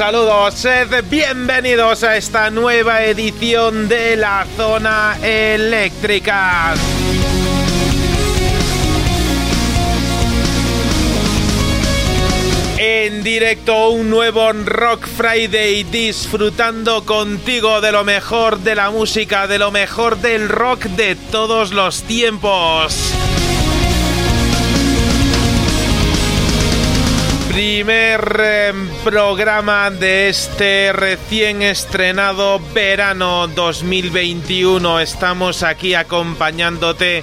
Un saludo, sed bienvenidos a esta nueva edición de la zona eléctrica. En directo un nuevo Rock Friday disfrutando contigo de lo mejor de la música, de lo mejor del rock de todos los tiempos. Primer eh, programa de este recién estrenado verano 2021. Estamos aquí acompañándote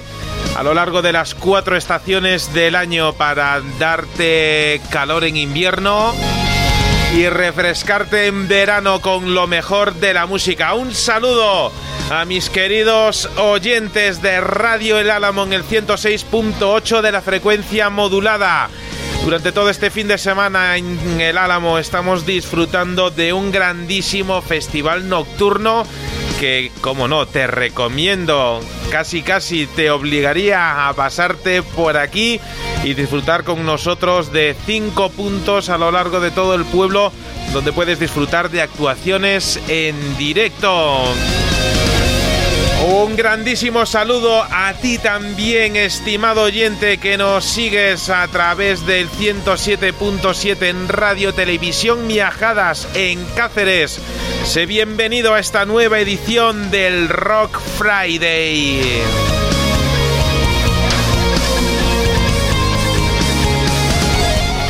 a lo largo de las cuatro estaciones del año para darte calor en invierno y refrescarte en verano con lo mejor de la música. Un saludo a mis queridos oyentes de Radio El Álamo en el 106.8 de la frecuencia modulada. Durante todo este fin de semana en el Álamo estamos disfrutando de un grandísimo festival nocturno que, como no, te recomiendo, casi casi te obligaría a pasarte por aquí y disfrutar con nosotros de cinco puntos a lo largo de todo el pueblo donde puedes disfrutar de actuaciones en directo. Un grandísimo saludo a ti también, estimado oyente, que nos sigues a través del 107.7 en Radio Televisión Miajadas en Cáceres. Sé bienvenido a esta nueva edición del Rock Friday.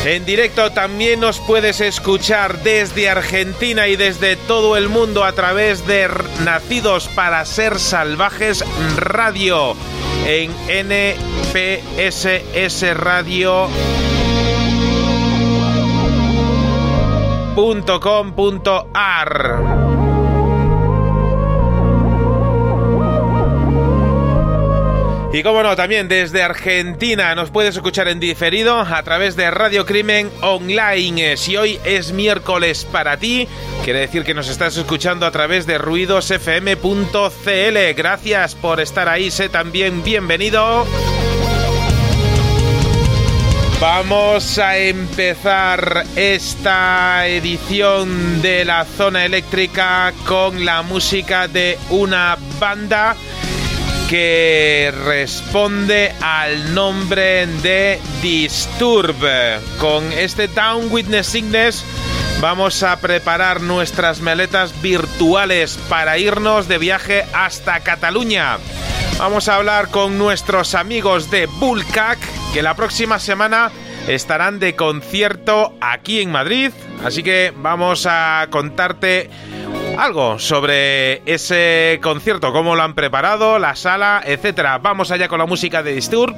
En directo también nos puedes escuchar desde Argentina y desde todo el mundo a través de Nacidos para Ser Salvajes Radio en NPSS Radio. Y como no, también desde Argentina nos puedes escuchar en diferido a través de Radio Crimen Online. Si hoy es miércoles para ti, quiere decir que nos estás escuchando a través de ruidosfm.cl. Gracias por estar ahí, sé también bienvenido. Vamos a empezar esta edición de la zona eléctrica con la música de una banda que responde al nombre de Disturb. Con este Town Witness Sickness vamos a preparar nuestras maletas virtuales para irnos de viaje hasta Cataluña. Vamos a hablar con nuestros amigos de Bullcac, que la próxima semana estarán de concierto aquí en Madrid. Así que vamos a contarte algo sobre ese concierto, cómo lo han preparado, la sala, etcétera. Vamos allá con la música de Disturb,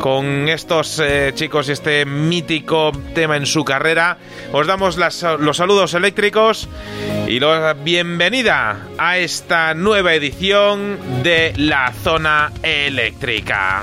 con estos eh, chicos y este mítico tema en su carrera. Os damos los saludos eléctricos y la bienvenida a esta nueva edición de La Zona Eléctrica.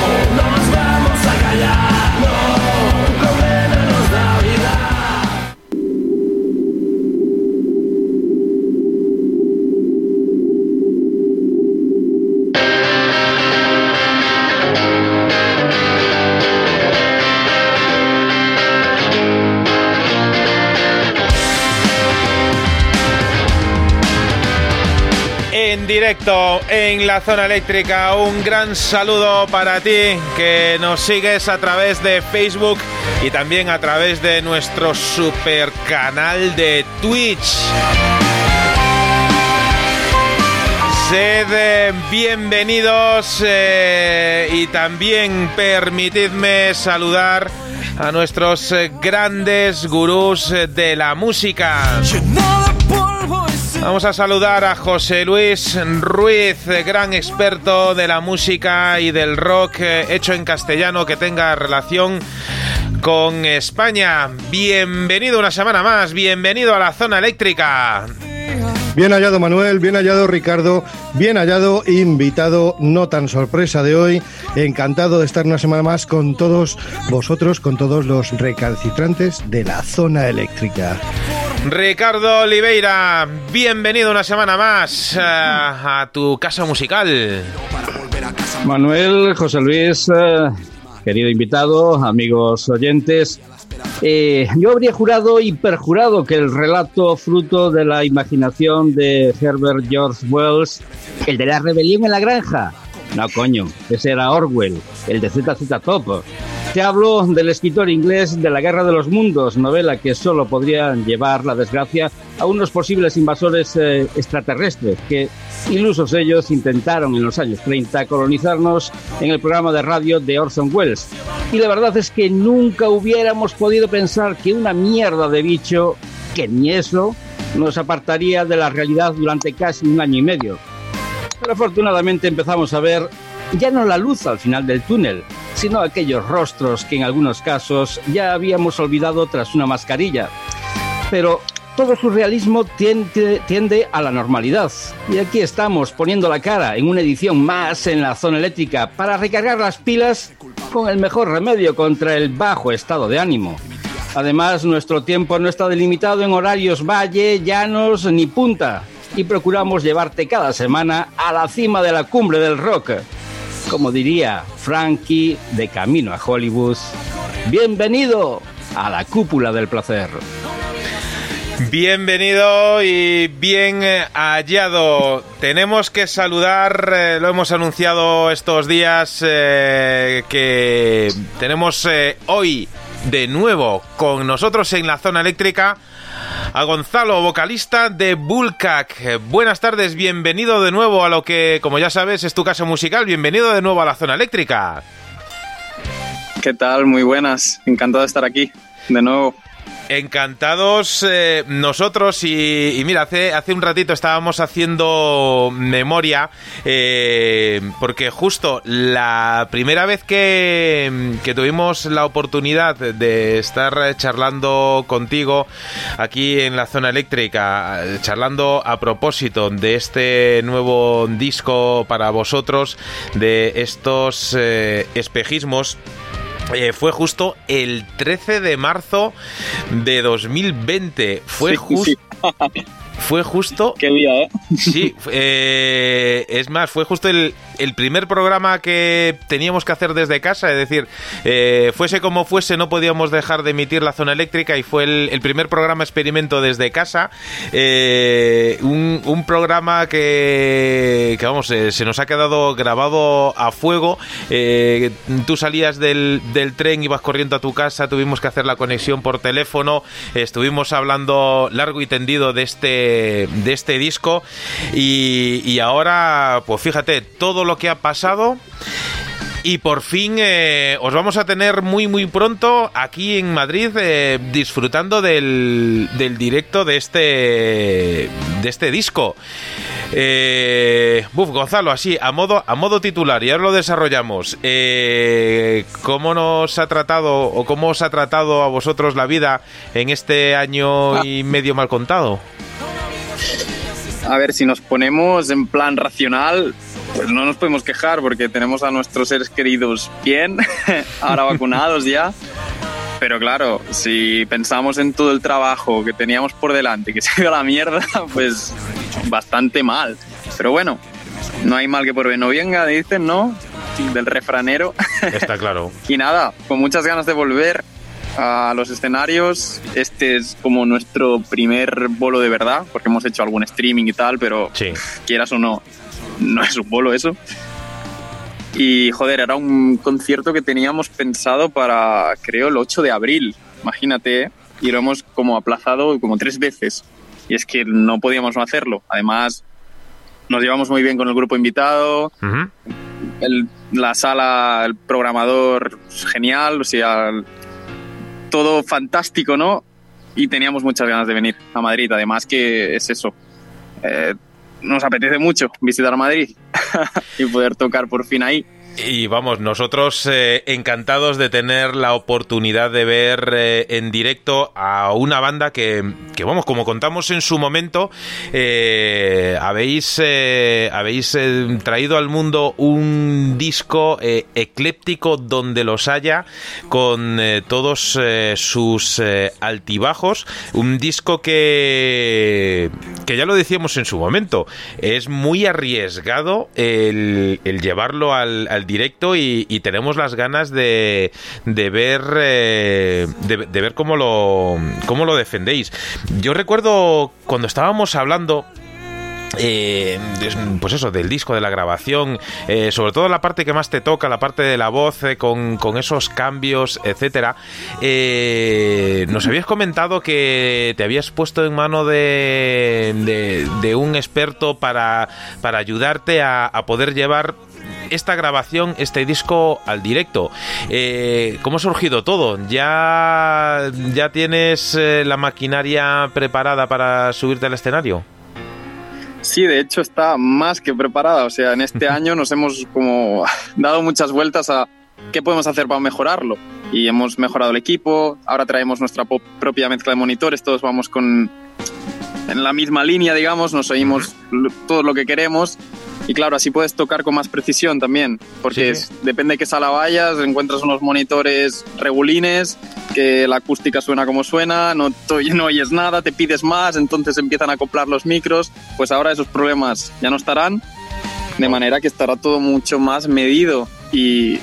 Directo en la zona eléctrica. Un gran saludo para ti que nos sigues a través de Facebook y también a través de nuestro super canal de Twitch. Sed eh, bienvenidos eh, y también permitidme saludar a nuestros eh, grandes gurús de la música. Vamos a saludar a José Luis Ruiz, gran experto de la música y del rock hecho en castellano que tenga relación con España. Bienvenido una semana más, bienvenido a la zona eléctrica. Bien hallado Manuel, bien hallado Ricardo, bien hallado invitado, no tan sorpresa de hoy. Encantado de estar una semana más con todos vosotros, con todos los recalcitrantes de la zona eléctrica. Ricardo Oliveira, bienvenido una semana más uh, a tu casa musical. Manuel, José Luis, uh, querido invitado, amigos oyentes, eh, yo habría jurado y perjurado que el relato fruto de la imaginación de Herbert George Wells, el de la rebelión en la granja, no coño, ese era Orwell, el de ZZ Top. Te hablo del escritor inglés de La Guerra de los Mundos, novela que solo podría llevar la desgracia a unos posibles invasores eh, extraterrestres que, ilusos ellos, intentaron en los años 30 colonizarnos en el programa de radio de Orson Welles. Y la verdad es que nunca hubiéramos podido pensar que una mierda de bicho, que ni eso, nos apartaría de la realidad durante casi un año y medio. Afortunadamente empezamos a ver ya no la luz al final del túnel, sino aquellos rostros que en algunos casos ya habíamos olvidado tras una mascarilla. Pero todo su realismo tiende, a la normalidad. Y aquí estamos poniendo la cara en una edición más en la zona eléctrica para recargar las pilas con el mejor remedio contra el bajo estado de ánimo. Además, nuestro tiempo no está delimitado en horarios valle, llanos ni punta. Y procuramos llevarte cada semana a la cima de la cumbre del rock. Como diría Frankie de Camino a Hollywood, bienvenido a la cúpula del placer. Bienvenido y bien hallado. Tenemos que saludar, eh, lo hemos anunciado estos días, eh, que tenemos eh, hoy de nuevo con nosotros en la zona eléctrica a Gonzalo, vocalista de Bullcac. Buenas tardes, bienvenido de nuevo a lo que, como ya sabes, es tu casa musical. Bienvenido de nuevo a la zona eléctrica. ¿Qué tal? Muy buenas. Encantado de estar aquí de nuevo. Encantados eh, nosotros y, mira, hace, hace un ratito estábamos haciendo memoria eh, porque justo la primera vez que, que, tuvimos la oportunidad de estar charlando contigo aquí en la zona eléctrica, charlando a propósito de este nuevo disco para vosotros, de estos eh, espejismos eh, fue justo el 13 de marzo de 2020. Fue Sí, justo. sí. Fue justo. Qué día, ¿eh? Sí, eh, es más, fue justo el, el primer programa que teníamos que hacer desde casa, es decir, eh, fuese como fuese, no podíamos dejar de emitir la zona eléctrica y fue el, primer programa experimento desde casa. Eh, un, programa que, vamos, eh, se nos ha quedado grabado a fuego. Tú salías del, del, tren, ibas corriendo a tu casa, tuvimos que hacer la conexión por teléfono, estuvimos hablando largo y tendido de este de este disco y, y, ahora pues fíjate todo lo que ha pasado. Y por fin eh, os vamos a tener muy muy pronto aquí en Madrid eh, disfrutando del, del, directo de este de este disco. Eh, uf, Gonzalo así a modo a modo titular y ahora lo desarrollamos. Eh, cómo nos ha tratado o cómo os ha tratado a vosotros la vida en este año y medio mal contado a ver, si nos ponemos en plan racional, pues no nos podemos quejar porque tenemos a nuestros seres queridos bien, ahora vacunados ya. Pero claro, si pensamos en todo el trabajo que teníamos por delante, que se ido a la mierda, pues bastante mal. Pero bueno, no hay mal que por bien no venga, dicen, ¿no? Del refranero. Está claro. y nada, con muchas ganas de volver a los escenarios. Este es como nuestro primer bolo de verdad, porque hemos hecho algún streaming y tal, pero quieras o no, no es un bolo eso. Y joder, era un concierto que teníamos pensado para, creo, el 8 de abril. Imagínate, ¿eh? y lo hemos como aplazado como tres veces. Y es que no podíamos no hacerlo. Además, nos llevamos muy bien con el grupo invitado. la sala, el programador, genial. O sea, todo fantástico, ¿no? Y teníamos muchas ganas de venir a Madrid. Además que es eso. Eh, nos apetece mucho visitar Madrid y poder tocar por fin ahí. Y vamos, nosotros eh, encantados de tener la oportunidad de ver eh, en directo a una banda que, que, vamos, como contamos en su momento, eh, habéis, habéis traído al mundo un disco ecléptico donde los haya, con todos sus altibajos, un disco que, que ya lo decíamos en su momento, es muy arriesgado el, el llevarlo al directo y, tenemos las ganas de, de ver eh, de, ver cómo lo cómo lo defendéis. Yo recuerdo cuando estábamos hablando eh, pues eso, del disco, de la grabación, eh, sobre todo la parte que más te toca, la parte de la voz, con, esos cambios, etcétera. nos habías comentado que te habías puesto en mano de, de, un experto para, para ayudarte a poder llevar esta grabación, este disco al directo. Eh, ¿Cómo ha surgido todo? ¿Ya, ya tienes eh, la maquinaria preparada para subirte al escenario? Sí, de hecho está más que preparada. O sea, en este año nos hemos como dado muchas vueltas a qué podemos hacer para mejorarlo. Y hemos mejorado el equipo, ahora traemos nuestra propia mezcla de monitores, todos vamos con en la misma línea, digamos, nos oímos todo lo que queremos y claro, así puedes tocar con más precisión también, porque depende de qué sala vayas, encuentras unos monitores regulines, que la acústica suena como suena, no, no oyes nada, te pides más, entonces empiezan a acoplar los micros, pues ahora esos problemas ya no estarán, de manera que estará todo mucho más medido. Y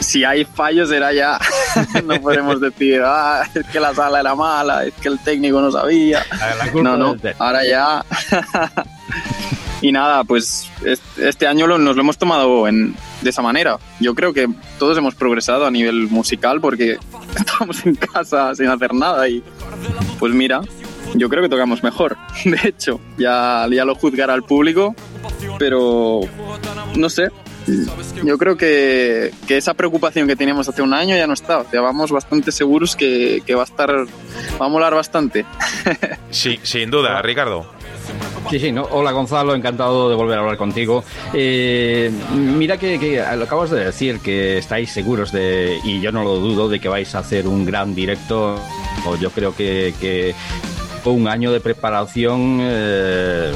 si hay fallos será ya, no podemos decir, ah, es que la sala era mala, es que el técnico no sabía. No, no, ahora ya Y nada, pues este año nos lo hemos tomado en, de esa manera. Yo creo que todos hemos progresado a nivel musical porque estamos en casa sin hacer nada y pues mira, yo creo que tocamos mejor. De hecho, ya, ya lo juzgará el público, pero no sé. Yo creo que, que, esa preocupación que teníamos hace un año ya no está. Ya vamos bastante seguros que, que va a estar, va a molar bastante. Sí, sin duda, Ricardo. Sí, sí, no. Hola Gonzalo, encantado de volver a hablar contigo. Eh, mira que, lo acabas de decir, que estáis seguros de, y yo no lo dudo, de que vais a hacer un gran directo. Yo creo que, que un año de preparación eh,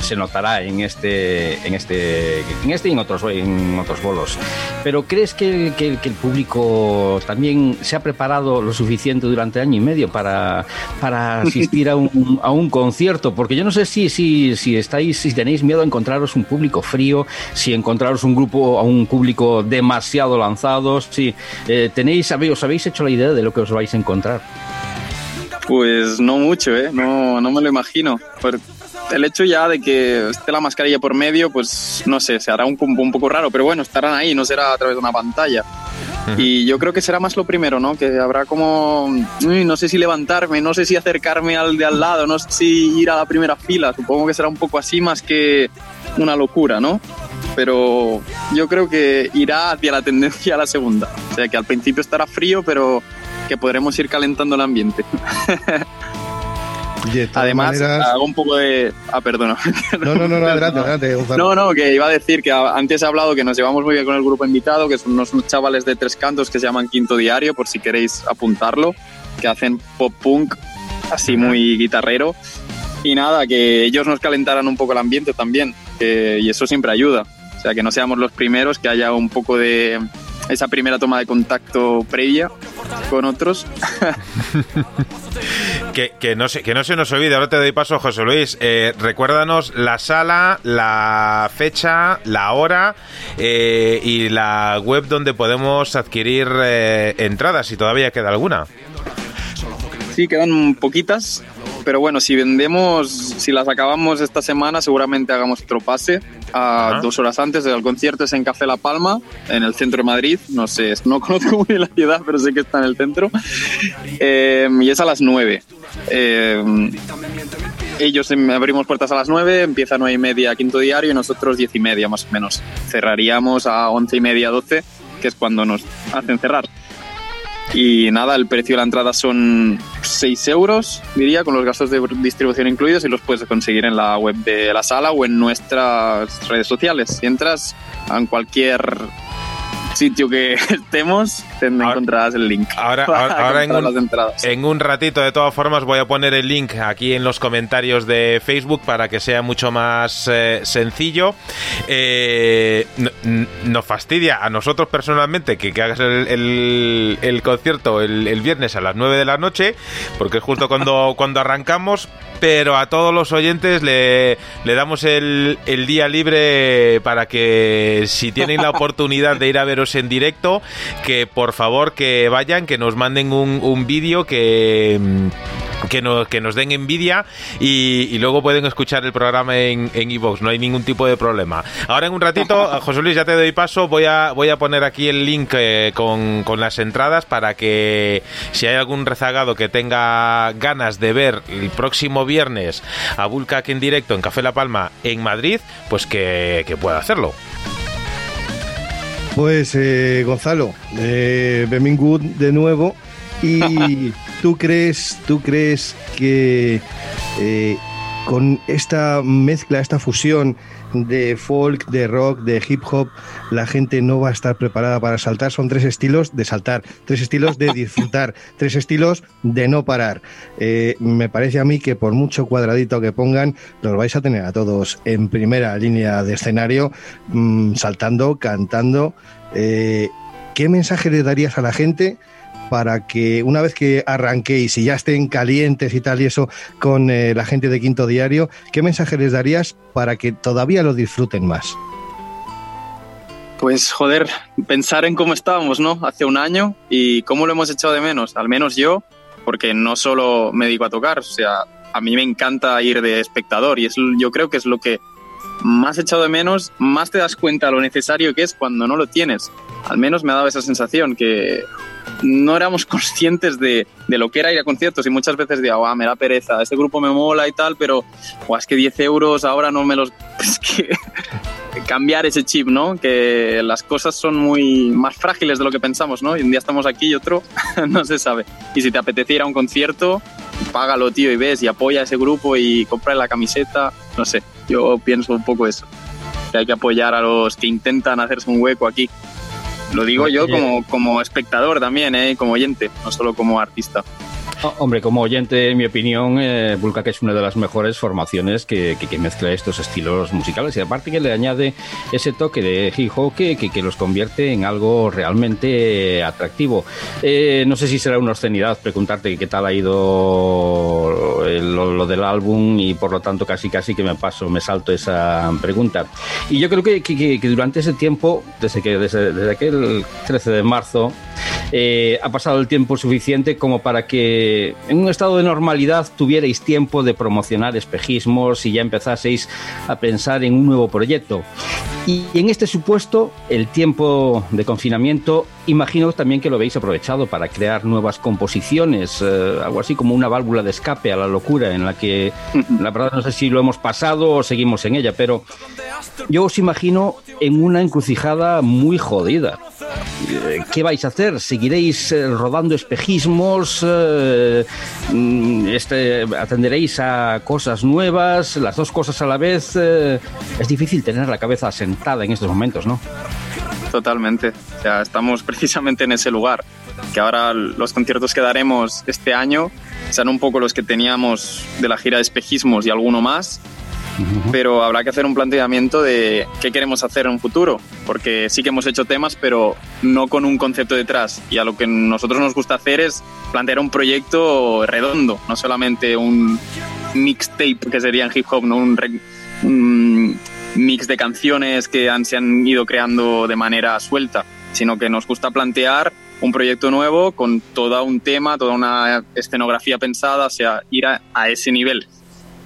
se notará en este, en este, en este y en otros, en otros bolos. Pero ¿crees que, que, el público también se ha preparado lo suficiente durante año y medio para, para asistir a un, a un concierto? Porque yo no sé si, si, si estáis, si tenéis miedo a encontraros un público frío, si encontraros un grupo, a un público demasiado lanzados, si eh, tenéis, os habéis hecho la idea de lo que os vais a encontrar. Pues no mucho, ¿eh? No, no me lo imagino el hecho ya de que esté la mascarilla por medio, pues no sé, se hará un, un poco raro, pero bueno, estarán ahí, no será a través de una pantalla. Y yo creo que será más lo primero, ¿no? Que habrá como, no sé si levantarme, no sé si acercarme al de al lado, no sé si ir a la primera fila, supongo que será un poco así más que una locura, ¿no? Pero yo creo que irá hacia la tendencia a la segunda. O sea, que al principio estará frío, pero que podremos ir calentando el ambiente. Además, hago un poco de. Ah, perdona. No, no, no, adelante, adelante. No, no, que iba a decir que antes he hablado que nos llevamos muy bien con el grupo invitado, que son unos chavales de tres cantos que se llaman Quinto Diario, por si queréis apuntarlo, que hacen pop punk, así muy guitarrero. Y nada, que ellos nos calentaran un poco el ambiente también, y eso siempre ayuda. O sea, que no seamos los primeros, que haya un poco de esa primera toma de contacto previa con otros. Que, no se, que no se nos olvide, ahora te doy paso, José Luis. Eh, recuérdanos la sala, la fecha, la hora eh, y la web donde podemos adquirir eh, entradas, si todavía queda alguna. Sí, quedan poquitas, pero bueno, si vendemos, si las acabamos esta semana, seguramente hagamos otro pase a dos horas antes del concierto. Es en Café La Palma, en el centro de Madrid. No sé, no conozco muy bien la ciudad, pero sé que está en el centro. Eh, y es a las nueve. Eh, ellos em, abrimos puertas a las 9, empieza a 9 y media quinto diario y nosotros 10 y media más o menos. Cerraríamos a 11 y media, 12, que es cuando nos hacen cerrar. Y nada, el precio de la entrada son 6 euros, diría, con los gastos de distribución incluidos y los puedes conseguir en la web de la sala o en nuestras redes sociales. Si entras en cualquier sitio que estemos, te encontrarás el link. Ahora, ahora, en, un, en, un, ratito, de todas formas, voy a poner el link aquí en los comentarios de Facebook para que sea mucho más eh, sencillo. Eh, nos fastidia a nosotros personalmente que, hagas el, el, concierto el, el, viernes a las 9 de la noche, porque es justo cuando, cuando arrancamos, pero a todos los oyentes le, le damos el, el día libre para que si tienen la oportunidad de ir a en directo, que por favor que vayan, que nos manden un, un vídeo que que nos, que nos den envidia y, luego pueden escuchar el programa en iVoox, no hay ningún tipo de problema. Ahora en un ratito, José Luis, ya te doy paso, voy a, voy a poner aquí el link eh, con, con, las entradas para que si hay algún rezagado que tenga ganas de ver el próximo viernes a Bulkak en directo en Café La Palma en Madrid, pues que, que pueda hacerlo. Pues eh, Gonzalo, eh, de nuevo. Y ¿Tú crees, tú crees que eh, con esta mezcla, esta fusión de folk, de rock, de hip hop, la gente no va a estar preparada para saltar. Son tres estilos de saltar, tres estilos de disfrutar, tres estilos de no parar. Eh, me parece a mí que por mucho cuadradito que pongan, los vais a tener a todos en primera línea de escenario, mm, saltando, cantando. Eh, ¿Qué mensaje le darías a la gente? Para que una vez que arranquéis y ya estén calientes y tal y eso con eh, la gente de Quinto Diario, ¿qué mensaje les darías para que todavía lo disfruten más? Pues joder, pensar en cómo estábamos, ¿no? Hace un año y cómo lo hemos echado de menos, al menos yo, porque no solo me dedico a tocar, o sea, a mí me encanta ir de espectador y es, yo creo que es lo que más echado de menos, más te das cuenta lo necesario que es cuando no lo tienes. Al menos me ha dado esa sensación que, no éramos conscientes de, de, lo que era ir a conciertos y muchas veces digo, ah, me da pereza, este grupo me mola y tal, pero es que 10 euros ahora no me los... Es que cambiar ese chip, ¿no? Que las cosas son muy más frágiles de lo que pensamos, ¿no? Y un día estamos aquí y otro no se sabe. Y si te apetece ir a un concierto, págalo, tío, y ves, y apoya a ese grupo y compra la camiseta, no sé, yo pienso un poco eso. Que hay que apoyar a los que intentan hacerse un hueco aquí. Lo digo yo como, como espectador también, ¿eh? como oyente, no solo como artista. Hombre, como oyente, en mi opinión, eh, que es una de las mejores formaciones que, que, mezcla estos estilos musicales y aparte que le añade ese toque de hip hop que, que, los convierte en algo realmente atractivo. Eh, no sé si será una obscenidad preguntarte qué tal ha ido lo, del álbum y por lo tanto casi casi que me paso, me salto esa pregunta. Y yo creo que, que durante ese tiempo, desde que desde, desde aquel 13 de marzo, eh, ha pasado el tiempo suficiente como para que en un estado de normalidad tuvierais tiempo de promocionar espejismos y ya empezaseis a pensar en un nuevo proyecto. Y en este supuesto, el tiempo de confinamiento, imagino también que lo habéis aprovechado para crear nuevas composiciones, eh, algo así como una válvula de escape a la locura en la que, la verdad, no sé si lo hemos pasado o seguimos en ella, pero yo os imagino en una encrucijada muy jodida. Eh, ¿Qué vais a hacer? ¿Seguiréis eh, rodando espejismos? Mm, este, ¿Atenderéis a cosas nuevas? ¿Las dos cosas a la vez? es difícil tener la cabeza asentada en estos momentos, ¿no? Totalmente. O estamos precisamente en ese lugar. Que ahora los conciertos que daremos este año sean un poco los que teníamos de la gira de espejismos y alguno más. Pero habrá que hacer un planteamiento de qué queremos hacer en un futuro, porque sí que hemos hecho temas, pero no con un concepto detrás. Y a lo que nosotros nos gusta hacer es plantear un proyecto redondo, no solamente un mixtape que sería en hip hop, no un, mix de canciones que han, se han ido creando de manera suelta, sino que nos gusta plantear un proyecto nuevo con todo un tema, toda una escenografía pensada, o sea, ir a, a ese nivel.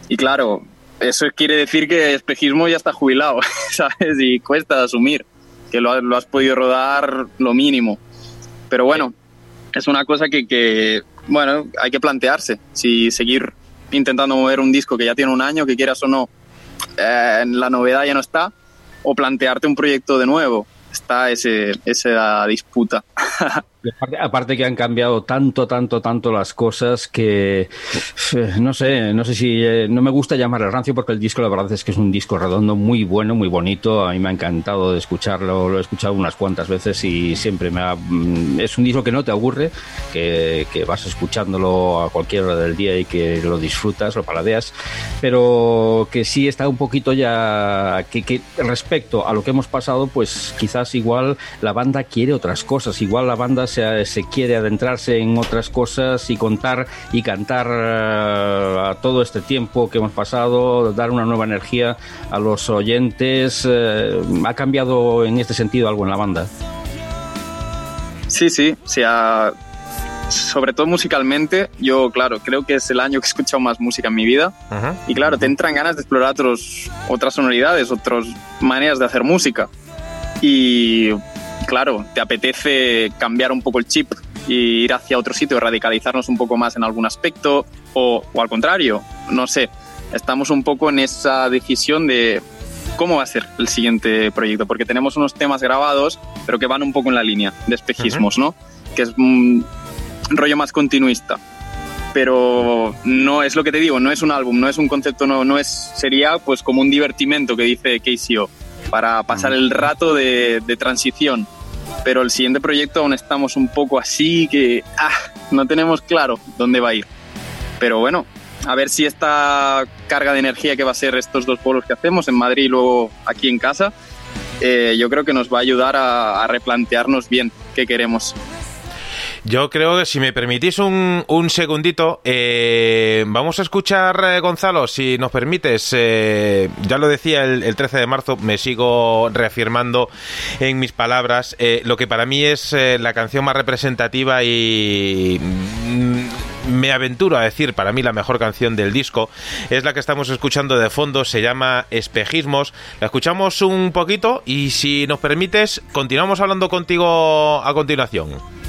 Y claro, eso quiere decir que espejismo ya está jubilado, ¿sabes? Y cuesta asumir que lo, has podido rodar lo mínimo. Pero bueno, es una cosa que, que, bueno, hay que plantearse. Si seguir intentando mover un disco que ya tiene un año, que quieras o no, eh, la novedad ya no está, o plantearte un proyecto de nuevo está ese, esa disputa. Aparte, que han cambiado tanto, tanto, tanto las cosas que eh, no sé, no sé si eh, no me gusta llamarle rancio porque el disco la verdad es que es un disco redondo muy bueno, muy bonito. A mí me ha encantado de escucharlo, lo he escuchado unas cuantas veces y siempre me ha, mm, es un disco que no te aburre, que, que vas escuchándolo a cualquier hora del día y que lo disfrutas, lo paladeas, pero que sí está un poquito ya que, que respecto a lo que hemos pasado, pues quizás igual la banda quiere otras cosas, igual la banda se, quiere adentrarse en otras cosas y contar y cantar eh, a todo este tiempo que hemos pasado, dar una nueva energía a los oyentes. Eh, ¿Ha cambiado en este sentido algo en la banda? Sí, sí, sea, sobre todo musicalmente, yo, claro, creo que es el año que he escuchado más música en mi vida. Y claro, te entran ganas de explorar otros, otras sonoridades, otras maneras de hacer música. Y claro, te apetece cambiar un poco el chip y ir hacia otro sitio, radicalizarnos un poco más en algún aspecto o, al contrario, no sé, estamos un poco en esa decisión de cómo va a ser el siguiente proyecto, porque tenemos unos temas grabados, pero que van un poco en la línea de espejismos, ¿no? Que es un rollo más continuista. Pero no es lo que te digo, no es un álbum, no es un concepto, no, no es, sería pues como un divertimento que dice KCO para pasar el rato de, transición. Pero el siguiente proyecto aún estamos un poco así que ah, no tenemos claro dónde va a ir. Pero bueno, a ver si esta carga de energía que va a ser estos dos polos que hacemos en Madrid y luego aquí en casa, eh, yo creo que nos va a ayudar a, a replantearnos bien qué queremos. Yo creo que si me permitís un, un segundito, eh, vamos a escuchar, eh, Gonzalo, si nos permites. Eh, ya lo decía el, 13 de marzo, me sigo reafirmando en mis palabras. lo que para mí es la canción más representativa y mm, me aventuro a decir para mí la mejor canción del disco es la que estamos escuchando de fondo, se llama Espejismos. La escuchamos un poquito y si nos permites, continuamos hablando contigo a continuación.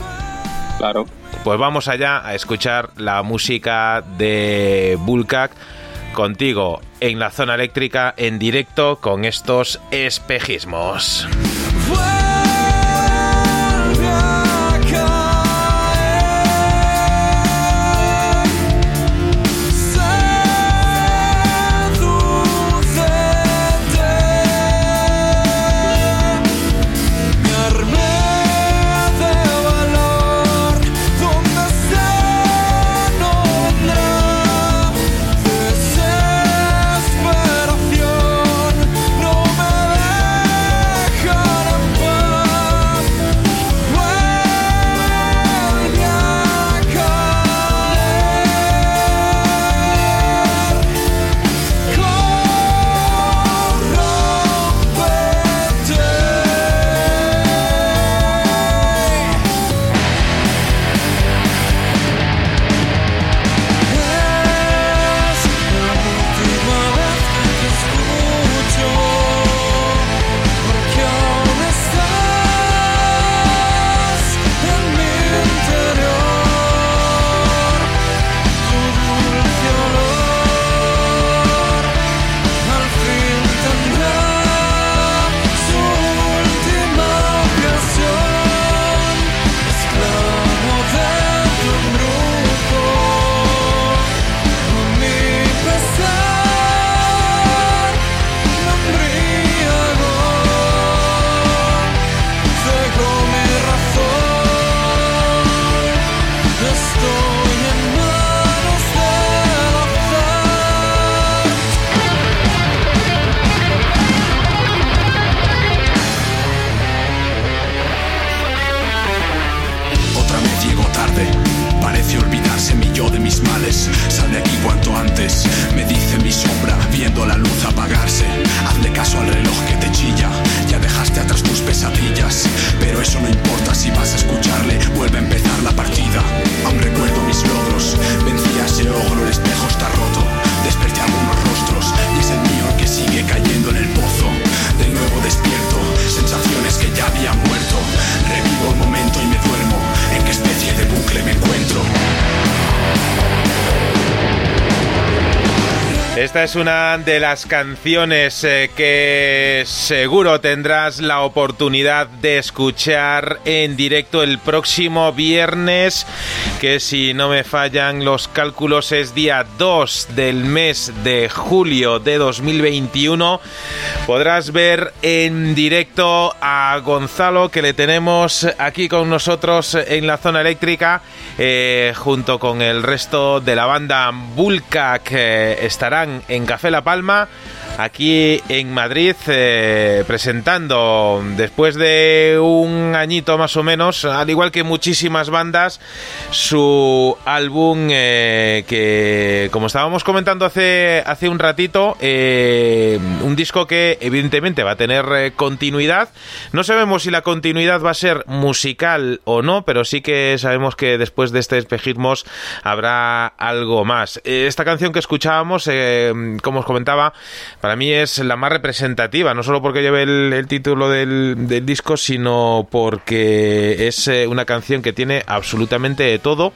Claro. Pues vamos allá a escuchar la música de Bulkak contigo en la zona eléctrica en directo con estos espejismos. Es una de las canciones eh, que seguro tendrás la oportunidad de escuchar en directo el próximo viernes, que si no me fallan los cálculos es día 2 del mes de julio de 2021. Podrás ver en directo a Gonzalo, que le tenemos aquí con nosotros en la zona eléctrica, eh, junto con el resto de la banda Vulca, que estarán en Café La Palma aquí en Madrid eh, presentando después de un añito más o menos, al igual que muchísimas bandas, su álbum eh, que, como estábamos comentando hace, hace un ratito, eh, un disco que evidentemente va a tener continuidad. No sabemos si la continuidad va a ser musical o no, pero sí que sabemos que después de este espejismos habrá algo más. esta canción que escuchábamos, como os comentaba, para mí es la más representativa, no solo porque lleve el, título del, disco, sino porque es eh, una canción que tiene absolutamente todo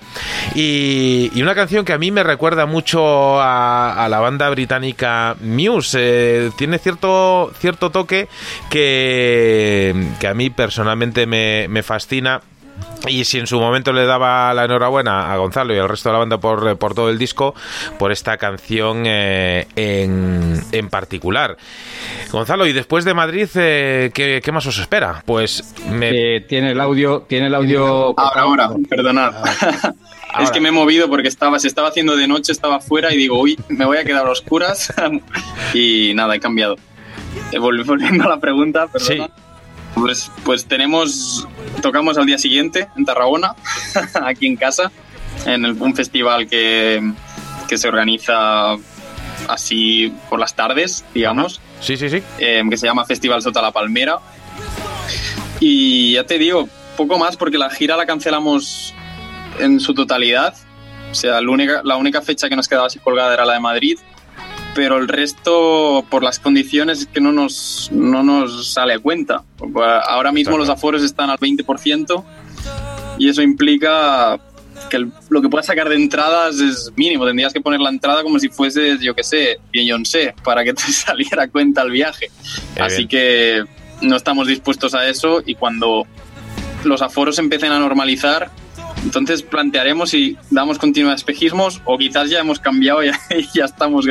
y, una canción que a mí me recuerda mucho a, la banda británica Muse. Eh, tiene cierto, cierto toque que, que a mí personalmente me, me fascina y si en su momento le daba la enhorabuena a Gonzalo y al resto de la banda por, por todo el disco, por esta canción eh, en, en, particular. Gonzalo, y después de Madrid, eh, ¿qué, ¿qué, más os espera? Pues me... tiene el audio, tiene el audio. Ahora, ahora, perdonad. Es que me he movido porque estaba, se estaba haciendo de noche, estaba fuera y digo, uy, me voy a quedar a oscuras. y nada, he cambiado. Eh, volviendo a la pregunta, perdona. Sí. Pues, pues tenemos, tocamos al día siguiente en Tarragona, aquí en casa, en un festival que, que, se organiza así por las tardes, digamos. Sí, sí, sí. Eh, que se llama Festival Sota la Palmera. Y ya te digo, poco más porque la gira la cancelamos en su totalidad. O sea, la única, la única fecha que nos quedaba así colgada era la de Madrid pero el resto, por las condiciones, es que no nos, no nos sale a cuenta. Ahora mismo los aforos están al 20% y eso implica que lo que puedas sacar de entradas es mínimo. Tendrías que poner la entrada como si fuese, yo qué sé, sé para que te saliera a cuenta el viaje. Así que no estamos dispuestos a eso y cuando los aforos empiecen a normalizar, entonces plantearemos si damos continuidad a espejismos o quizás ya hemos cambiado y ya, estamos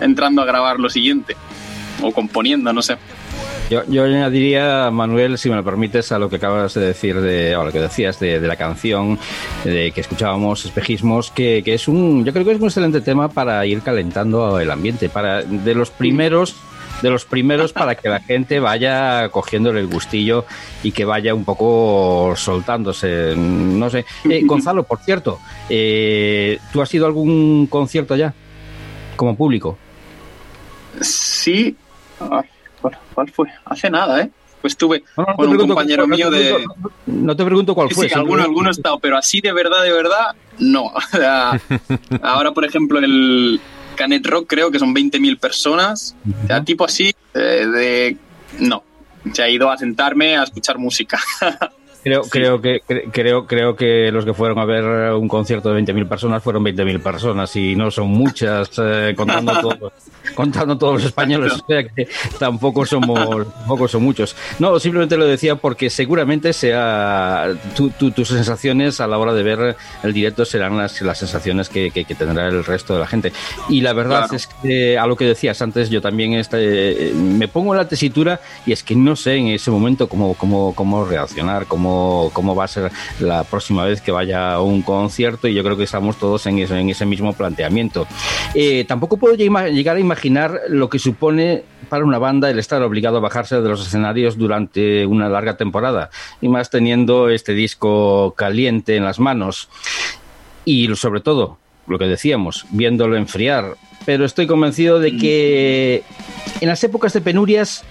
entrando a grabar lo siguiente o componiendo, no sé. Yo, yo, añadiría, Manuel, si me lo permites, a lo que acabas de decir, de, o lo que decías de, la canción de que escuchábamos, Espejismos, que, que, es un, yo creo que es un excelente tema para ir calentando el ambiente, para de los primeros de los primeros para que la gente vaya cogiéndole el gustillo y que vaya un poco soltándose. No sé. Eh, Gonzalo, por cierto, eh, ¿tú has ido a algún concierto ya? Como público. Sí. ¿Cuál fue? Hace nada, ¿eh? Pues tuve con un compañero mío de. No te pregunto cuál fue. Sí, alguno, alguno he estado, pero así de verdad, de verdad, no. Ahora, por ejemplo, el, Canet Rock creo que son 20.000 personas. O sea, tipo así, eh, de... No, se ha ido a sentarme a escuchar música. Creo, creo, que, creo, creo que los que fueron a ver un concierto de 20.000 personas fueron 20.000 personas y no son muchas, eh, contando, todo, contando todos los españoles, o sea que tampoco somos, tampoco son muchos. No, simplemente lo decía porque seguramente sea tus sensaciones a la hora de ver el directo serán las, las sensaciones que, que, tendrá el resto de la gente. Y la verdad es que a lo que decías antes, yo también este, me pongo en la tesitura y es que no sé en ese momento cómo, cómo, cómo reaccionar, cómo cómo, va a ser la próxima vez que vaya a un concierto y yo creo que estamos todos en ese, mismo planteamiento. Eh, tampoco puedo llegar a imaginar lo que supone para una banda el estar obligado a bajarse de los escenarios durante una larga temporada y más teniendo este disco caliente en las manos y sobre todo lo que decíamos, viéndolo enfriar. Pero estoy convencido de que en las épocas de penurias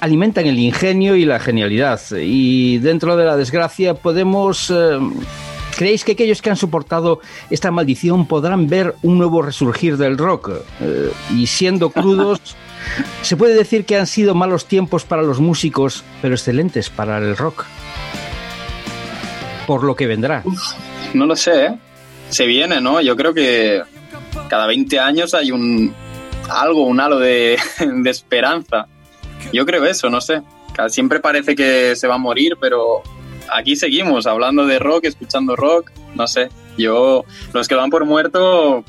alimentan el ingenio y la genialidad. Y dentro de la desgracia podemos... Eh, ¿Creéis que aquellos que han soportado esta maldición podrán ver un nuevo resurgir del rock? Eh, y siendo crudos, se puede decir que han sido malos tiempos para los músicos, pero excelentes para el rock. Por lo que vendrá. no lo sé, ¿eh? Se viene, ¿no? Yo creo que cada 20 años hay un algo, un halo de, de esperanza. Yo creo eso, no sé. Siempre parece que se va a morir, pero aquí seguimos hablando de rock, escuchando rock, no sé. Yo, los que van por muerto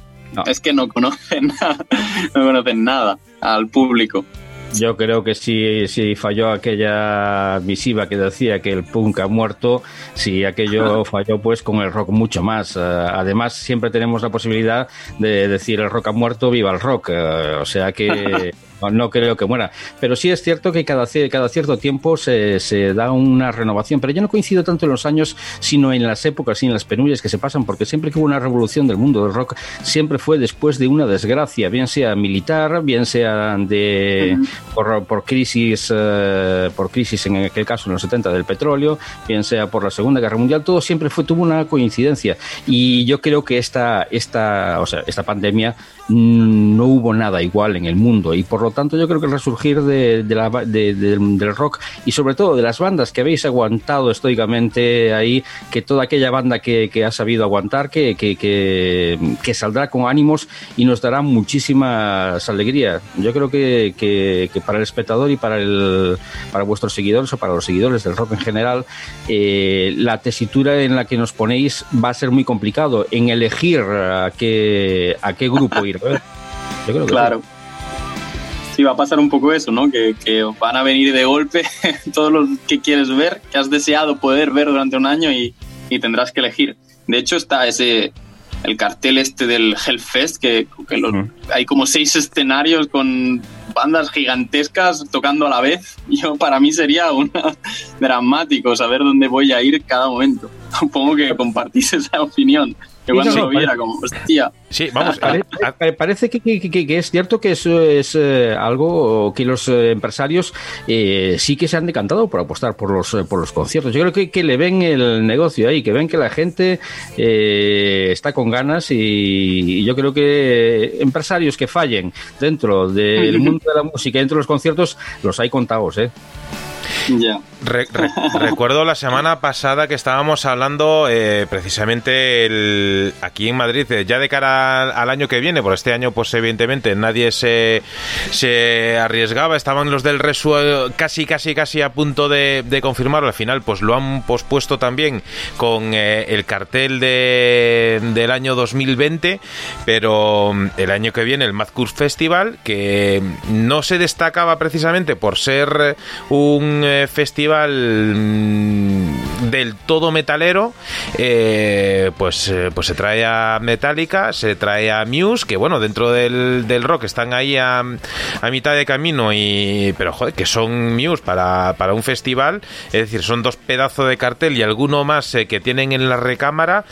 es que no conocen, no conocen nada al público. Yo creo que si, si falló aquella misiva que decía que el punk ha muerto, si aquello falló pues con el rock mucho más. Eh, además, siempre tenemos la posibilidad de decir el rock ha muerto, viva el rock. Eh, o sea que no creo que muera. Pero sí es cierto que cada, cada cierto tiempo se, se, da una renovación. Pero yo no coincido tanto en los años, sino en las épocas y en las penurias que se pasan, porque siempre que hubo una revolución del mundo del rock, siempre fue después de una desgracia, bien sea militar, bien sea de por, por crisis, eh, por crisis en aquel caso en los 70 del petróleo, bien sea por la Segunda Guerra Mundial, todo siempre fue tuvo una coincidencia. Y yo creo que esta, esta, o sea, esta pandemia mm, no hubo nada igual en el mundo y por lo tanto yo creo que el resurgir de, la, del rock y sobre todo de las bandas que habéis aguantado estoicamente ahí, que toda aquella banda que, ha sabido aguantar, que, que, que, saldrá con ánimos y nos dará muchísimas alegrías. Yo creo que, para el espectador y para, el, para vuestros seguidores o para los seguidores del rock en general, eh, la tesitura en la que nos ponéis va a ser muy complicado en elegir a qué, a qué grupo ir. Que claro va a pasar un poco eso, ¿no? Que, que van a venir de golpe todos los que quieres ver, que has deseado poder ver durante un año y, y tendrás que elegir. De hecho, está ese el cartel este del Hellfest, que, que hay como seis escenarios con bandas gigantescas tocando a la vez. Yo, para mí sería un dramático saber dónde voy a ir cada momento. Supongo que compartís esa opinión. Que cuando lo viera, como, hostia. Sí, vamos, parece que, que, es cierto que eso es eh, algo que los eh, empresarios eh, sí que se han decantado por apostar por los, por los conciertos. Yo creo que, le ven el negocio ahí, que ven que la gente está con ganas y, yo creo que empresarios que fallen dentro del mundo de la música, dentro de los conciertos, los hay contados, ¿eh? recuerdo la semana pasada que estábamos hablando eh, precisamente el, aquí en Madrid, eh, ya de cara al, año que viene, por este año pues evidentemente nadie se, se arriesgaba, estaban los del Resu eh, casi, casi, casi a punto de, confirmarlo, al final pues lo han pospuesto también con el cartel de, del año 2020, pero mm, el año que viene el Mad Festival, que no se destacaba precisamente por ser un eh, mm, del todo metalero, eh, pues, eh, pues se trae a Metallica, se trae a Muse, que bueno, dentro del, del rock están ahí a, mitad de camino, y pero joder, que son Muse para, para un festival, es decir, son dos pedazos de cartel y alguno más que tienen en la recámara.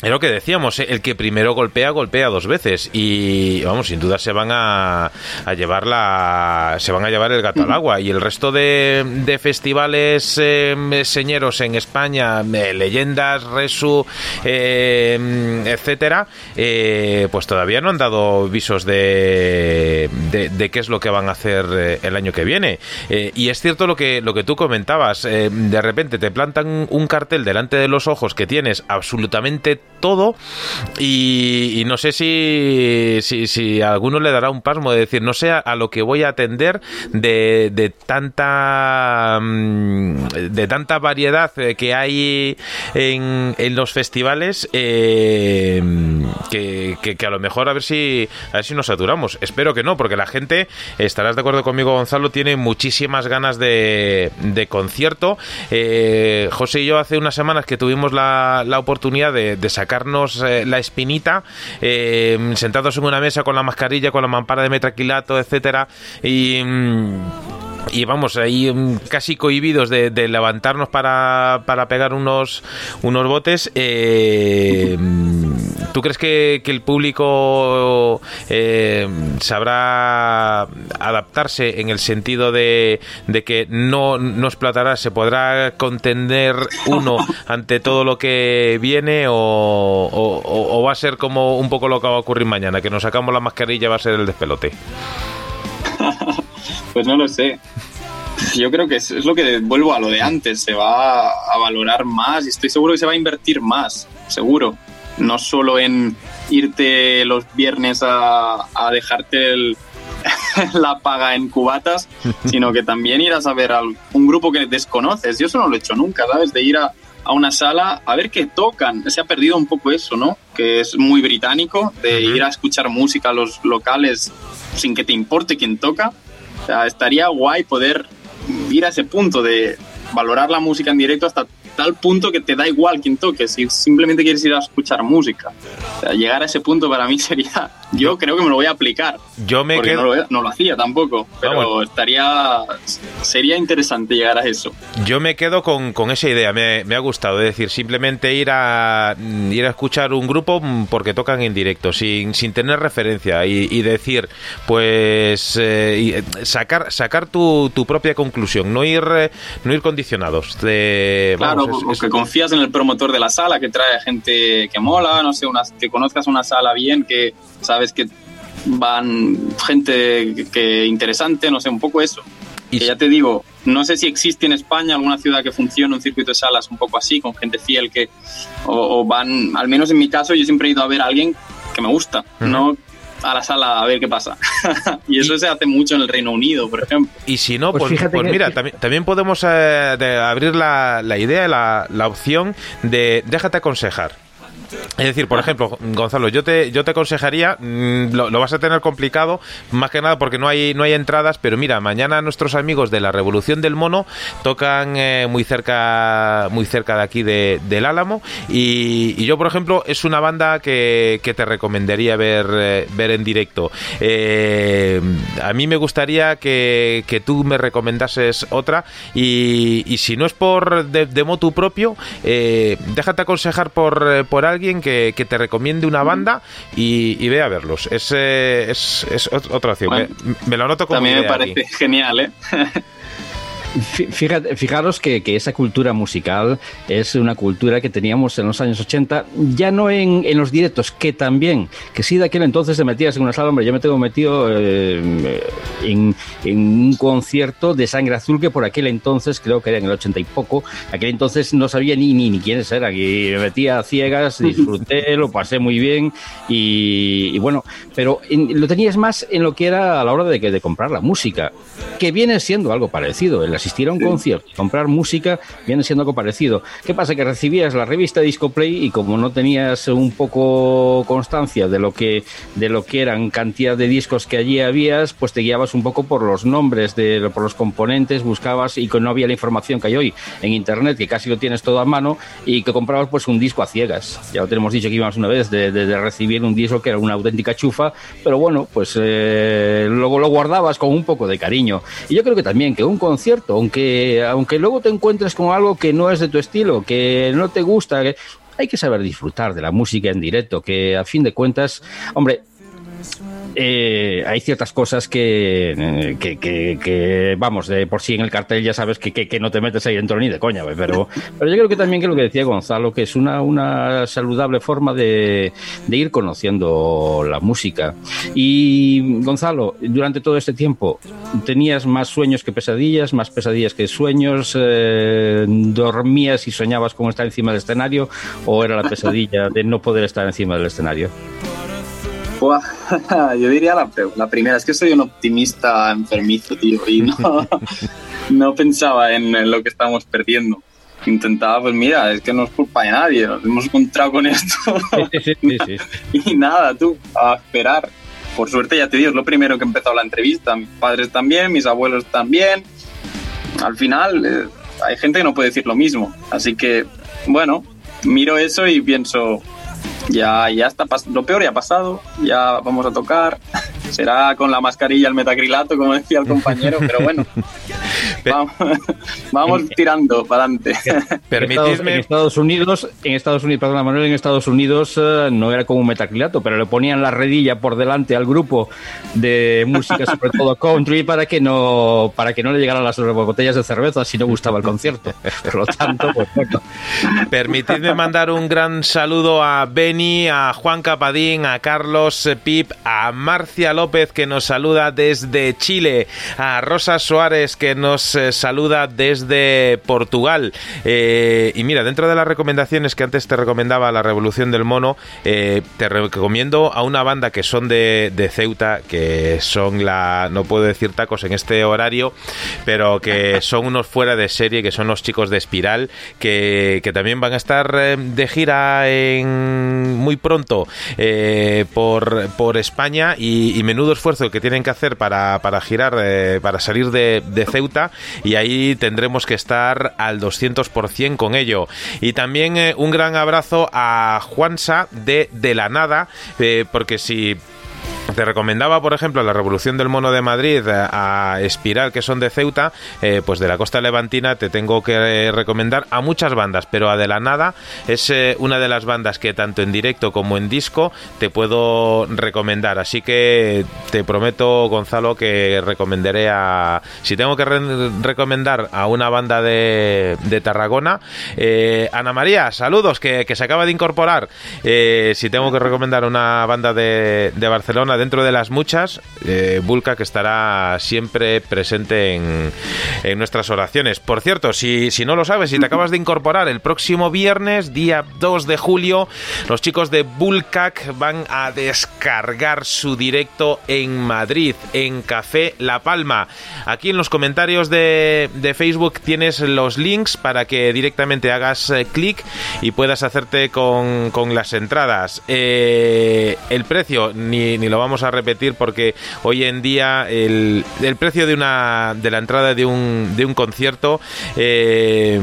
Es lo que decíamos, el que primero golpea, golpea dos veces. Y vamos, sin duda se van a, a llevar la, se van a llevar el gato al agua. Y el resto de, festivales eh, señeros en España, eh, leyendas, Resu, eh, etcétera, pues todavía no han dado visos de, de, qué es lo que van a hacer el año que viene. y es cierto lo que, lo que tú comentabas, de repente te plantan un cartel delante de los ojos que tienes absolutamente todo y, no sé si, si, a alguno le dará un pasmo de decir, no sé a, lo que voy a atender de, de tanta mm, de tanta variedad eh, que hay en, en los festivales eh, que, que, a lo mejor a ver si a ver si nos saturamos. Espero que no, porque la gente, estarás de acuerdo conmigo Gonzalo, tiene muchísimas ganas de, de concierto. Eh, José y yo hace unas semanas que tuvimos la, la oportunidad de, de sacarnos eh, la espinita, eh, sentados en una mesa con la mascarilla, con la mampara de metraquilato, etcétera, y mm, y vamos ahí casi cohibidos de, levantarnos para, para, pegar unos, unos botes. Eh, ¿Tú crees que, el público eh, sabrá adaptarse en el sentido de, de que no, no explotará, se podrá contender uno ante todo lo que viene o, o va a ser como un poco lo que va a ocurrir mañana, que nos sacamos la mascarilla va a ser el despelote? Pues no lo sé. Yo creo que es, lo que vuelvo a lo de antes, se va a valorar más y estoy seguro que se va a invertir más, seguro. no solo en irte los viernes a, a dejarte el, la paga en cubatas, sino que también irás a ver a un grupo que desconoces. Yo eso no lo he hecho nunca, ¿sabes? De ir a, a una sala a ver qué tocan. Se ha perdido un poco eso, ¿no? Que es muy británico, de ir a escuchar música a los locales sin que te importe quién toca. Sea, estaría guay poder ir a ese punto de valorar la música en directo hasta tal punto que te da igual quién toque, si simplemente quieres ir a escuchar música. O sea, llegar a ese punto para mí sería, yo creo que me lo voy a aplicar. Yo me porque quedo... no, lo, no lo hacía tampoco, pero estaría, sería interesante llegar a eso. Yo me quedo con, con esa idea, me, me, ha gustado, es decir, simplemente ir a ir a escuchar un grupo porque tocan en directo, sin, sin tener referencia y, y decir, pues eh, sacar sacar tu, tu, propia conclusión, no ir no ir condicionados. De, claro, es... que confías en el promotor de la sala que trae gente que mola, no sé, unas, que conozcas una sala bien, que sabes que van gente que, que interesante, no sé, un poco eso. Y que ya te digo, no sé si existe en España alguna ciudad que funcione un circuito de salas un poco así, con gente fiel que o, o van, al menos en mi caso, yo siempre he ido a ver a alguien que me gusta, uh -huh. no a la sala a ver qué pasa. y eso y, se hace mucho en el Reino Unido, por ejemplo. Y si no, pues, pues, pues mira, también, también, podemos eh, abrir la, la idea, la, la opción de déjate aconsejar. Es decir, por ejemplo, Gonzalo, yo te, yo te aconsejaría, mmm, lo, vas a tener complicado, más que nada porque no hay, no hay entradas, pero mira, mañana nuestros amigos de la Revolución del Mono tocan eh, muy cerca muy cerca de aquí de, del Álamo y, yo, por ejemplo, es una banda que, que te recomendaría ver, eh, ver en directo. Eh, a mí me gustaría que, que, tú me recomendases otra y, y si no es por de, de motu propio, eh, déjate aconsejar por, por alguien alguien que, que, te recomiende una banda y, y ve a verlos. Es, eh, es, es otra opción. Bueno, me, me, lo anoto como También me parece aquí. genial, ¿eh? Fíjate, fijaros que, que, esa cultura musical es una cultura que teníamos en los años 80, ya no en, en los directos, que también, que si de aquel entonces te metías en una sala, hombre, yo me tengo metido eh, en, en, un concierto de Sangre Azul que por aquel entonces, creo que era en el 80 y poco, aquel entonces no sabía ni, ni, ni quiénes eran, y me metía a ciegas, disfruté, lo pasé muy bien, y, y bueno, pero en, lo tenías más en lo que era a la hora de, de comprar la música, que viene siendo algo parecido, el asistir a un sí. concierto, comprar música, viene siendo algo parecido. ¿Qué pasa? Que recibías la revista Discoplay y como no tenías un poco constancia de lo que, de lo que eran cantidad de discos que allí habías, pues te guiabas un poco por los nombres, de, por los componentes, buscabas y que no había la información que hay hoy en internet, que casi lo tienes todo a mano, y que comprabas pues un disco a ciegas. Ya lo tenemos dicho que íbamos una vez de, de, de recibir un disco que era una auténtica chufa, pero bueno, pues eh, luego lo guardabas con un poco de cariño. Y yo creo que también que un concierto, aunque, aunque luego te encuentres con algo que no es de tu estilo, que no te gusta, que hay que saber disfrutar de la música en directo, que a fin de cuentas, hombre, eh, hay ciertas cosas que, que, vamos, de por sí en el cartel ya sabes que, que, no te metes ahí dentro ni de coña, pero, pero yo creo que también que lo que decía Gonzalo, que es una, una saludable forma de, de ir conociendo la música. Y Gonzalo, durante todo este tiempo, ¿tenías más sueños que pesadillas, más pesadillas que sueños? Eh, ¿Dormías y soñabas con estar encima del escenario o era la pesadilla de no poder estar encima del escenario? Yo diría la, la, primera, es que soy un optimista enfermizo, tío, y no, no pensaba en, en, lo que estamos perdiendo. Intentaba, pues mira, es que no es culpa de nadie, nos hemos encontrado con esto. Sí, sí, sí, y nada, tú, a esperar. Por suerte, ya te digo, es lo primero que he empezado la entrevista. Mis padres también, mis abuelos también. Al final, eh, hay gente que no puede decir lo mismo. Así que, bueno, miro eso y pienso, ya, ya está, lo peor ya ha pasado, ya vamos a tocar, será con la mascarilla el metacrilato, como decía el compañero, pero bueno, vamos, vamos tirando para adelante. Permitidme... En Estados Unidos, en Estados Unidos, perdona Manuel, en Estados Unidos uh, no era como un metacrilato, pero le ponían la redilla por delante al grupo de música, sobre todo country, para que no, para que no le llegaran las botellas de cerveza si no gustaba el concierto. Por lo tanto, pues bueno. Permitidme mandar un gran saludo a Beni, a Juan Capadín, a Carlos Pip, a Marcia López que nos saluda desde Chile, a Rosa Suárez que nos nos eh, saluda desde Portugal. Eh, y mira, dentro de las recomendaciones que antes te recomendaba La Revolución del Mono, te recomiendo a una banda que son de, Ceuta, que son la, no puedo decir tacos en este horario, pero que son unos fuera de serie, que son los chicos de Espiral, que, también van a estar de gira en, muy pronto por, por España y, menudo esfuerzo que tienen que hacer para, para girar, para salir de, Ceuta y ahí tendremos que estar al 200% con ello. Y también eh, un gran abrazo a Juansa de De la Nada, eh, porque si te recomendaba, por ejemplo, la Revolución del Mono de Madrid eh, a Espiral, que son de Ceuta, eh, pues de la costa levantina te tengo que recomendar a muchas bandas, pero a De la Nada es eh, una de las bandas que tanto en directo como en disco te puedo recomendar. Así que te prometo, Gonzalo, que recomendaré a... Si tengo que recomendar a una banda de, Tarragona, Ana María, saludos, que, se acaba de incorporar. si tengo que recomendar una banda de, de Barcelona, dentro de las muchas, eh, que estará siempre presente en, nuestras oraciones. Por cierto, si, si no lo sabes, si te acabas de incorporar, el próximo viernes, día 2 de julio, los chicos de Bulkak van a descargar su directo en Madrid, en Café La Palma. Aquí en los comentarios de, Facebook tienes los links para que directamente hagas eh, clic y puedas hacerte con, las entradas. Eh, el precio ni, ni lo vamos a repetir porque hoy en día el, el precio de una de la entrada de un, de un concierto eh,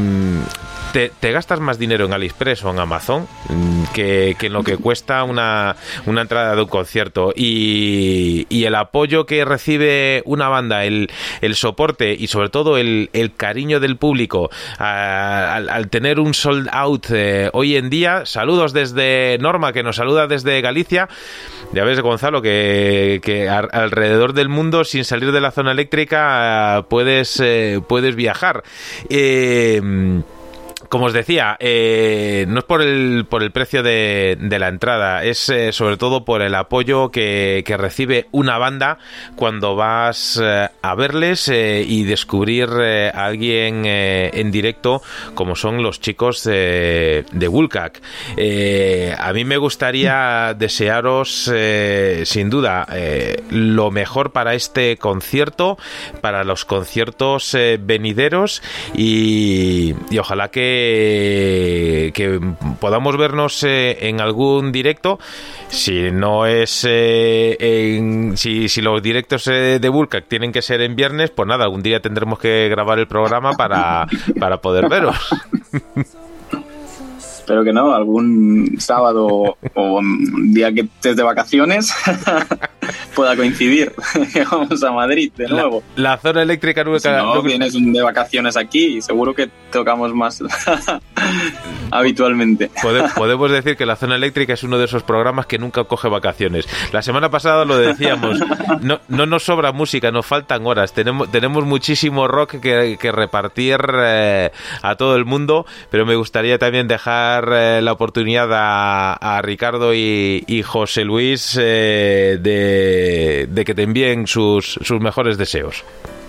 te, gastas más dinero en AliExpress o en Amazon mm, que, en lo que cuesta una, entrada de un concierto. Y, el apoyo que recibe una banda, el, soporte y sobre todo el, cariño del público al, tener un sold out eh, hoy en día. Saludos desde Norma, que nos saluda desde Galicia. Ya ves, Gonzalo, que, alrededor del mundo, sin salir de la zona eléctrica, puedes, eh, puedes viajar. Eh, como os decía, eh, no es por el, por el precio de, la entrada, es eh, sobre todo por el apoyo que, recibe una banda cuando vas eh, a verles y descubrir a alguien en directo como son los chicos de, de a mí me gustaría desearos, sin duda, lo mejor para este concierto, para los conciertos venideros y ojalá que que, podamos vernos eh, en algún directo. Si no es eh, si, si, los directos eh, de Bulkak tienen que ser en viernes, pues nada, algún día tendremos que grabar el programa para, para poder veros. espero que no, algún sábado o un día que estés de vacaciones pueda coincidir que vamos a Madrid de nuevo. La, zona eléctrica nunca... Si no, vienes de vacaciones aquí y seguro que tocamos más habitualmente. podemos decir que la zona eléctrica es uno de esos programas que nunca coge vacaciones. La semana pasada lo decíamos, no, no nos sobra música, nos faltan horas, tenemos, tenemos muchísimo rock que, repartir eh, a todo el mundo, pero me gustaría también dejar eh, la oportunidad a, Ricardo y, José Luis eh, de, que te envíen sus mejores deseos.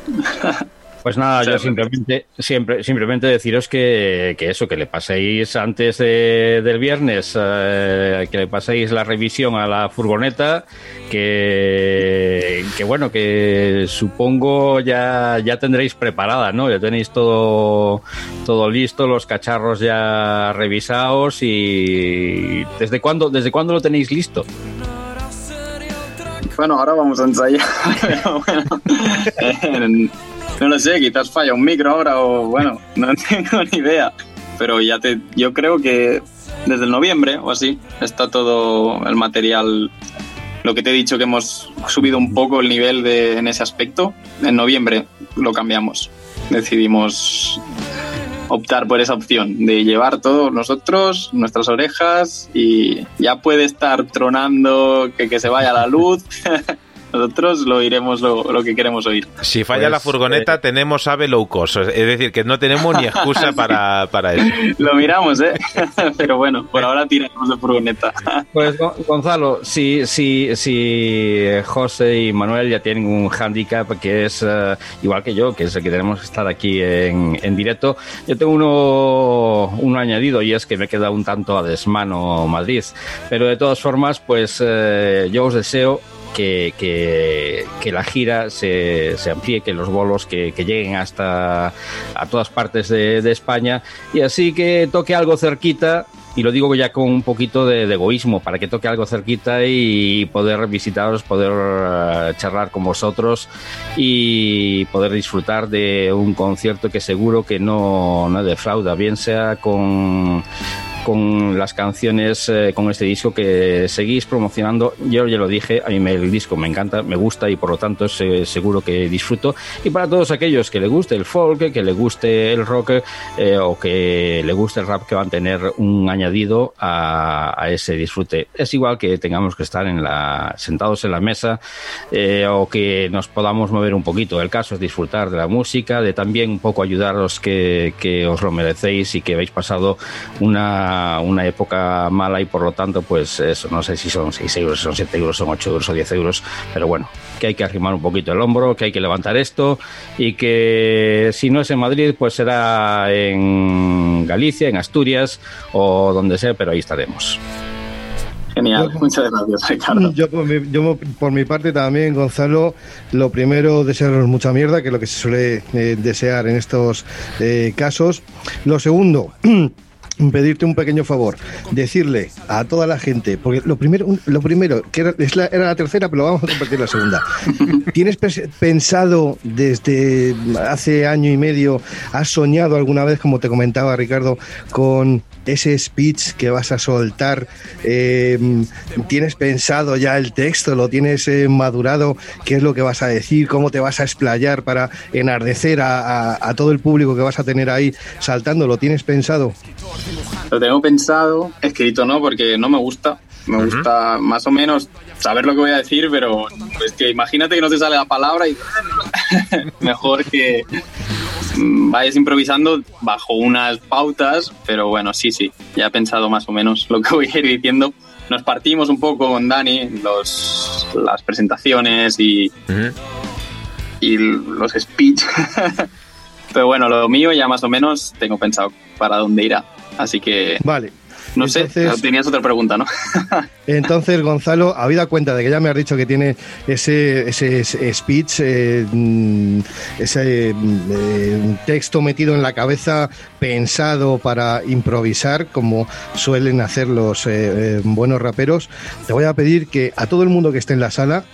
Pues nada, yo simplemente, siempre, simplemente deciros que, eso, que le paséis antes del viernes, eh, que le paséis la revisión a la furgoneta, que, que bueno, que supongo ya, ya tendréis preparada, ¿no? Ya tenéis todo, todo listo, los cacharros ya revisados y ¿desde cuándo, desde cuándo lo tenéis listo? Bueno, ahora vamos a ensayar. bueno, no lo sé, quizás falla un micro ahora o bueno, no tengo ni idea. Pero ya te, yo creo que desde el noviembre o así está todo el material. Lo que te he dicho que hemos subido un poco el nivel de, en ese aspecto. En noviembre lo cambiamos. Decidimos optar por esa opción de llevar todos nosotros, nuestras orejas y ya puede estar tronando que, que se vaya la luz nosotros lo oiremos lo, lo que queremos oír. Si falla Pues, la furgoneta, tenemos ave low cost. Es decir, que no tenemos ni excusa para, para eso. Lo miramos, ¿eh? Pero bueno, por ahora tiraremos de furgoneta. Pues Go- Gonzalo, si, si, si José y Manuel ya tienen un hándicap que es eh, igual que yo, que es el que tenemos que estar aquí en, en directo, yo tengo uno, uno añadido y es que me queda un tanto a desmano Madrid. Pero de todas formas, pues eh, yo os deseo que, que, que la gira se, se amplíe, que los bolos que, que lleguen hasta a todas partes de, de España. Y así que toque algo cerquita y lo digo ya con un poquito de, de egoísmo, para que toque algo cerquita y poder visitaros, poder eh, charlar con vosotros y poder disfrutar de un concierto que seguro que no, no defrauda, bien sea con con las canciones, eh, con este disco que seguís promocionando. Yo ya lo dije, a mí me- el disco me encanta, me gusta y por lo tanto seguro que disfruto. Y para todos aquellos que le guste el folk, que le guste el rock eh, o que le guste el rap, que van a tener un añadido a, ese disfrute. Es igual que tengamos que estar sentados en la mesa eh, o que nos podamos mover un poquito. El caso es disfrutar de la música, de también un poco ayudaros que, que os lo merecéis y que habéis pasado una, una época mala y por lo tanto, pues eso, no sé si son 6 euros, son 7 euros, son 8 euros o 10 euros, pero bueno, que hay que arrimar un poquito el hombro, que hay que levantar esto y que si no es en Madrid, pues será en Galicia, en Asturias o donde sea, pero ahí estaremos. Genial, muchas gracias, Ricardo. Yo por, mi, yo por mi parte también, Gonzalo, lo primero, desearos mucha mierda, que es lo que se suele eh, desear en estos eh, casos. Lo segundo, pedirte un pequeño favor, decirle a toda la gente, porque lo primero, lo primero que era, es la, era la tercera, pero vamos a compartir la segunda. ¿Tienes pensado desde hace año y medio, has soñado alguna vez, como te comentaba Ricardo, con ese speech que vas a soltar? Eh, ¿Tienes pensado ya el texto? ¿Lo tienes eh, madurado? ¿Qué es lo que vas a decir? ¿Cómo te vas a explayar para enardecer a, a- a todo el público que vas a tener ahí saltando? ¿Lo tienes pensado? Lo tengo pensado, escrito no, porque no me gusta. Me gusta más o menos saber lo que voy a decir, pero es que imagínate que no te sale la palabra y mejor que vayas improvisando bajo unas pautas, pero bueno, sí, sí, ya he pensado más o menos lo que voy a ir diciendo. Nos partimos un poco con Dani los, las presentaciones y, y los speech. pero bueno, lo mío ya más o menos tengo pensado para dónde irá. Así que Vale. no sé, Entonces- tenías otra pregunta, ¿no? Entonces, Gonzalo, habida cuenta de que ya me has dicho que tiene ese, ese, ese speech, eh, mm, ese mm, eh, texto metido en la cabeza, pensado para improvisar, como suelen hacer los eh, eh, buenos raperos, te voy a pedir que a todo el mundo que esté en la sala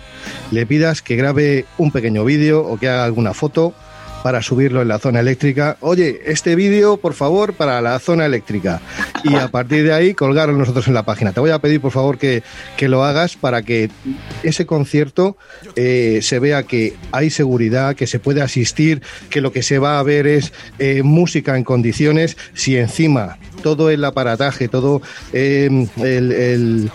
le pidas que grabe un pequeño vídeo o que haga alguna foto para subirlo en la zona eléctrica. Oye, este vídeo, por favor, para la zona eléctrica. Y a partir de ahí, colgarlo nosotros en la página. Te voy a pedir, por favor, que, que lo hagas para que ese concierto eh, se vea que hay seguridad, que se puede asistir, que lo que se va a ver es eh, música en condiciones. Si encima todo el aparataje, todo eh, eh,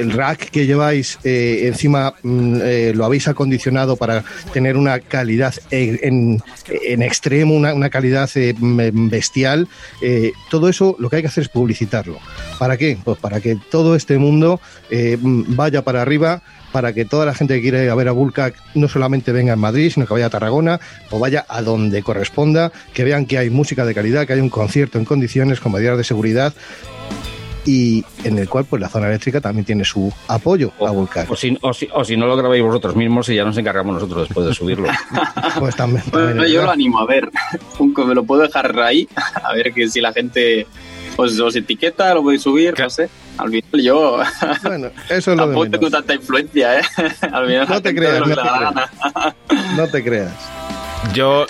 el rack que lleváis eh, encima mm, lo habéis acondicionado para tener una calidad en, en- extremo, una, una calidad bestial. todo eso lo que hay que hacer es publicitarlo. ¿Para qué? Pues para que todo este mundo mm, vaya para arriba para que toda la gente que quiere ir a ver a Bulcac no solamente venga en Madrid, sino que vaya a Tarragona o vaya a donde corresponda, que vean que hay música de calidad, que hay un concierto en condiciones con medidas de seguridad y en el cual pues la zona eléctrica también tiene su apoyo a Bulcac. O si, o, si, o si no lo grabáis vosotros mismos y ya nos encargamos nosotros después de subirlo. Pues también, yo lo animo a ver. Me lo puedo dejar ahí, a ver que si la gente os, os etiqueta, lo podéis subir, no sé. Al final yo Bueno, eso es lo de tengo menos. tanta influencia, ¿eh? Al final No te creas, te. No te creas. Yo,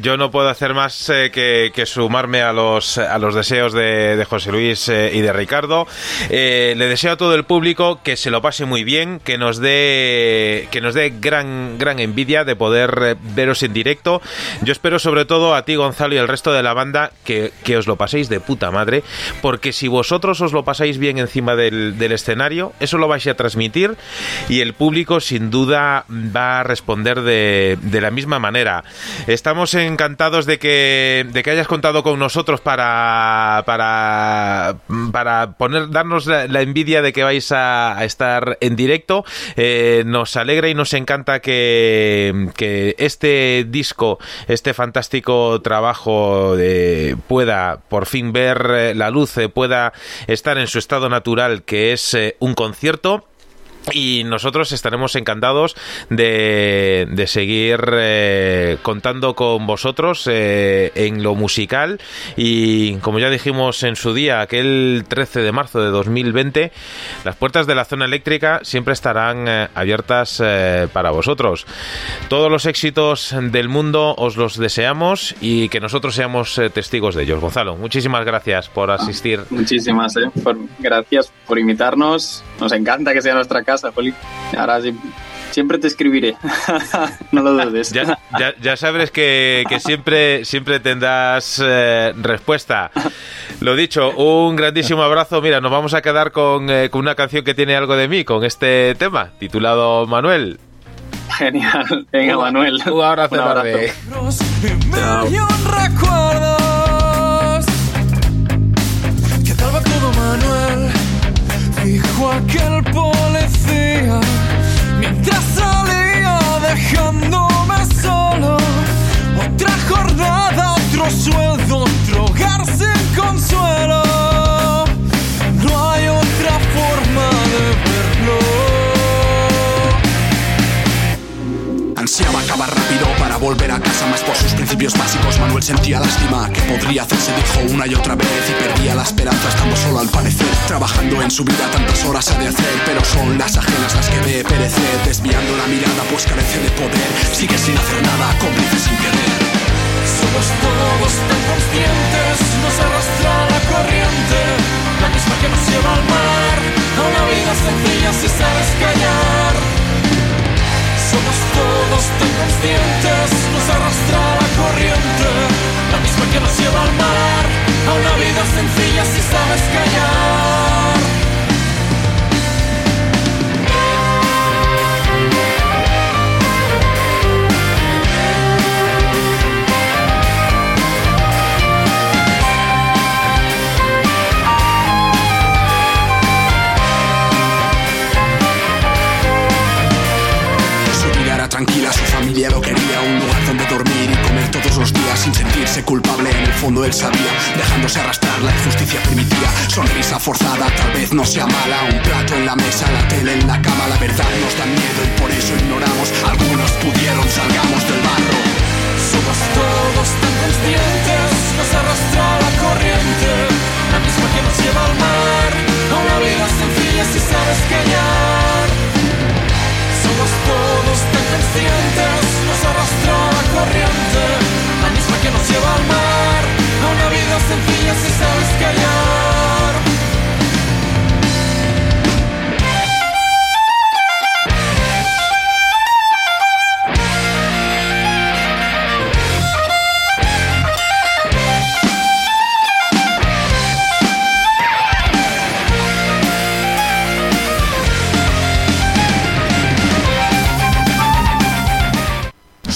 yo no puedo hacer más eh, que, sumarme a los, a los deseos de, José Luis eh, y de Ricardo. Eh, le deseo a todo el público que se lo pase muy bien, que nos dé, que nos dé gran, gran envidia de poder veros en directo. Yo espero sobre todo a ti, Gonzalo, y al resto de la banda que, os lo paséis de puta madre, porque si vosotros os lo pasáis bien encima del, del escenario, eso lo vais a transmitir y el público sin duda va a responder de, de la misma manera. Estamos encantados de que, de que hayas contado con nosotros para, para, para poner, darnos la, envidia de que vais a, estar en directo. Eh, nos alegra y nos encanta que, que este disco, este fantástico trabajo de, pueda por fin ver eh, la luz, eh, pueda estar en su estado natural, que es un concierto y nosotros estaremos encantados de, de seguir eh, contando con vosotros eh, en lo musical y como ya dijimos en su día, aquel 13 de marzo de 2020, las puertas de la zona eléctrica siempre estarán eh, abiertas para vosotros. Todos los éxitos del mundo os los deseamos y que nosotros seamos testigos de ellos. Gonzalo, muchísimas gracias por asistir. Muchísimas, gracias por invitarnos. Nos encanta que sea nuestra casa casa, Ahora siempre te escribiré. no lo dudes. Ya, sabes que, siempre, siempre tendrás eh, respuesta. Lo dicho, un grandísimo abrazo. Mira, nos vamos a quedar con, eh, con una canción que tiene algo de mí, con este tema, titulado Manuel. Genial. Venga, Manuel. Un abrazo, Manuel? dijo aquel mientras salía dejándome solo. Otra jornada, otro sueldo, otro hogar sin consuelo. Ansiaba acabar rápido para volver a casa más por sus principios básicos. Manuel sentía lástima que podría hacerse, dijo una y otra vez y perdía la esperanza estando solo al parecer. Trabajando en su vida tantas horas ha de hacer, pero son las ajenas las que ve perecer. Desviando la mirada pues carece de poder, sigue sin hacer nada, cómplice sin querer. Somos todos tan conscientes, nos arrastra la corriente, la misma que nos lleva al mar, a una vida sencilla si sabes callar. Somos todos tan conscientes, nos arrastra la corriente, la misma que nos lleva al mar, a una vida sencilla si sabes callar. Él sabía, dejándose arrastrar, la injusticia permitía. Sonrisa forzada, tal vez no sea mala, un plato en la mesa, la tele en la cama, la verdad nos da miedo y por eso ignoramos. Algunos pudieron, salgamos del barro. Somos todos tan conscientes, nos arrastra la corriente, la misma que nos lleva al mar, a una vida sencilla si sabes callar. Somos todos tan conscientes, nos arrastra la corriente, la misma que nos lleva al mar, una vida sencilla si sabes callar.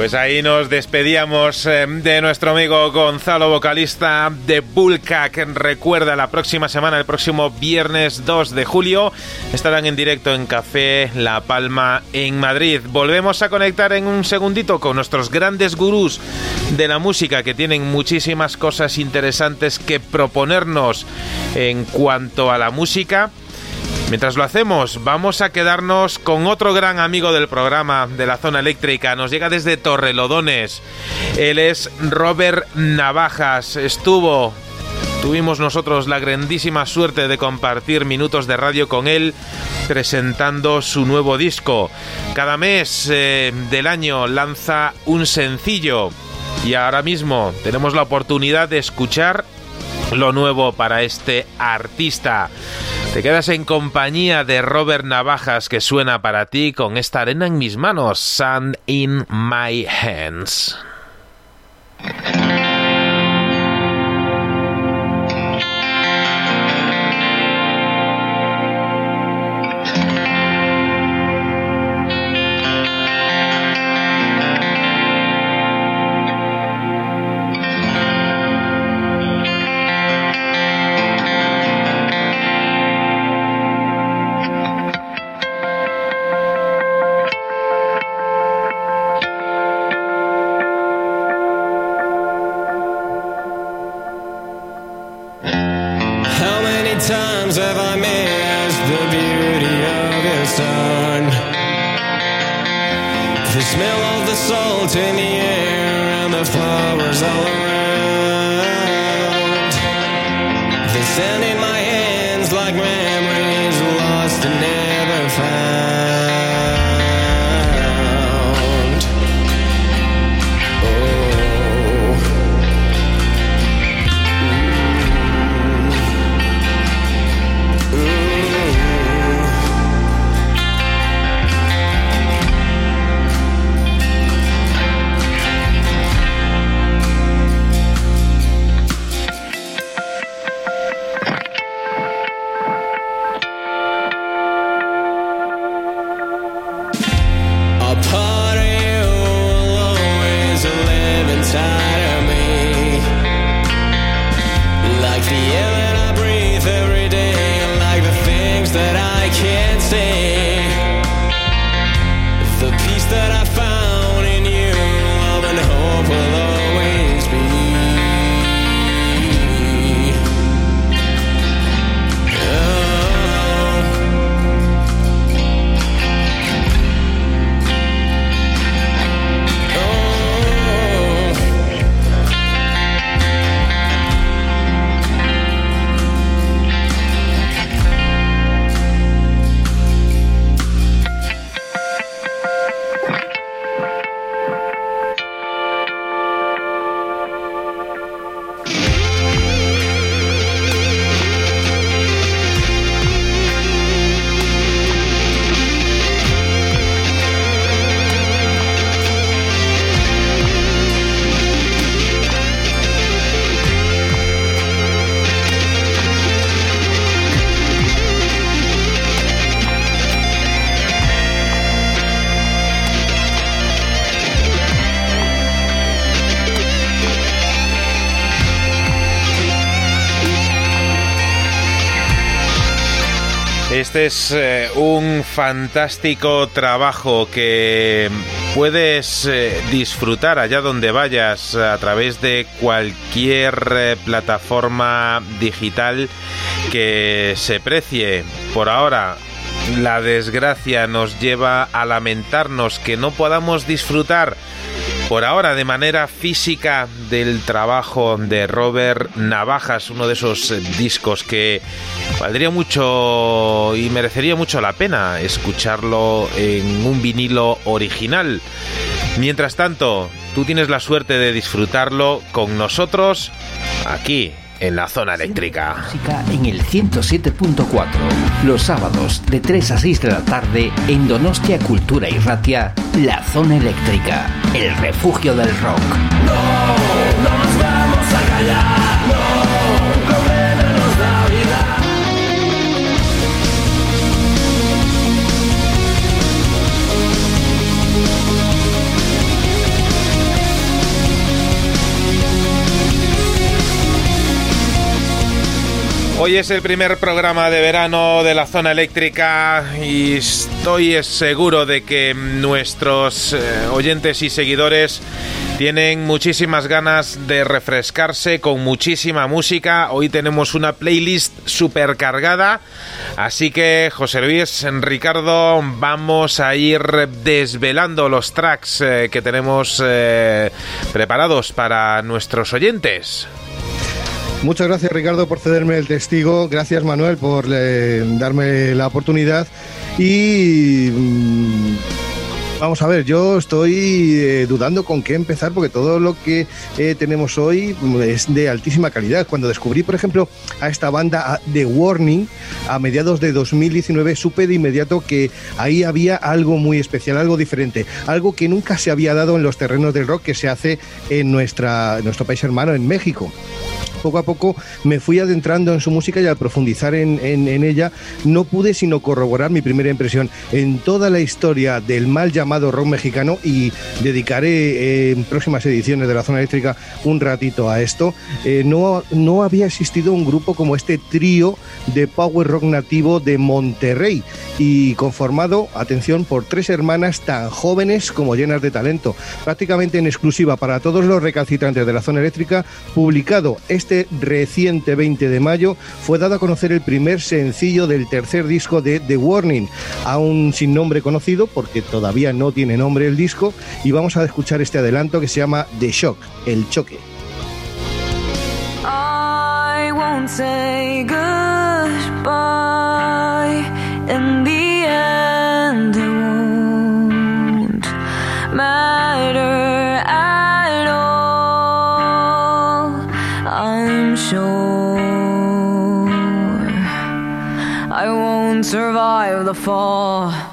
Pues ahí nos despedíamos eh, de nuestro amigo Gonzalo, vocalista de Bullcac. Recuerda, la próxima semana, el próximo viernes 2 de julio, estarán en directo en Café La Palma en Madrid. Volvemos a conectar en un segundito con nuestros grandes gurús de la música que tienen muchísimas cosas interesantes que proponernos en cuanto a la música. Mientras lo hacemos, vamos a quedarnos con otro gran amigo del programa de la zona eléctrica. Nos llega desde Torrelodones. Él es Robert Navajas. Estuvo Tuvimos nosotros la grandísima suerte de compartir minutos de radio con él presentando su nuevo disco. Cada mes eh, del año lanza un sencillo y ahora mismo tenemos la oportunidad de escuchar lo nuevo para este artista. Te quedas en compañía de Robert Navajas que suena para ti con esta arena en mis manos, Sand in My Hands. Es eh, un fantástico trabajo que puedes eh, disfrutar allá donde vayas a través de cualquier eh, plataforma digital que se precie. Por ahora, la desgracia nos lleva a lamentarnos que no podamos disfrutar por ahora de manera física del trabajo de Robert Navajas, uno de esos eh, discos que valdría mucho y merecería mucho la pena escucharlo en un vinilo original. Mientras tanto, tú tienes la suerte de disfrutarlo con nosotros aquí en la zona eléctrica. Música en el 107.4, los sábados de 3 a 6 de la tarde en Donostia Cultura y Ratia, la zona eléctrica, el refugio del rock. No, Hoy es el primer programa de verano de la zona eléctrica y estoy seguro de que nuestros eh, oyentes y seguidores tienen muchísimas ganas de refrescarse con muchísima música. Hoy tenemos una playlist super cargada. Así que, José Luis, Ricardo, vamos a ir desvelando los tracks eh, que tenemos eh, preparados para nuestros oyentes. Muchas gracias Ricardo por cederme el testigo, gracias Manuel por eh, darme la oportunidad. Y mm, vamos a ver, yo estoy eh, dudando con qué empezar porque todo lo que eh, tenemos hoy mm, es de altísima calidad. Cuando descubrí, por ejemplo, a esta banda The Warning a mediados de 2019, supe de inmediato que ahí había algo muy especial, algo diferente, algo que nunca se había dado en los terrenos del rock que se hace en, nuestra, en nuestro país hermano, en México poco a poco me fui adentrando en su música y al profundizar en, ella no pude sino corroborar mi primera impresión en toda la historia del mal llamado rock mexicano y dedicaré eh, en próximas ediciones de la zona eléctrica un ratito a esto. Eh, no, no había existido un grupo como este trío de power rock nativo de Monterrey y conformado, atención, por tres hermanas tan jóvenes como llenas de talento, prácticamente en exclusiva para todos los recalcitrantes de la zona eléctrica, publicado este este reciente 20 de mayo fue dado a conocer el primer sencillo del tercer disco de The Warning, aún sin nombre conocido porque todavía no tiene nombre el disco y vamos a escuchar este adelanto que se llama The Shock, el choque. Survive the fall.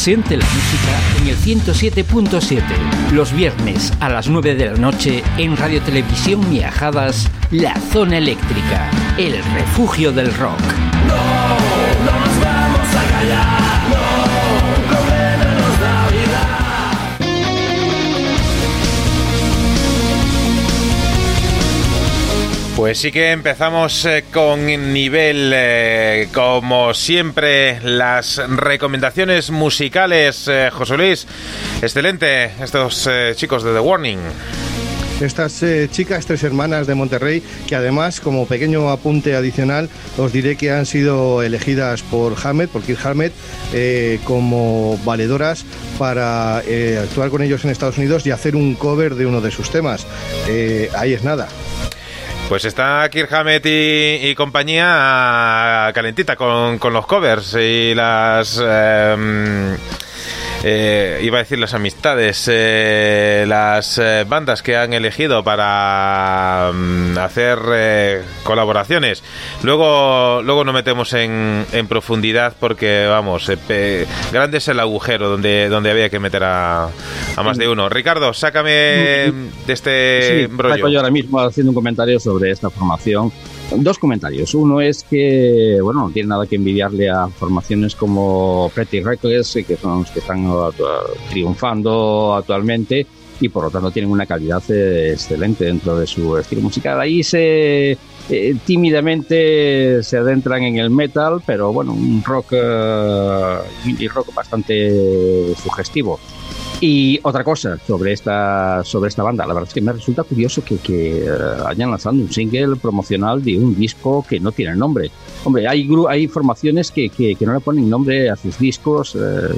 Siente la música en el 107.7. Los viernes a las 9 de la noche en Radio Televisión Miajadas, La Zona Eléctrica, el refugio del rock. Pues sí que empezamos eh, con nivel, eh, como siempre, las recomendaciones musicales. Eh, José Luis, excelente estos eh, chicos de The Warning. Estas chicas, tres hermanas de Monterrey, que además, como pequeño apunte adicional, os diré que han sido elegidas por Hammett, por Kirk Hammett, como valedoras para actuar con ellos en Estados Unidos y hacer un cover de uno de sus temas. Ahí es nada. Pues está Kirk y, compañía calentita con, con los covers y las... eh, eh, iba a decir las amistades, eh, las eh, bandas que han elegido para mm, hacer eh, colaboraciones. Luego, luego nos metemos en, en profundidad porque, vamos, eh, pe- grande es el agujero donde, donde había que meter a, a más de uno. Ricardo, sácame de este Sí, yo ahora mismo haciendo un comentario sobre esta formación. Dos comentarios. Uno es que, bueno, no tiene nada que envidiarle a formaciones como Pretty Reckless, que son los que están triunfando actualmente y por lo tanto tienen una calidad eh, excelente dentro de su estilo musical. Ahí se eh, tímidamente se adentran en el metal, pero bueno, un rock eh, indie rock bastante sugestivo. Y otra cosa sobre esta, sobre esta banda, la verdad es que me resulta curioso que, que eh, hayan lanzado un single promocional de un disco que no tiene nombre. Hombre, hay, hay formaciones que, que, que no le ponen nombre a sus discos. eh,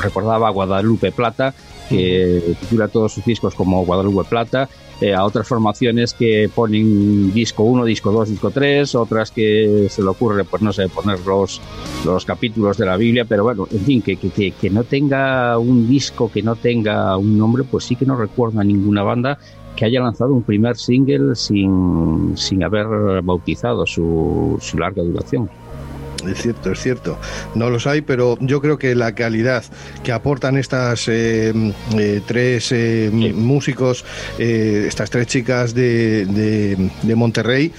recordaba Guadalupe Plata, que titula todos sus discos como Guadalupe Plata. Eh, a otras formaciones que ponen disco 1, disco 2, disco 3, otras que se le ocurre, pues no sé, poner los, los capítulos de la Biblia, pero bueno, en fin, que, que, que, no tenga un disco, que no tenga un nombre, pues sí que no recuerdo a ninguna banda que haya lanzado un primer single sin, sin haber bautizado su, su larga duración. Es cierto, es cierto. No los hay, pero yo creo que la calidad que aportan estas eh, eh, tres eh, músicos, eh, estas tres chicas de, de- de Monterrey,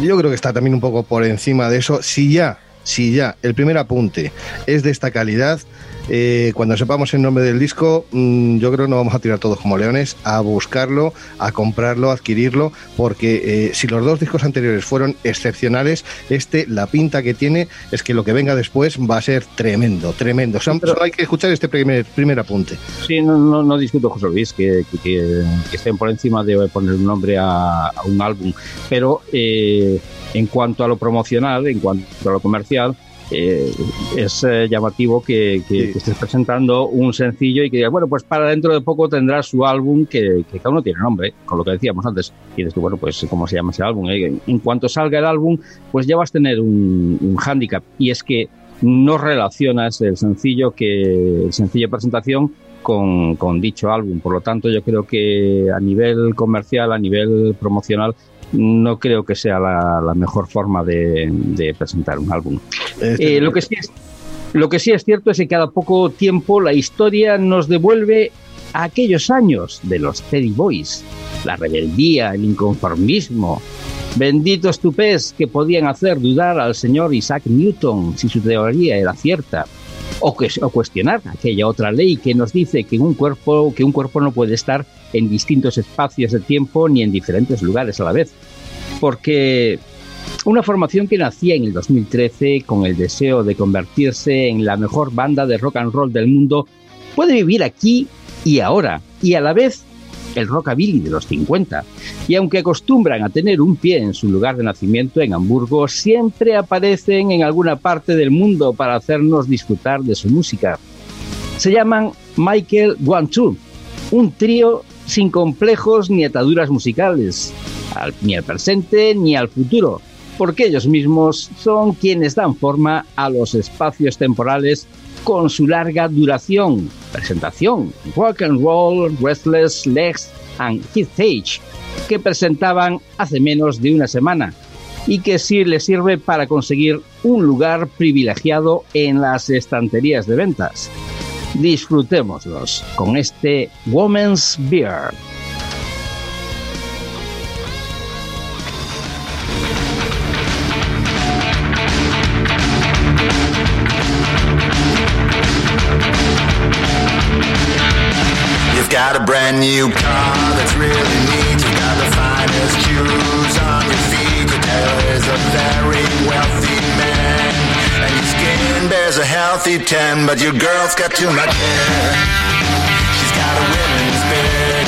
yo creo que está también un poco por encima de eso. Si ya, si ya el primer apunte es de esta calidad, eh, cuando sepamos el nombre del disco, mm, yo creo que nos vamos a tirar todos como leones a buscarlo, a comprarlo, a adquirirlo, porque eh, si los dos discos anteriores fueron excepcionales, este, la pinta que tiene es que lo que venga después va a ser tremendo, tremendo. Solo hay que escuchar este primer, primer apunte. Sí, no, no, no discuto, José Luis, que, que, que- que estén por encima de poner un nombre a, a un álbum, pero eh, en cuanto a lo promocional, en cuanto a lo comercial, eh, es eh, llamativo que, que- Sí. que estés presentando un sencillo y que digas, bueno, pues para dentro de poco tendrá su álbum que, que cada uno tiene nombre, con lo que decíamos antes. Y dices tú, bueno, pues ¿cómo se llama ese álbum? Eh, En cuanto salga el álbum, pues ya vas a tener un, un hándicap y es que no relacionas el sencillo que el sencillo presentación con, con dicho álbum. Por lo tanto, yo creo que a nivel comercial, a nivel promocional, no creo que sea la, la mejor forma de, de presentar un álbum. Este- Eh, lo, que sí es, lo que sí es cierto es que cada poco tiempo la historia nos devuelve a aquellos años de los Teddy Boys, la rebeldía, el inconformismo, benditos tupés que podían hacer dudar al señor Isaac Newton si su teoría era cierta, o, cuestionar aquella otra ley que nos dice que un cuerpo que un cuerpo no puede estar en distintos espacios de tiempo ni en diferentes lugares a la vez, porque una formación que nacía en el 2013 con el deseo de convertirse en la mejor banda de rock and roll del mundo puede vivir aquí y ahora y a la vez el rockabilly de los 50. Y aunque acostumbran a tener un pie en su lugar de nacimiento en Hamburgo, siempre aparecen en alguna parte del mundo para hacernos disfrutar de su música. Se llaman Michael Two, un trío sin complejos ni ataduras musicales, al- ni al presente ni al futuro, porque ellos mismos son quienes dan forma a los espacios temporales con su larga duración. Presentación, Rock and Roll, Restless Legs and Hit Stage, que presentaban hace menos de una semana. y que sí le sirve para conseguir un lugar privilegiado en las estanterías de ventas. Disfrutémoslos con este Woman's Beer. Brand new car that's really neat. You've got the finest shoes on your feet. Your tailor is a very wealthy man. And your skin bears a healthy tan, but your girl's got too much hair. She's got a women's bed.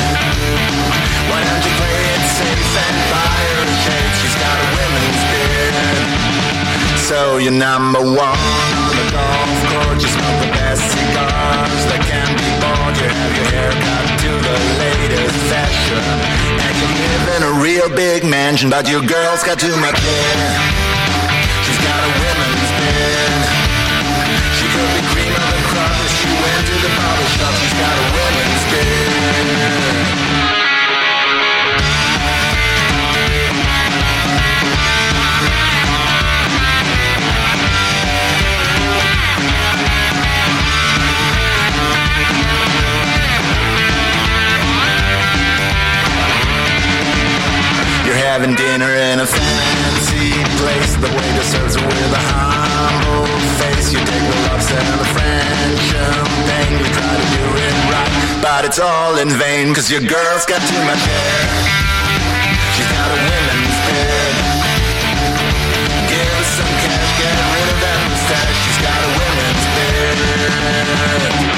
Why don't you play it safe and buy her a shade? She's got a women's bed. So you're number one on the golf course. You smoke the best cigars that can be your to the latest fashion. And you live in a real big mansion, but your girl's got too much hair. She's got a women's bed. She could be creamer than crop if she went to the barber shop. She's got a women's bed. Having dinner in a fancy place. The waiter serves it with a humble face. You take the lobster and the French champagne. You try to do it right, but it's all in vain. Cause your girl's got too much hair. She's got a women's bed. Give her some cash, get rid of that mustache. She's got a women's bed.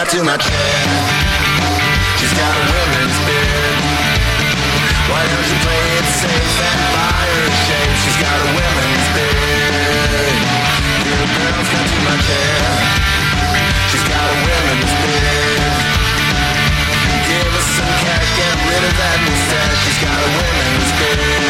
Got too much hair. She's got a women's bed. Why don't you play it safe and buy her a shave? She's got a women's bed. Your girl's got too much hair. She's got a women's bed. Give her some cash, get rid of that mustache. She's got a women's bed.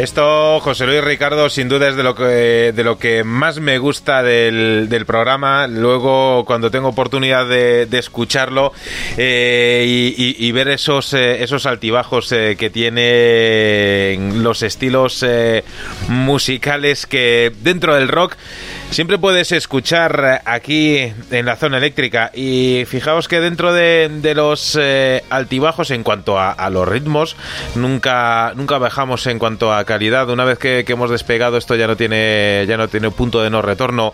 Esto, José Luis Ricardo, sin duda es de lo que, de lo que más me gusta del, programa. Luego, cuando tengo oportunidad de, escucharlo eh, y, ver esos, eh, esos altibajos eh, que tiene los estilos musicales que dentro del rock siempre puedes escuchar aquí en la zona eléctrica. Y fijaos que dentro de, de los eh, altibajos en cuanto a, a los ritmos, nunca, nunca bajamos en cuanto a calidad. Una vez que, que hemos despegado, esto ya no tiene, ya no tiene punto de no retorno.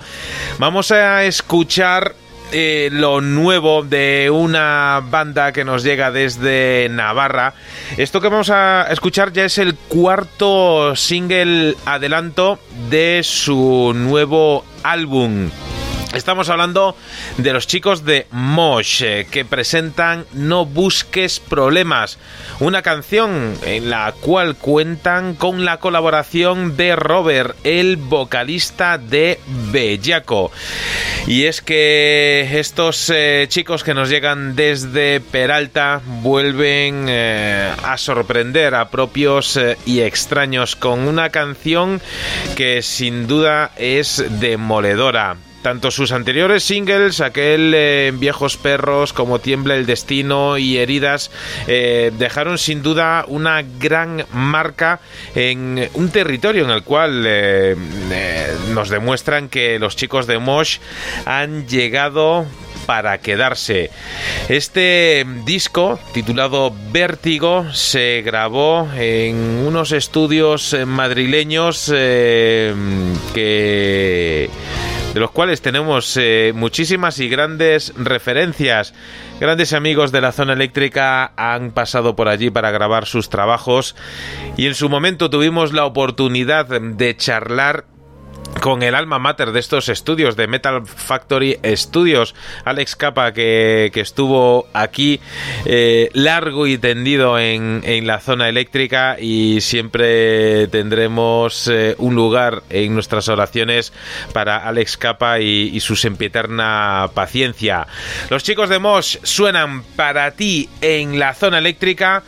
Vamos a escuchar eh, lo nuevo de una banda que nos llega desde Navarra. Esto que vamos a escuchar ya es el cuarto single adelanto de su nuevo álbum. Estamos hablando de los chicos de Mosh eh, que presentan No busques problemas, una canción en la cual cuentan con la colaboración de Robert, el vocalista de Bellaco. Y es que estos eh, chicos que nos llegan desde Peralta vuelven eh, a sorprender a propios y extraños con una canción que sin duda es demoledora. Tanto sus anteriores singles, aquel eh, Viejos Perros como Tiembla el Destino y Heridas, eh, dejaron sin duda una gran marca en un territorio en el cual eh, nos demuestran que los chicos de Mosh han llegado para quedarse. Este disco, titulado Vértigo, se grabó en unos estudios madrileños que de los cuales tenemos eh, muchísimas y grandes referencias. Grandes amigos de la zona eléctrica han pasado por allí para grabar sus trabajos y en su momento tuvimos la oportunidad de charlar con el alma mater de estos estudios, de Metal Factory Studios, Alex Capa, que, estuvo aquí eh, largo y tendido en, la zona eléctrica y siempre tendremos eh, un lugar en nuestras oraciones para Alex Capa y, y su sempiterna paciencia. Los chicos de Mosh suenan para ti en la zona eléctrica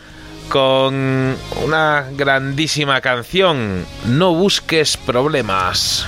con una grandísima canción, No busques problemas.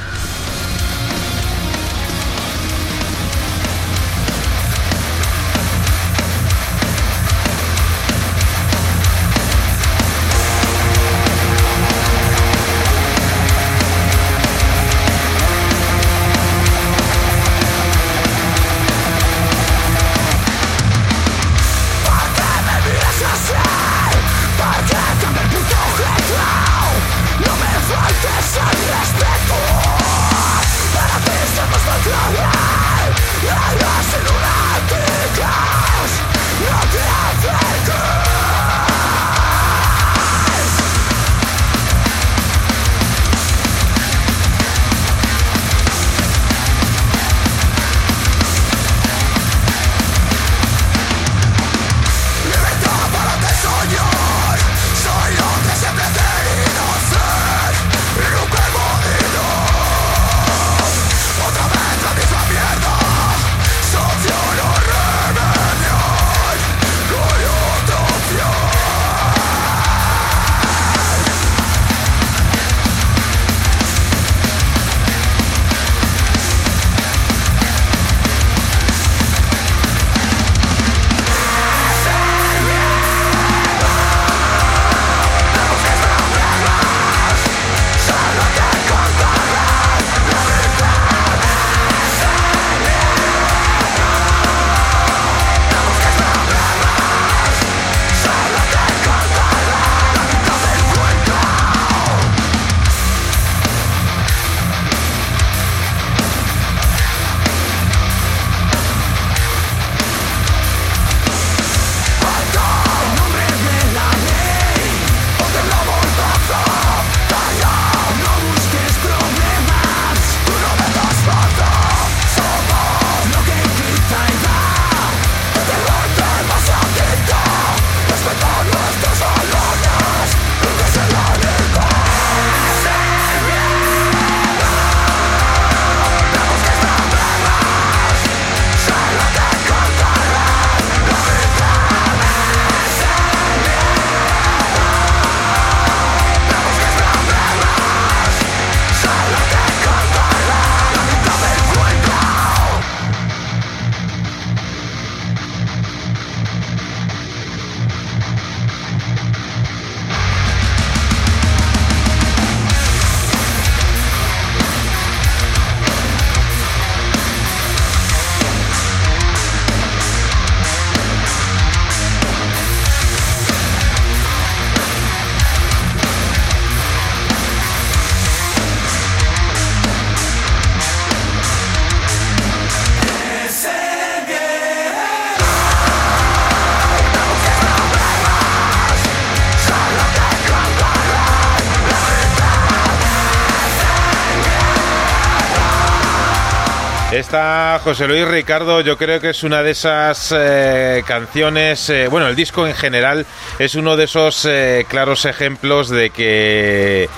José Luis Ricardo, yo creo que es una de esas eh, canciones, eh, bueno, el disco en general es uno de esos eh, claros ejemplos de que,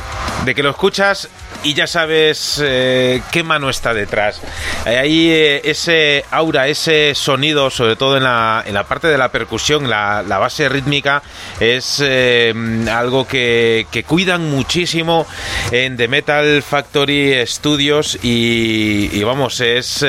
de que lo escuchas y ya sabes qué mano está detrás. Hay eh, ese aura, ese sonido, sobre todo en la, en la parte de la percusión, la, la base rítmica, es eh, algo que, que, cuidan muchísimo en The Metal Factory Studios y, vamos, es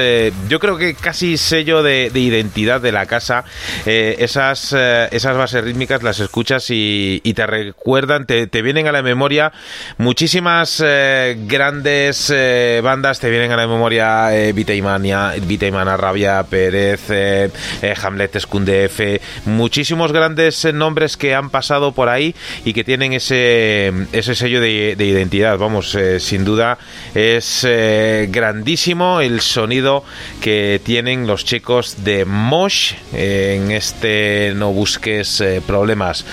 yo creo que casi sello de, de identidad de la casa. esas, esas bases rítmicas las escuchas y, y te recuerdan, te, te, vienen a la memoria muchísimas grandes eh, bandas te vienen a la memoria eh, Vitaimania, Vitaimana, Rabia, Pérez, eh, eh Hamlet, F muchísimos grandes eh, nombres que han pasado por ahí y que tienen ese, ese sello de, de identidad. Vamos, sin duda es grandísimo el sonido que tienen los chicos de Mosh en este No Busques Problemas.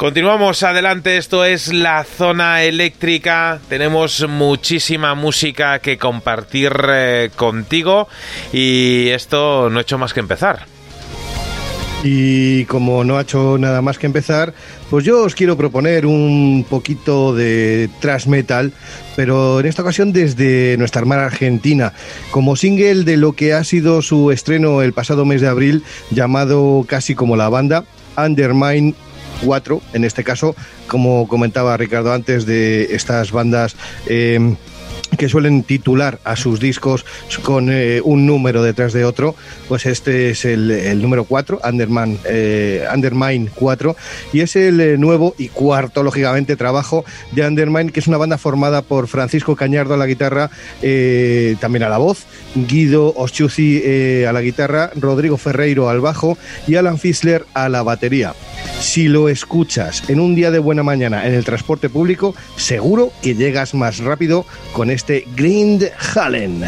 Continuamos adelante, esto es la zona eléctrica, tenemos muchísima música que compartir eh, contigo y esto no ha hecho más que empezar. Y como no ha hecho nada más que empezar, pues yo os quiero proponer un poquito de thrash metal, pero en esta ocasión desde nuestra hermana Argentina, como single de lo que ha sido su estreno el pasado mes de abril, llamado casi como la banda, Undermine cuatro, en este caso, como comentaba Ricardo antes, de estas bandas. Eh, que suelen titular a sus discos con eh, un número detrás de otro, pues este es el, número 4, Underman, eh, Undermine 4, y es el eh, nuevo y cuarto, lógicamente, trabajo de Undermine, que es una banda formada por Francisco Cañardo a la guitarra, eh, también a la voz, Guido Oschuzzi a la guitarra, Rodrigo Ferreiro al bajo y Alan Fisler a la batería. Si lo escuchas en un día de buena mañana en el transporte público, seguro que llegas más rápido con este Grind Hallen.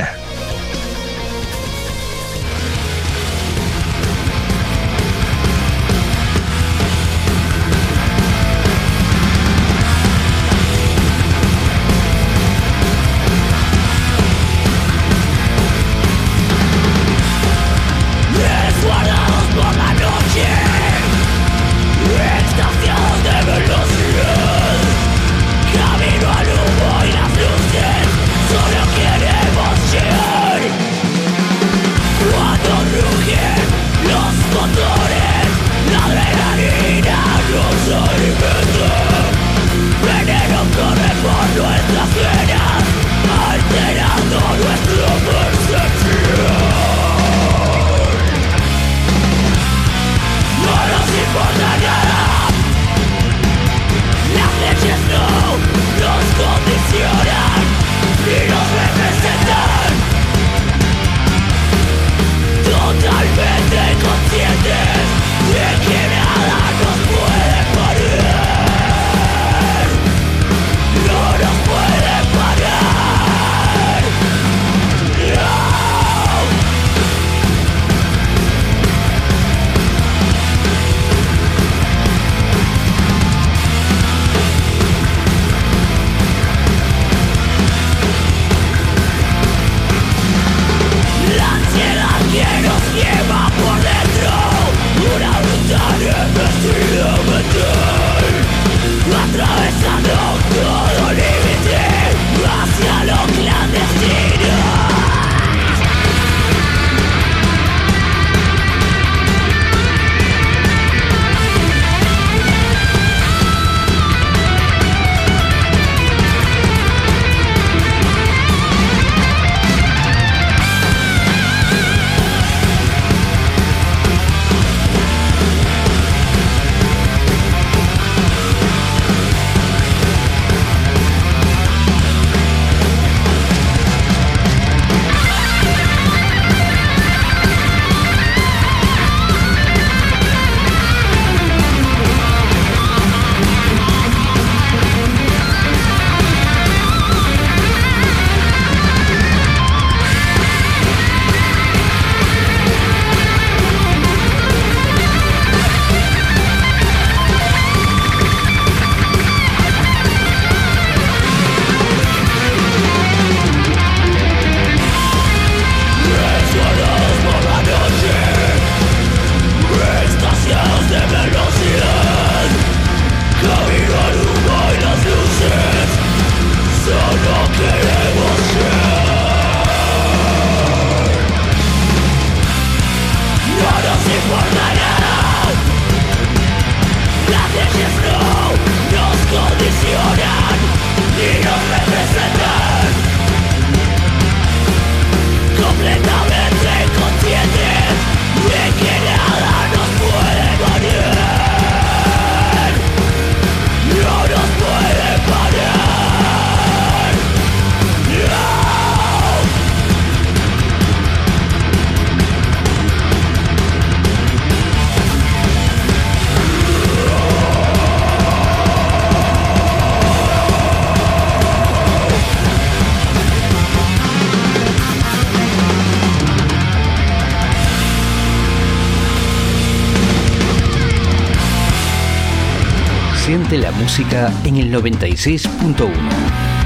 Música en el 96.1.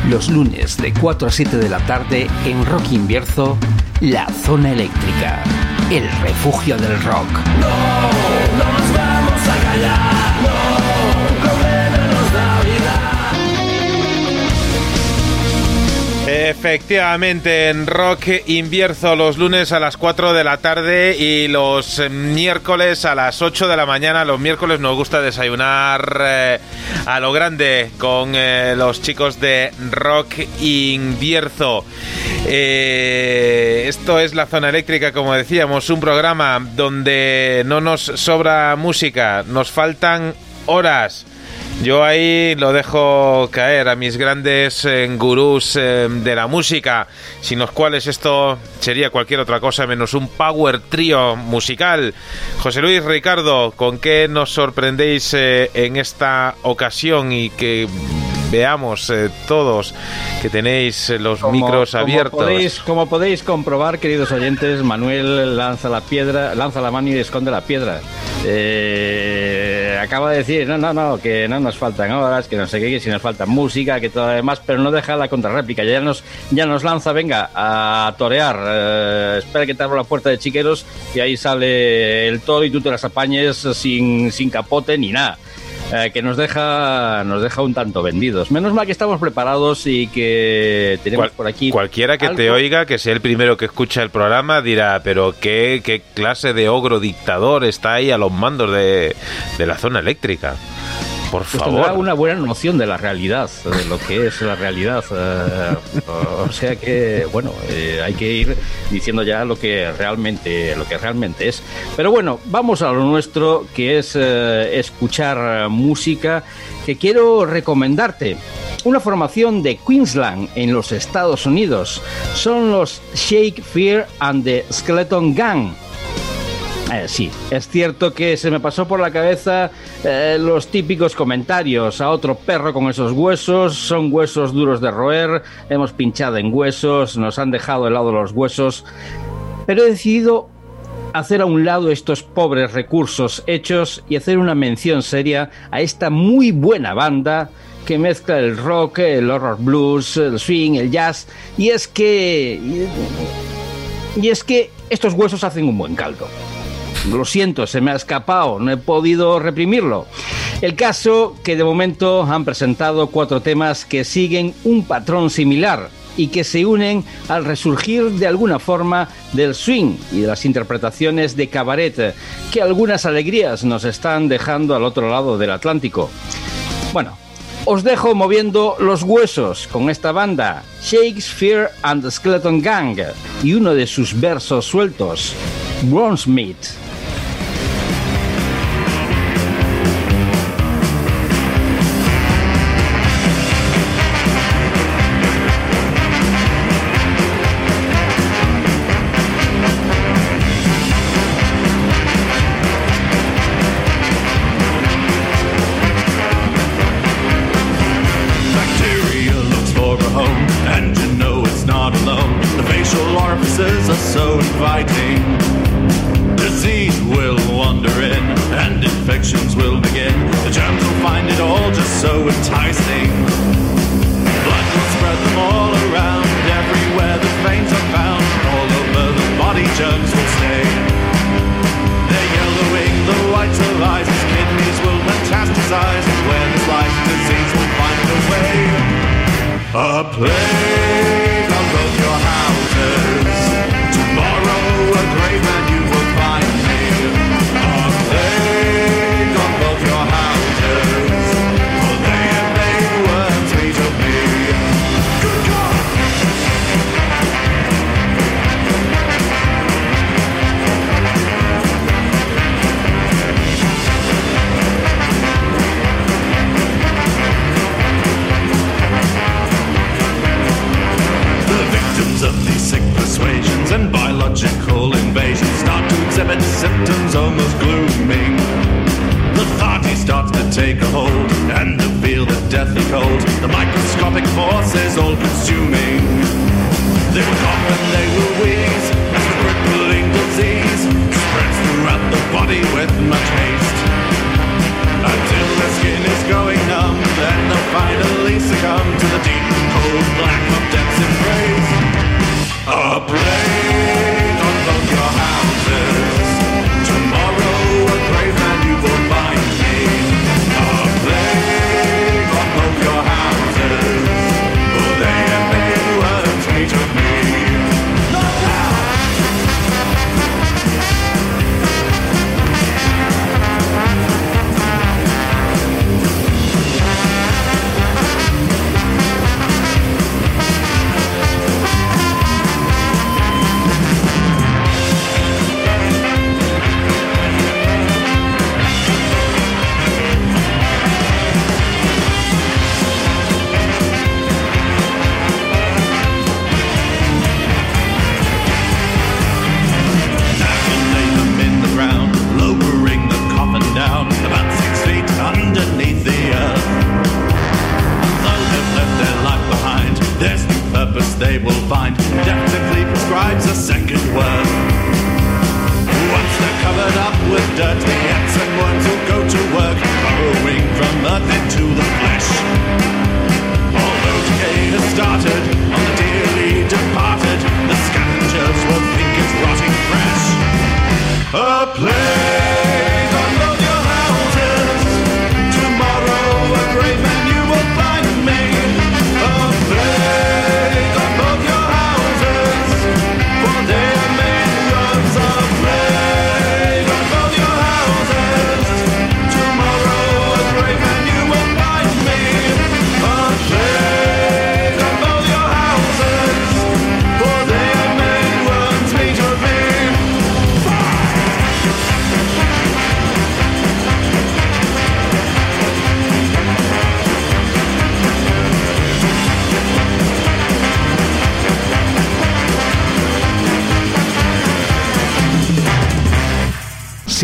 Los lunes de 4 a 7 de la tarde en Rock Invierzo, La Zona Eléctrica, el refugio del rock. No, no nos vamos a callar, no, problema nos da vida. Efectivamente, en Rock Invierzo los lunes a las 4 de la tarde y los miércoles a las 8 de la mañana. Los miércoles nos gusta desayunar eh, a lo grande con eh, los chicos de Rock Invierzo. Eh, esto es la zona eléctrica, como decíamos, un programa donde no nos sobra música, nos faltan horas. Yo ahí lo dejo caer a mis grandes eh, gurús eh, de la música, sin los cuales esto sería cualquier otra cosa menos un power trío musical. José Luis Ricardo, ¿con qué nos sorprendéis eh, en esta ocasión y que veamos eh, todos que tenéis eh, los micros abiertos? Como podéis, como podéis comprobar, queridos oyentes, Manuel lanza la piedra, lanza la mano y esconde la piedra. Eh, acaba de decir, no, no, no, que no nos faltan horas, que no sé qué, que si nos falta música, que todo lo demás, pero no deja la contrarréplica. Ya nos, ya nos lanza, venga, a torear. Eh, espera que te abro la puerta de chiqueros y ahí sale el toro y tú te las apañes sin, sin capote ni nada. Eh, que nos deja nos deja un tanto vendidos. Menos mal que estamos preparados y que tenemos Cual- por aquí Cualquiera que te oiga, que sea el primero que escucha el programa, dirá, pero qué, qué clase de ogro dictador está ahí a los mandos de, de la zona eléctrica. Por pues tendrá favor. una buena noción de la realidad, de lo que es la realidad. eh, o sea que, bueno, eh, hay que ir diciendo ya lo que realmente, lo que realmente es. Pero bueno, vamos a lo nuestro, que es eh, escuchar música, que quiero recomendarte. Una formación de Queensland en los Estados Unidos. Son los Shake Fear and the Skeleton Gang. Eh, sí, es cierto que se me pasó por la cabeza eh, los típicos comentarios. A otro perro con esos huesos, son huesos duros de roer, hemos pinchado en huesos, nos han dejado helado los huesos, pero he decidido hacer a un lado estos pobres recursos hechos y hacer una mención seria a esta muy buena banda que mezcla el rock, el horror blues, el swing, el jazz, y es que... Y es que estos huesos hacen un buen caldo. Lo siento, se me ha escapado, no he podido reprimirlo. El caso que de momento han presentado cuatro temas que siguen un patrón similar y que se unen al resurgir de alguna forma del swing y de las interpretaciones de cabaret que algunas alegrías nos están dejando al otro lado del Atlántico. Bueno, os dejo moviendo los huesos con esta banda, Shakespeare and the Skeleton Gang, y uno de sus versos sueltos, Bronzemeat. Bacteria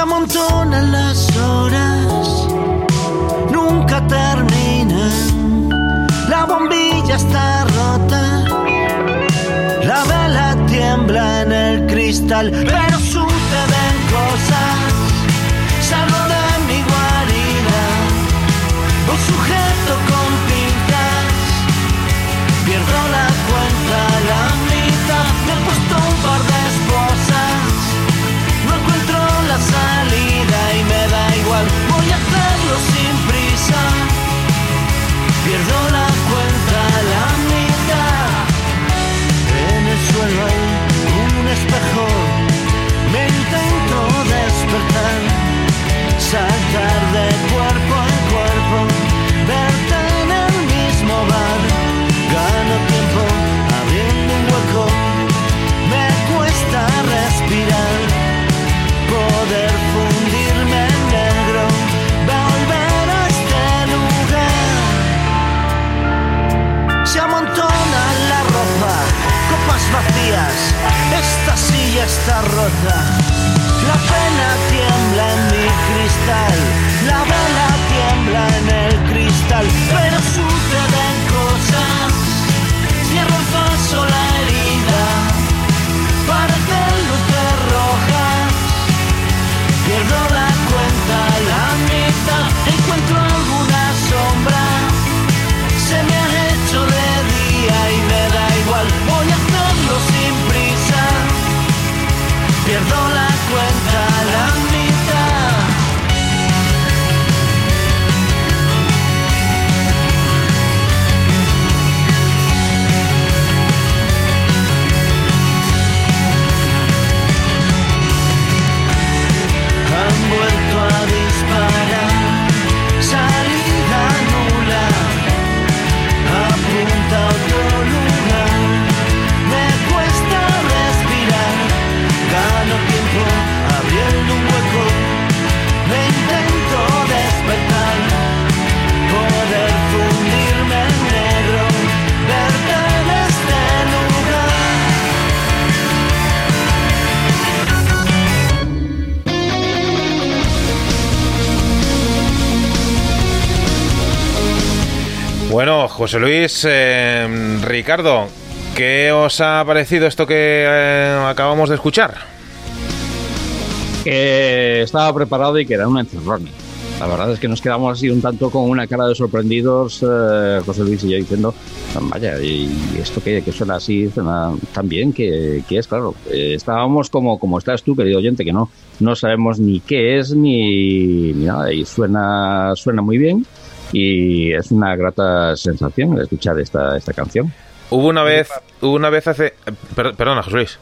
Se amontonan las horas, nunca terminan, la bombilla está rota. La vela tiembla en el cristal, pero suceden cosas. Salgo de mi guarida, un está rota. La pena tiembla en mi cristal, la vela tiembla en el cristal, pero Bueno, José Luis, eh, Ricardo, ¿qué os ha parecido esto que eh, acabamos de escuchar? que estaba preparado y que era una encerrona. La verdad es que nos quedamos así un tanto con una cara de sorprendidos, eh, José Luis y yo diciendo, vaya, ¿y esto que, suena así, suena tan bien que, que es, claro. Eh, estábamos como, como estás tú, querido oyente, que no, no sabemos ni qué es ni, ni nada, y suena, suena muy bien y es una grata sensación escuchar esta, esta canción. Hubo una vez, hubo una vez hace... per- perdona, José Luis.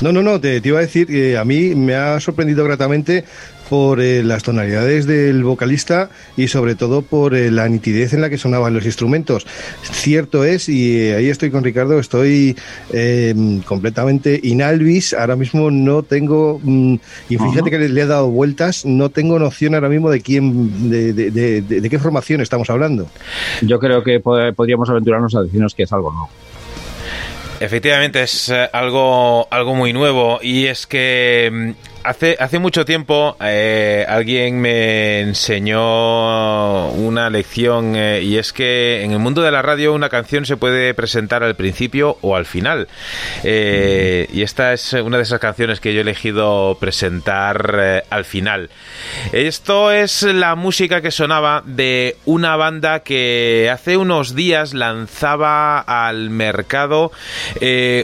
No, no, no, te, te iba a decir que a mí me ha sorprendido gratamente por eh, las tonalidades del vocalista y sobre todo por eh, la nitidez en la que sonaban los instrumentos. Cierto es, y eh, ahí estoy con Ricardo, estoy eh, completamente inalvis, ahora mismo no tengo, mm, y fíjate que le, le he dado vueltas, no tengo noción ahora mismo de quién, de, de- de- de- de qué formación estamos hablando. Yo creo que po- podríamos aventurarnos a decirnos que es algo nuevo. Efectivamente, es eh, algo, algo muy nuevo y es que mm, hace, mucho tiempo eh, alguien me enseñó una lección eh, y es que en el mundo de la radio una canción se puede presentar al principio o al final. Eh, y esta es una de esas canciones que yo he elegido presentar al final. Esto es la música que sonaba de una banda que hace unos días lanzaba al mercado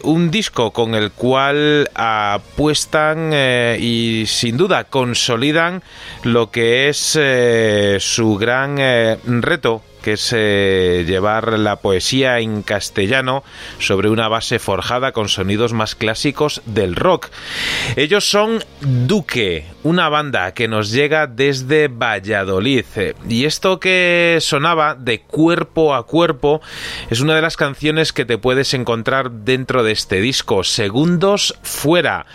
un disco con el cual apuestan eh, y sin duda consolidan lo que es eh, su gran eh, reto que es eh, llevar la poesía en castellano sobre una base forjada con sonidos más clásicos del rock. Ellos son Duque, una banda que nos llega desde Valladolid. Y esto que sonaba de cuerpo a cuerpo es una de las canciones que te puedes encontrar dentro de este disco, Segundos Fuera.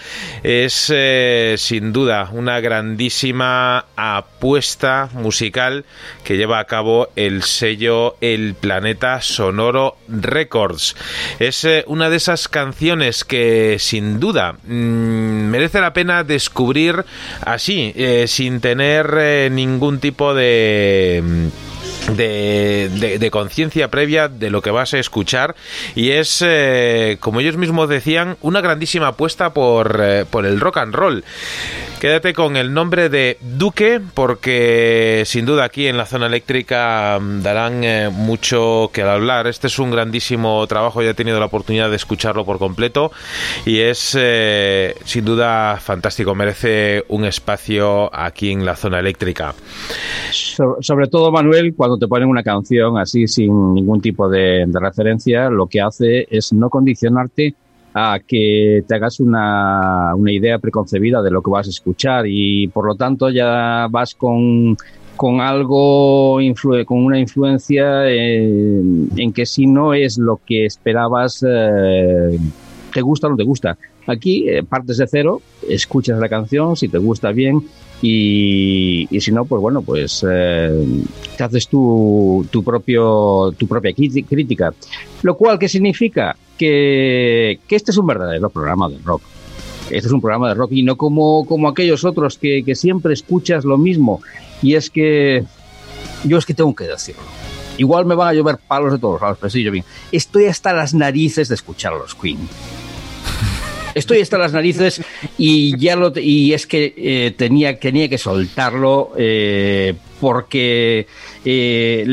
Es eh, sin duda una grandísima apuesta musical que lleva a cabo el sello El Planeta Sonoro Records. Es eh, una de esas canciones que sin duda mm, merece la pena descubrir así, eh, sin tener eh, ningún tipo de... de, de- conciencia previa de lo que vas a escuchar y es, eh, como ellos mismos decían, una grandísima apuesta por, eh, por el rock and roll. Quédate con el nombre de Duque porque sin duda aquí en la zona eléctrica mm, darán eh, mucho que hablar. Este es un grandísimo trabajo, ya he tenido la oportunidad de escucharlo por completo y es sin duda fantástico, merece un espacio aquí en la zona eléctrica. So- sobre todo, Manuel, te ponen una canción así sin ningún tipo de, de referencia, lo que hace es no condicionarte a que te hagas una, una idea preconcebida de lo que vas a escuchar y por lo tanto ya vas con, con algo, influ- con una influencia en, en que si no es lo que esperabas, eh, te gusta o no te gusta. Aquí eh, partes de cero, escuchas la canción, si te gusta bien, y, y si no, pues bueno, pues eh, te haces tu, tu, propio, tu propia críti- crítica. Lo cual, ¿qué significa? Que, que este es un verdadero programa de rock. Este es un programa de rock y no como, como aquellos otros que, que siempre escuchas lo mismo. Y es que yo es que tengo que decirlo. Igual me van a llover palos de todos lados, pero sí, yo bien. Estoy hasta las narices de escuchar los Queen. Estoy hasta las narices y ya lo y es que eh, tenía tenía que soltarlo eh, porque eh,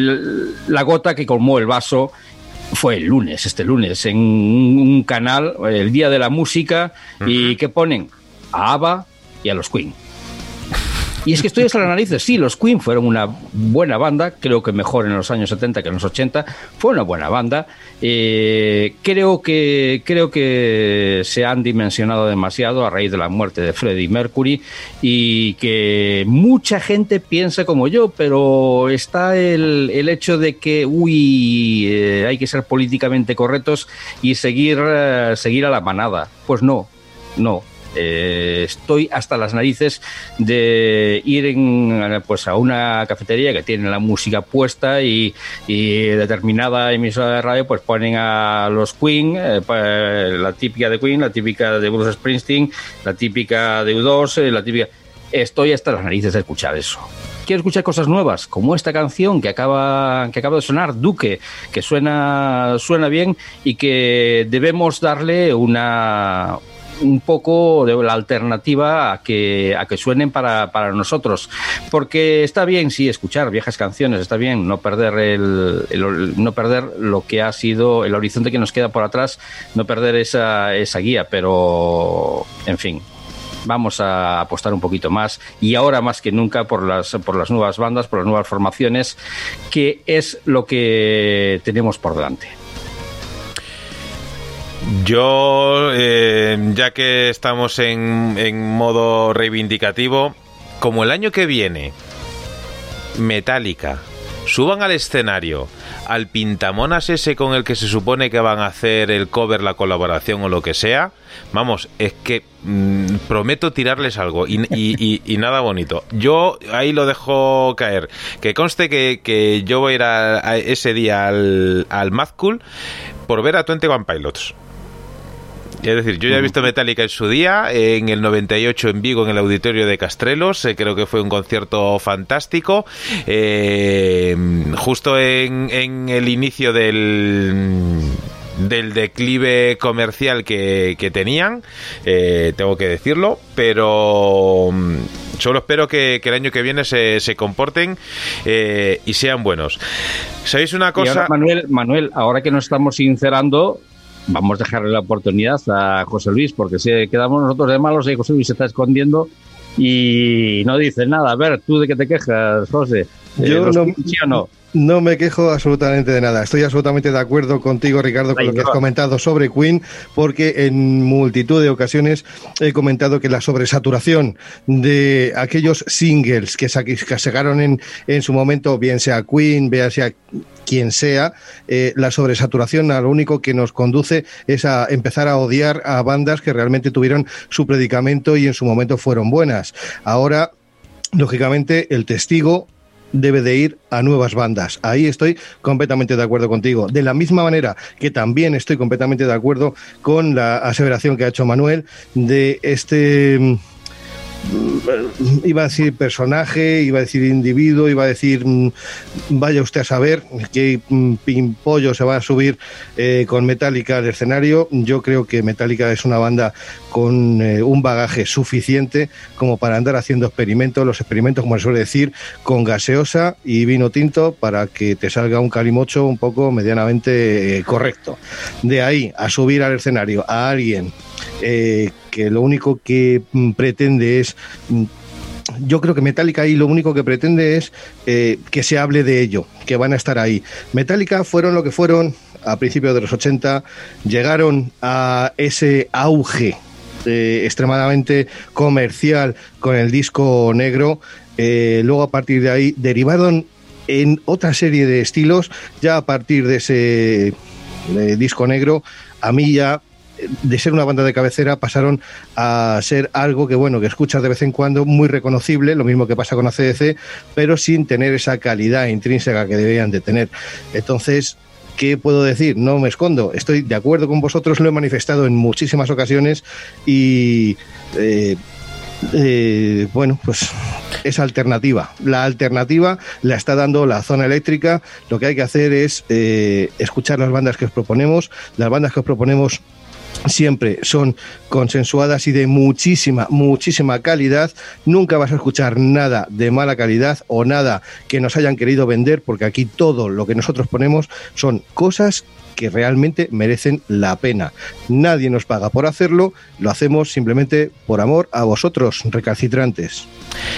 la gota que colmó el vaso fue el lunes, este lunes, en un, un canal, el Día de la Música, y que ponen a ABBA y a los Queen. Y es que estoy hasta las narices. Sí, los Queen fueron una buena banda, creo que mejor en los años 70 que en los 80. Fue una buena banda. Eh, creo, que, creo que se han dimensionado demasiado a raíz de la muerte de Freddie Mercury y que mucha gente piensa como yo, pero está el, el hecho de que, uy, eh, hay que ser políticamente correctos y seguir, eh, seguir a la manada. Pues no, no. Eh, estoy hasta las narices de ir en, pues a una cafetería que tiene la música puesta y, y determinada emisora de radio pues ponen a los Queen, eh, la típica de Queen, la típica de Bruce Springsteen, la típica de U2, eh, la típica... Estoy hasta las narices de escuchar eso. Quiero escuchar cosas nuevas, como esta canción que acaba, que acaba de sonar, Duque, que suena, suena bien y que debemos darle una, un poco de la alternativa a que, a que suenen para, para nosotros. Porque está bien, sí, escuchar viejas canciones, está bien no perder, el, el- no perder lo que ha sido el horizonte que nos queda por atrás, no perder esa, esa guía, pero en fin. Vamos a apostar un poquito más y ahora más que nunca por las, por las nuevas bandas, por las nuevas formaciones, que es lo que tenemos por delante. Yo, eh, ya que estamos en, en modo reivindicativo, como el año que viene, Metallica, suban al escenario al pintamonas ese con el que se supone que van a hacer el cover, la colaboración o lo que sea, vamos, es que mm, prometo tirarles algo y, nada bonito. Yo ahí lo dejo caer. Que conste que, que yo voy a ir a ese día al, al Mad Cool por ver a 21 Pilots. Es decir, yo ya he visto Metallica en su día, en el 98 en Vigo, en el auditorio de Castrelos, eh, creo que fue un concierto fantástico, eh, justo en, en el inicio del del declive comercial que, que tenían, eh, tengo que decirlo, pero mm, solo espero que, que el año que viene se, se comporten eh, y sean buenos. ¿Sabéis una cosa? ahora, Manuel, Manuel, ahora que nos estamos sincerando, vamos a dejarle la oportunidad a José Luis, porque si quedamos nosotros de malos, ahí José Luis se está escondiendo y no dice nada. A ver, ¿tú de qué te quejas, José? Eh, Yo ¿los no, Queen, ¿Sí o no? no me quejo absolutamente de nada. Estoy absolutamente de acuerdo contigo, Ricardo, con lo que has comentado sobre Queen, porque en multitud de ocasiones he comentado que la sobresaturación de aquellos singles que sacaron en, en su momento, bien sea Queen, bien sea quien sea, eh, la sobresaturación a lo único que nos conduce es a empezar a odiar a bandas que realmente tuvieron su predicamento y en su momento fueron buenas. Ahora, lógicamente, el testigo debe de ir a nuevas bandas. Ahí estoy completamente de acuerdo contigo. De la misma manera que también estoy completamente de acuerdo con la aseveración que ha hecho Manuel de este mm, iba a decir personaje, iba a decir individuo, iba a decir mm, vaya usted a saber qué mm, pimpollo se va a subir eh, con Metallica al escenario. Yo creo que Metallica es una banda con eh, un bagaje suficiente como para andar haciendo experimentos, los experimentos, como se suele decir, con gaseosa y vino tinto para que te salga un calimocho un poco medianamente eh, correcto. De ahí a subir al escenario a alguien eh, que lo único que mm, pretende es mm, yo creo que Metallica ahí lo único que pretende es eh, que se hable de ello, que van a estar ahí. Metallica fueron lo que fueron a principios de los 80, llegaron a ese auge eh, extremadamente comercial con el disco negro, luego a partir de ahí derivaron en otra serie de estilos, ya a partir de ese disco negro, a mí ya de ser una banda de cabecera pasaron a ser algo que bueno que escuchas de vez en cuando muy reconocible lo mismo que pasa con ACDC pero sin tener esa calidad intrínseca que debían de tener entonces ¿Qué puedo decir? No me escondo. Estoy de acuerdo con vosotros, lo he manifestado en muchísimas ocasiones y eh, eh, bueno, pues es alternativa. La alternativa la está dando la zona eléctrica. Lo que hay que hacer es eh, escuchar las bandas que os proponemos. Las bandas que os proponemos siempre son consensuadas y de muchísima, muchísima calidad. Nunca vas a escuchar nada de mala calidad o nada que nos hayan querido vender, porque aquí todo lo que nosotros ponemos son cosas que realmente merecen la pena. Nadie nos paga por hacerlo, lo hacemos simplemente por amor a vosotros, recalcitrantes.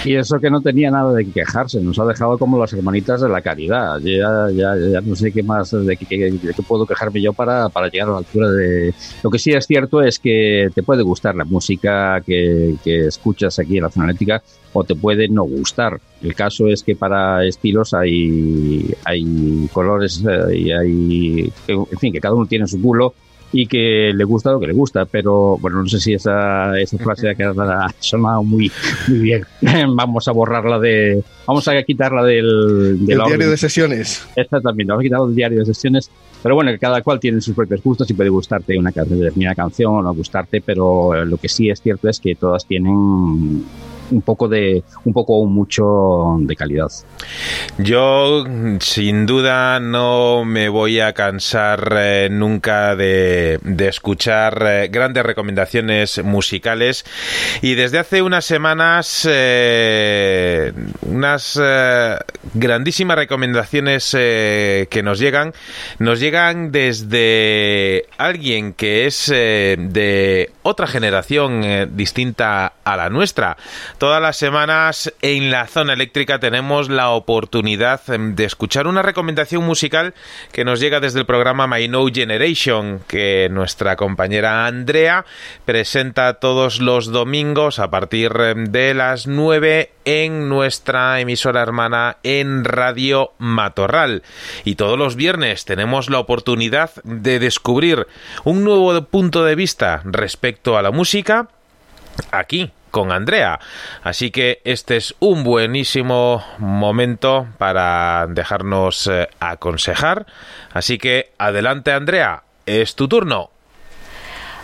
Y eso que no tenía nada de quejarse, nos ha dejado como las hermanitas de la caridad. Ya, ya, ya no sé qué más, de qué, de qué puedo quejarme yo para, para llegar a la altura de... Lo que sí es cierto es que te puede gustar la música que, escuchas aquí en la zona eléctrica o te puede no gustar. El caso es que para estilos hay, hay colores eh, y hay... En fin, que cada uno tiene su culo y que le gusta lo que le gusta, pero bueno, no sé si esa, esa frase ha quedado- ha sonado muy, muy bien. Vamos a borrarla de. Vamos a quitarla del, del El diario de sesiones. Exactamente, vamos a quitar el diario de sesiones. Pero bueno, que cada cual tiene sus propios gustos y puede gustarte una determinada canción o no gustarte, pero lo que sí es cierto es que todas tienen un poco de un poco o mucho de calidad. Yo, sin duda, no me voy a cansar eh, nunca de, de escuchar eh, grandes recomendaciones musicales. Y desde hace unas semanas, eh, unas grandísimas recomendaciones que nos llegan, nos llegan desde alguien que es de otra generación distinta a la nuestra. Todas las semanas en la zona eléctrica tenemos la oportunidad em, de escuchar una recomendación musical que nos llega desde el programa My No Generation, que nuestra compañera Andrea presenta todos los domingos a partir em, de las 9 en nuestra emisora hermana en Radio Matorral. Y todos los viernes tenemos la oportunidad de descubrir un nuevo punto de vista respecto a la música aquí con Andrea. Así que este es un buenísimo momento para dejarnos eh, aconsejar. Así que adelante Andrea, es tu turno.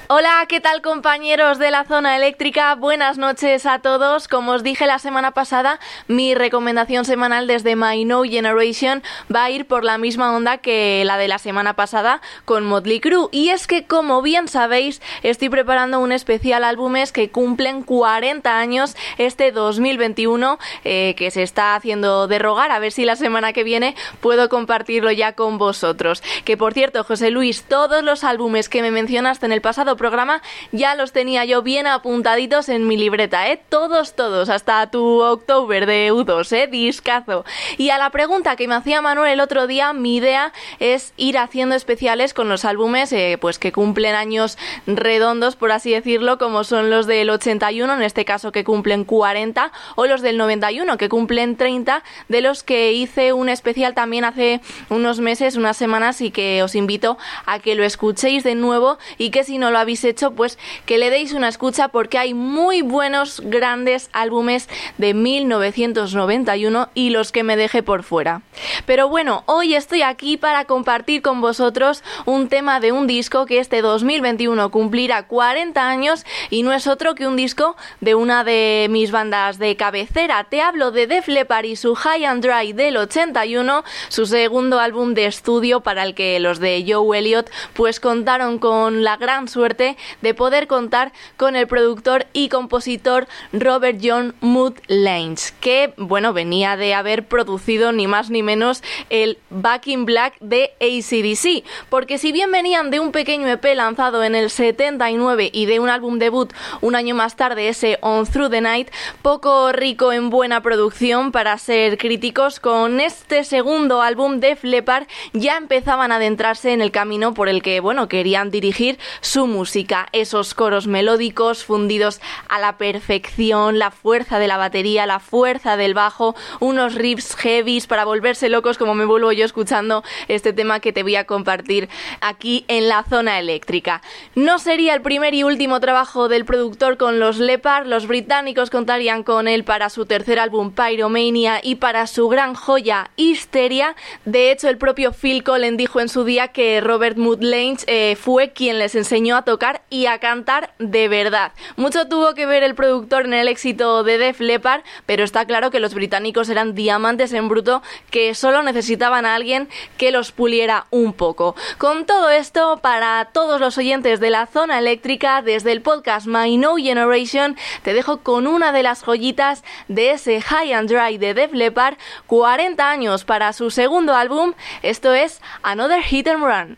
Hola, ¿qué tal compañeros de la zona eléctrica? Buenas noches a todos. Como os dije la semana pasada, mi recomendación semanal desde My No Generation va a ir por la misma onda que la de la semana pasada con Motley Crue. Y es que, como bien sabéis, estoy preparando un especial álbumes que cumplen 40 años este 2021, eh, que se está haciendo derrogar. A ver si la semana que viene puedo compartirlo ya con vosotros. Que por cierto, José Luis, todos los álbumes que me mencionaste en el pasado programa ya los tenía yo bien apuntaditos en mi libreta, ¿eh? Todos, todos, hasta tu October de U2, ¿eh? Discazo. Y a la pregunta que me hacía Manuel el otro día, mi idea es ir haciendo especiales con los álbumes eh, pues que cumplen años redondos, por así decirlo, como son los del 81, en este caso que cumplen 40, o los del 91, que cumplen 30, de los que hice un especial también hace unos meses, unas semanas, y que os invito a que lo escuchéis de nuevo y que si no lo habéis hecho, pues que le deis una escucha porque hay muy buenos, grandes álbumes de 1991 y los que me dejé por fuera. Pero bueno, hoy estoy aquí para compartir con vosotros un tema de un disco que este 2021 cumplirá 40 años y no es otro que un disco de una de mis bandas de cabecera. Te hablo de Def Leppard y su High and Dry del 81, su segundo álbum de estudio para el que los de Joe Elliott pues contaron con la gran suerte de poder contar con el productor y compositor Robert John Mood Lange, que bueno, venía de haber producido ni más ni menos el Back in Black de ACDC, porque si bien venían de un pequeño EP lanzado en el 79 y de un álbum debut un año más tarde, ese On Through the Night, poco rico en buena producción para ser críticos, con este segundo álbum de Flepar ya empezaban a adentrarse en el camino por el que, bueno, querían dirigir su música, esos coros melódicos fundidos a la perfección, la fuerza de la batería, la fuerza del bajo, unos riffs heavies para volverse locos como me vuelvo yo escuchando este tema que te voy a compartir aquí en la zona eléctrica. No sería el primer y último trabajo del productor con los Lepar, los británicos contarían con él para su tercer álbum Pyromania y para su gran joya Hysteria. De hecho, el propio Phil Collen dijo en su día que Robert Mood eh, fue quien les enseñó a tocar y a cantar de verdad. Mucho tuvo que ver el productor en el éxito de Def Leppard, pero está claro que los británicos eran diamantes en bruto que solo necesitaban a alguien que los puliera un poco. Con todo esto, para todos los oyentes de la zona eléctrica, desde el podcast My No Generation, te dejo con una de las joyitas de ese High and Dry de Def Leppard, 40 años para su segundo álbum, esto es Another Hit and Run.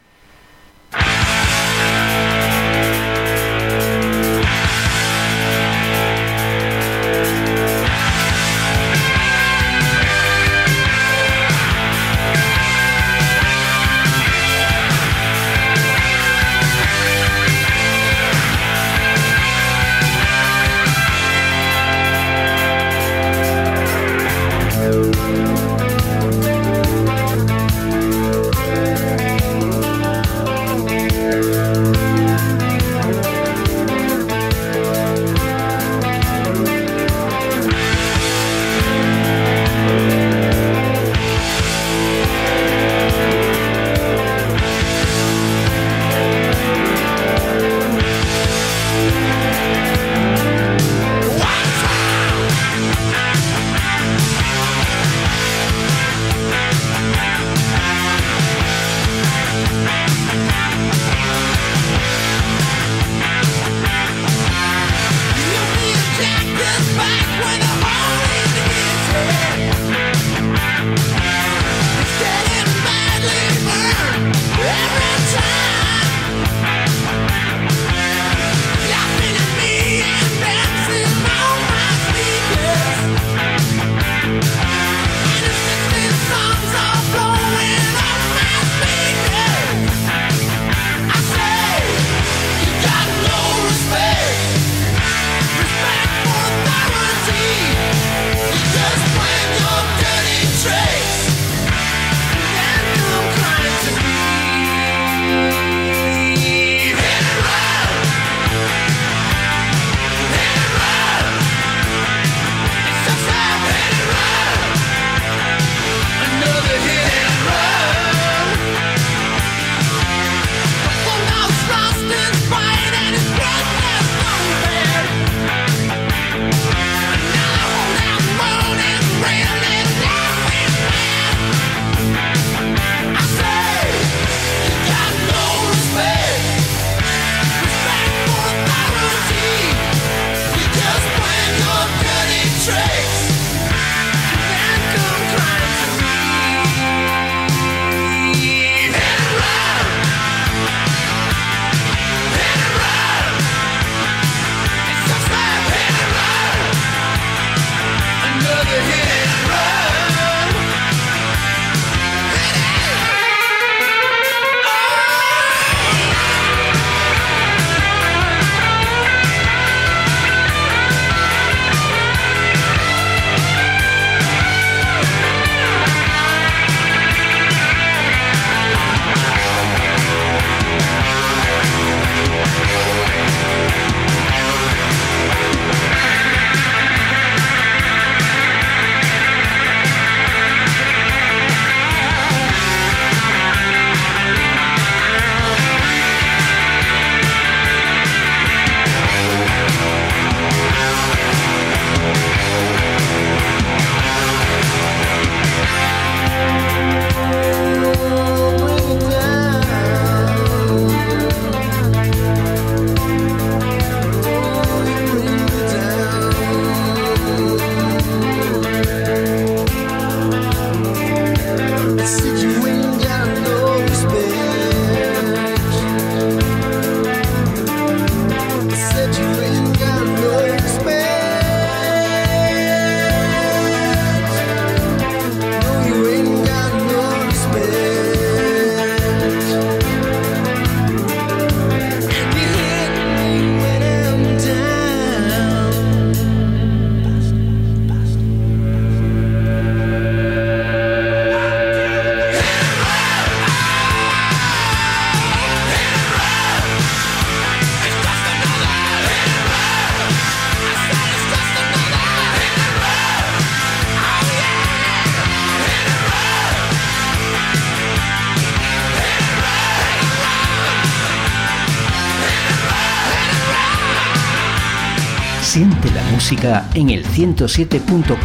En el 107.4.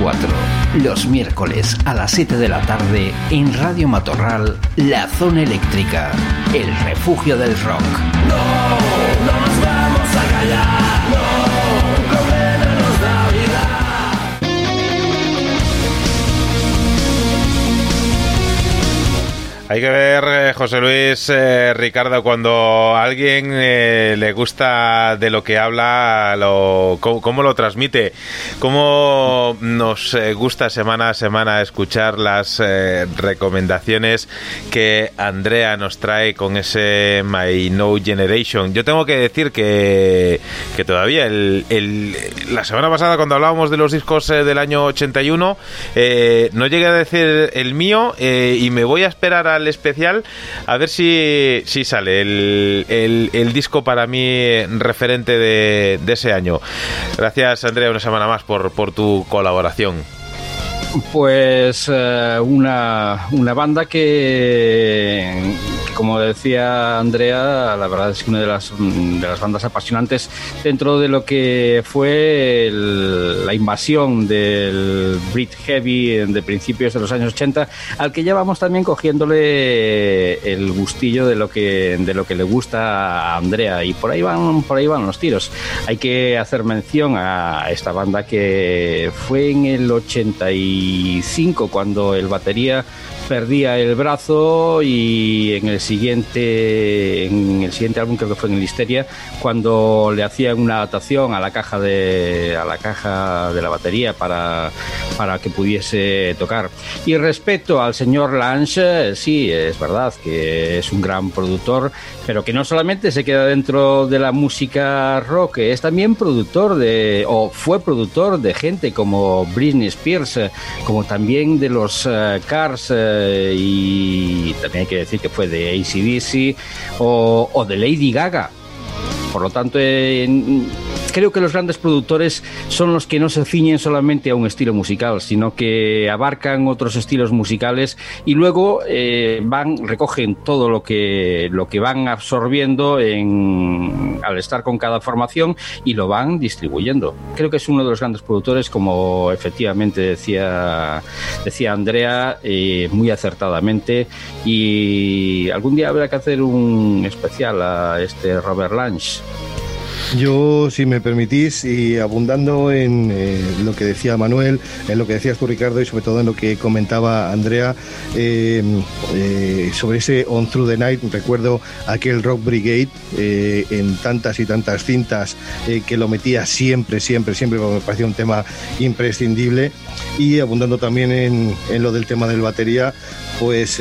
Los miércoles a las 7 de la tarde en Radio Matorral, La Zona Eléctrica, el refugio del rock. No, no nos vamos a callar, Hay que ver, eh, José Luis, eh, Ricardo, cuando a alguien eh, le gusta de lo que habla, lo, cómo, cómo lo transmite, cómo nos eh, gusta semana a semana escuchar las recomendaciones que Andrea nos trae con ese My No Generation. Yo tengo que decir que, que todavía el, el- la semana pasada cuando hablábamos de los discos eh, del año 81, eh, no llegué a decir el mío eh, y me voy a esperar al especial a ver si, si sale el, el- disco para mí referente de, de ese año. Gracias Andrea una semana más por, por tu colaboración. Pues eh, una, una banda que, como decía Andrea, la verdad es que una de las, bandas apasionantes dentro de lo que fue la invasión del Brit Heavy de principios de los años 80, al que ya vamos también cogiéndole el gustillo de lo que, de lo que le gusta a Andrea. Y por ahí van, por ahí van los tiros. Hay que hacer mención a esta banda que fue en el 85 cuando el batería perdía el brazo y en el siguiente en el siguiente álbum creo que fue en el cuando le hacían una adaptación a la caja de a la caja de la batería para, para que pudiese tocar. Y respecto al señor Lange sí es verdad que es un gran productor pero que no solamente se queda dentro de la música rock es también productor de o fue productor de gente como Britney Spears eh, como también de los eh, Cars eh, y también hay que decir que fue de ACDC o, o de Lady Gaga. Por lo tanto, creo que los grandes productores son los que no se ciñen solamente a un estilo musical, sino que abarcan otros estilos musicales y luego eh, van, recogen todo lo que, lo que van absorbiendo en, al estar con cada formación y lo van distribuyendo. Creo que es uno de los grandes productores, como efectivamente decía, decía Andrea, eh, muy acertadamente. Y algún día habrá que hacer un especial a este Robert Lange. Yo, si me permitís, y abundando en eh, lo que decía Manuel, en lo que decías tú, Ricardo, y sobre todo en lo que comentaba Andrea, eh, eh, sobre ese On Through the Night, recuerdo aquel Rock Brigade en tantas y tantas cintas que lo metía siempre, siempre, siempre, porque me parecía un tema imprescindible. Y abundando también en, en lo del tema del batería, pues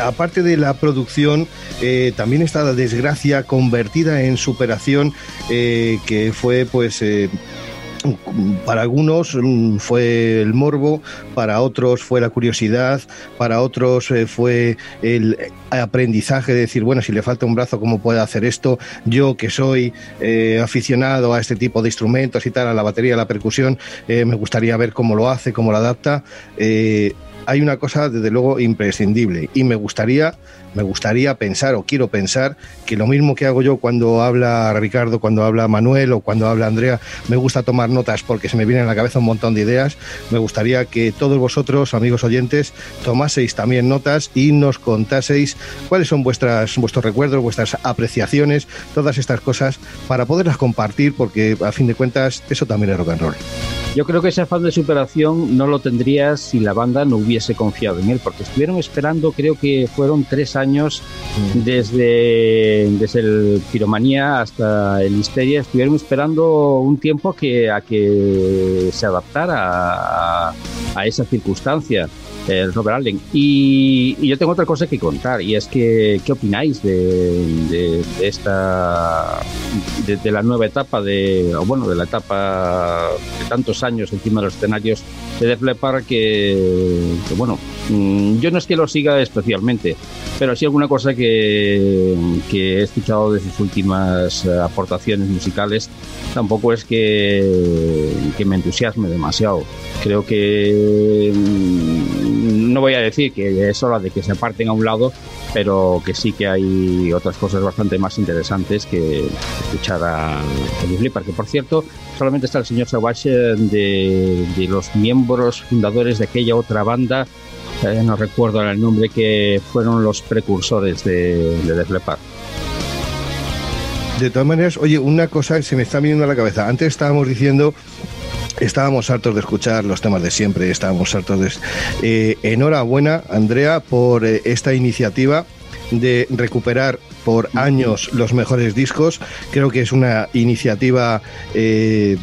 aparte de la producción, eh, también está la desgracia convertida en superación, eh, que fue pues... eh, para algunos mm, fue el morbo, para otros fue la curiosidad, para otros fue el aprendizaje de decir, bueno, si le falta un brazo, ¿cómo puede hacer esto? Yo que soy aficionado a este tipo de instrumentos y tal, a la batería, a la percusión, me gustaría ver cómo lo hace, cómo lo adapta. Hay una cosa desde luego imprescindible y me gustaría me gustaría pensar o quiero pensar que lo mismo que hago yo cuando habla Ricardo, cuando habla Manuel o cuando habla Andrea, me gusta tomar notas porque se me vienen a la cabeza un montón de ideas. Me gustaría que todos vosotros, amigos oyentes, tomaseis también notas y nos contaseis cuáles son vuestros recuerdos, vuestras apreciaciones, todas estas cosas para poderlas compartir porque a fin de cuentas eso también es rock and roll. Yo creo que ese afán de superación no lo tendría si la banda no hubiese confiado en él, porque estuvieron esperando, creo que fueron tres años desde, desde el Piromanía hasta el Histeria, estuvieron esperando un tiempo que, a que se adaptara a, a esa circunstancia el Robert Allen. Y, yo tengo otra cosa que contar, y es que, ¿qué opináis de, de, esta, de, la nueva etapa, de, o bueno, de la etapa de tantos años encima de los escenarios de Def Leppard que, que bueno, mm, yo no es que lo siga especialmente, pero sí alguna cosa que, que he escuchado de sus últimas eh, aportaciones musicales tampoco es que, que me entusiasme demasiado. Creo que mm, no voy a decir que es hora de que se aparten a un lado, pero que sí que hay otras cosas bastante más interesantes que escuchar a Tony Flipper, que por cierto solamente está el señor Savage de, los miembros fundadores de aquella otra banda, eh, no recuerdo el nombre, que fueron los precursores de, de. De todas maneras, oye, una cosa que se me está viniendo a la cabeza. Antes estábamos diciendo Estábamos hartos de escuchar los temas de siempre, estábamos hartos de... Eh, enhorabuena, Andrea, por eh, esta iniciativa de recuperar por años los mejores discos. Creo que es una iniciativa eh,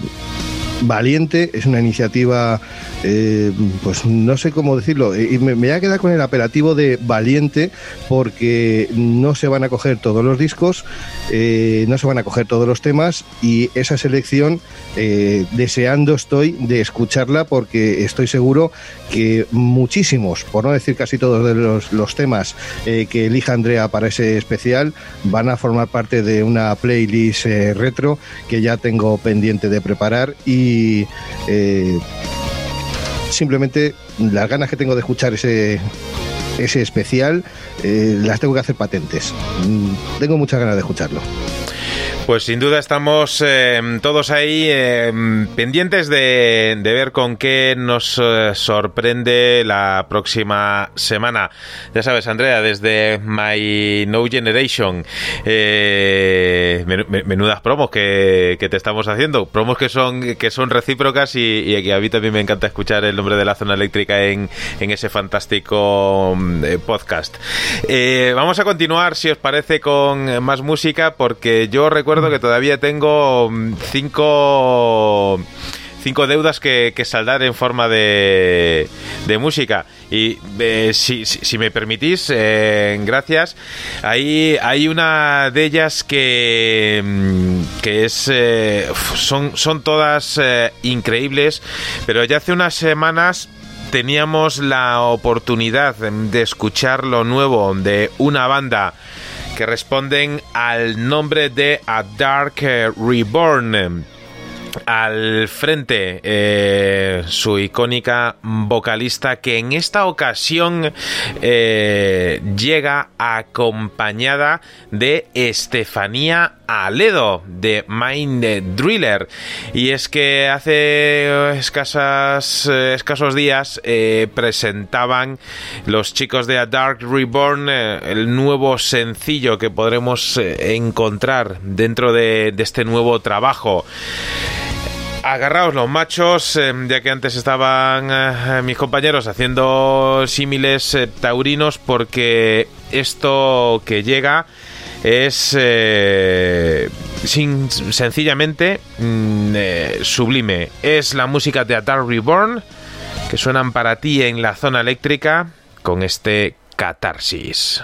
valiente, es una iniciativa, eh, pues no sé cómo decirlo, y me, me voy a quedar con el apelativo de valiente porque no se van a coger todos los discos, eh, no se van a coger todos los temas y esa selección eh, deseando estoy de escucharla porque estoy seguro que muchísimos, por no decir casi todos de los, los temas eh, que elija Andrea para ese especial van a formar parte de una playlist eh, retro que ya tengo pendiente de preparar y eh, simplemente las ganas que tengo de escuchar ese ese especial eh, las tengo que hacer patentes. Mm, Tengo muchas ganas de escucharlo. Pues sin duda estamos eh, todos ahí eh, pendientes de, de ver con qué nos eh, sorprende la próxima semana. Ya sabes, Andrea, desde My No Generation, men- men- menudas promos que, que te estamos haciendo, promos que son que son recíprocas y, que a mí también me encanta escuchar el nombre de la zona eléctrica en, en ese fantástico mm, podcast. Vamos a continuar, si os parece, con más música, porque yo recuerdo que todavía tengo mm, cinco cinco deudas que, que saldar en forma de, de música. Y eh, si, si- me permitís, eh, gracias. Hay, hay una de ellas que, mm, que es. eh, son, son todas increíbles, pero ya hace unas semanas teníamos la oportunidad de escuchar lo nuevo de una banda que responden al nombre de A Dark Reborn. Al frente, eh, su icónica vocalista que en esta ocasión eh, llega acompañada de Estefanía Aledo de Mind Driller. Y es que hace eh, escasos días presentaban los chicos de A Dark Reborn el nuevo sencillo que podremos encontrar dentro de, de este nuevo trabajo. Agarraos los machos, eh, ya que antes estaban eh, mis compañeros haciendo símiles eh, taurinos, porque esto que llega es eh, sin- sencillamente mm, eh, sublime. Es la música de A Dark Reborn que suenan para ti en la zona eléctrica con este catarsis.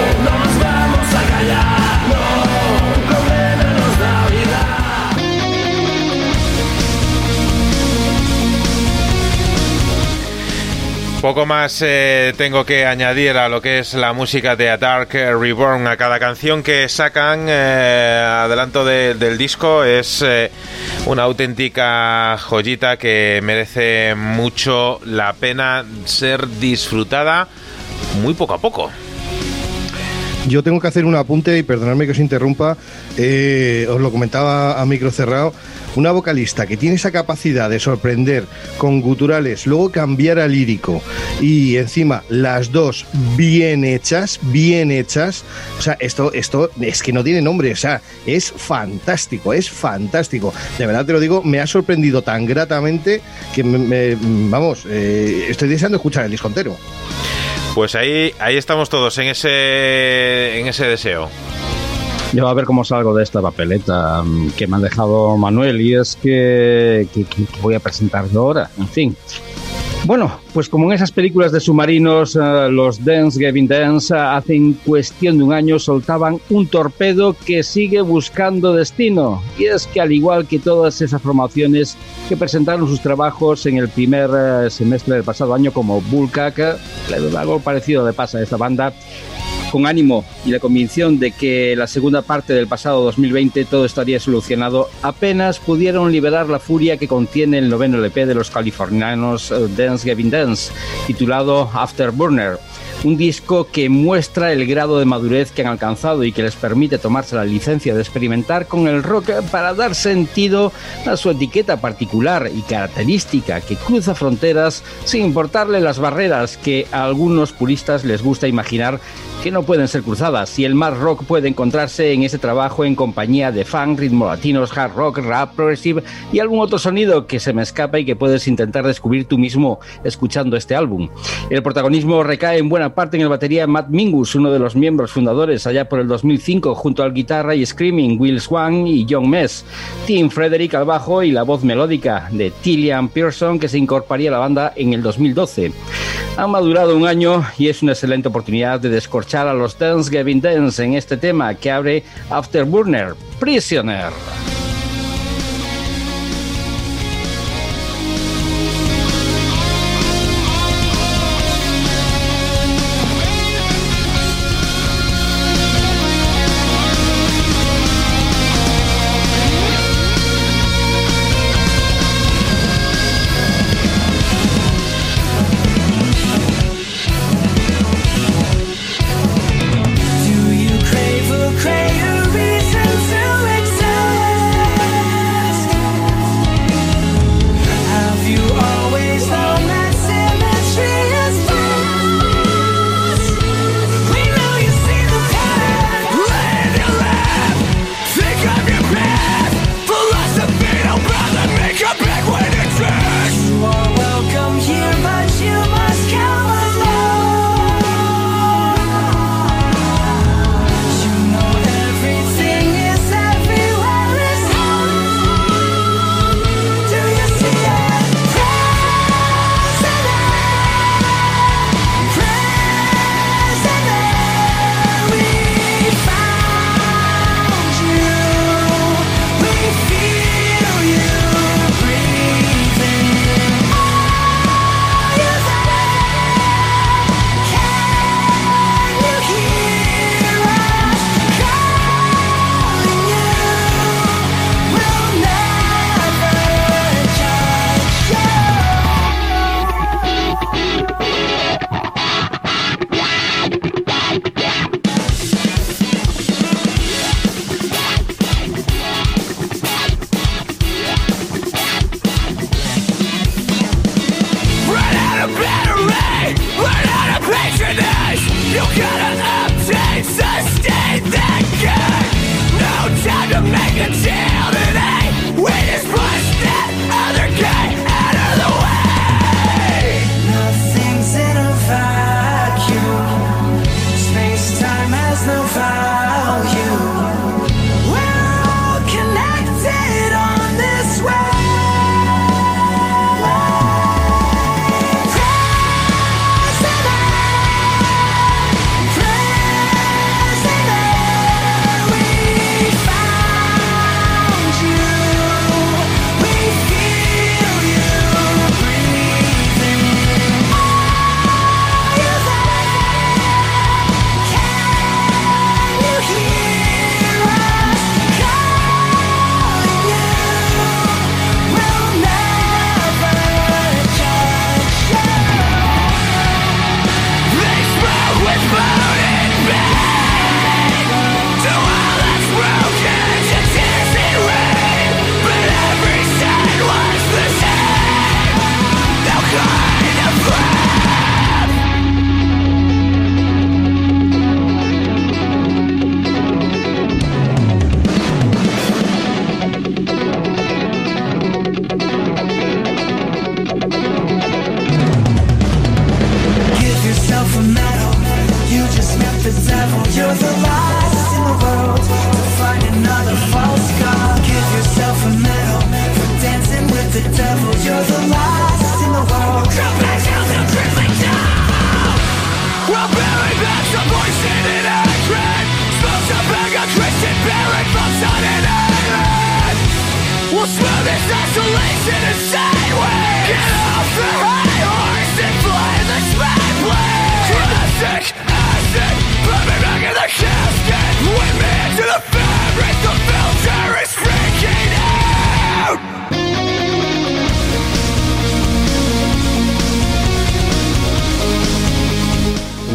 Poco más eh, tengo que añadir a lo que es la música de A Dark Reborn. A cada canción que sacan, eh, adelanto de- del disco, es eh, una auténtica joyita que merece mucho la pena ser disfrutada muy poco a poco. Yo tengo que hacer un apunte y perdonadme que os interrumpa. os lo comentaba a micro cerrado. Una vocalista que tiene esa capacidad de sorprender con guturales, luego cambiar a lírico y encima las dos bien hechas, bien hechas. O sea, esto, esto es que no tiene nombre. O sea, es fantástico, es fantástico. De verdad te lo digo, me ha sorprendido tan gratamente que me, vamos, eh, estoy deseando escuchar el disco entero. Pues ahí, ahí estamos todos en ese, en ese deseo. Yo a ver cómo salgo de esta papeleta mm, que me ha dejado Manuel y es que, que- que voy a presentar yo ahora, en fin. Bueno, pues como en esas películas de submarinos, eh, los Dance Gavin Dance eh, hace cuestión de un año soltaban un torpedo que sigue buscando destino. Y es que al igual que todas esas formaciones que presentaron sus trabajos en el primer eh, semestre del pasado año como Bullcac, eh, algo parecido le pasa a esta banda, con ánimo y la convicción de que la segunda parte del pasado 2020 todo estaría solucionado, apenas pudieron liberar la furia que contiene el noveno LP de los californianos eh, Dance Gavin Dance, titulado Afterburner. Un disco que muestra el grado de madurez que han alcanzado y que les permite tomarse la licencia de experimentar con el rock para dar sentido a su etiqueta particular y característica que cruza fronteras sin importarle las barreras que a algunos puristas les gusta imaginar que no pueden ser cruzadas y el más rock puede encontrarse en ese trabajo en compañía de funk, ritmo latinos, hard rock, rap, progressive y algún otro sonido que se me escapa y que puedes intentar descubrir tú mismo escuchando este álbum. El protagonismo recae en buena parte en el batería Matt Mingus, uno de los miembros fundadores allá por el 2005 junto al guitarra y screaming Will Swan y John Mess, Tim Frederick al bajo y la voz melódica de Tillian Pearson que se incorporaría a la banda en el 2012. Han madurado un año y es una excelente oportunidad de descorchar a los Dance Gavin Dance en este tema que abre Afterburner, Prisoner.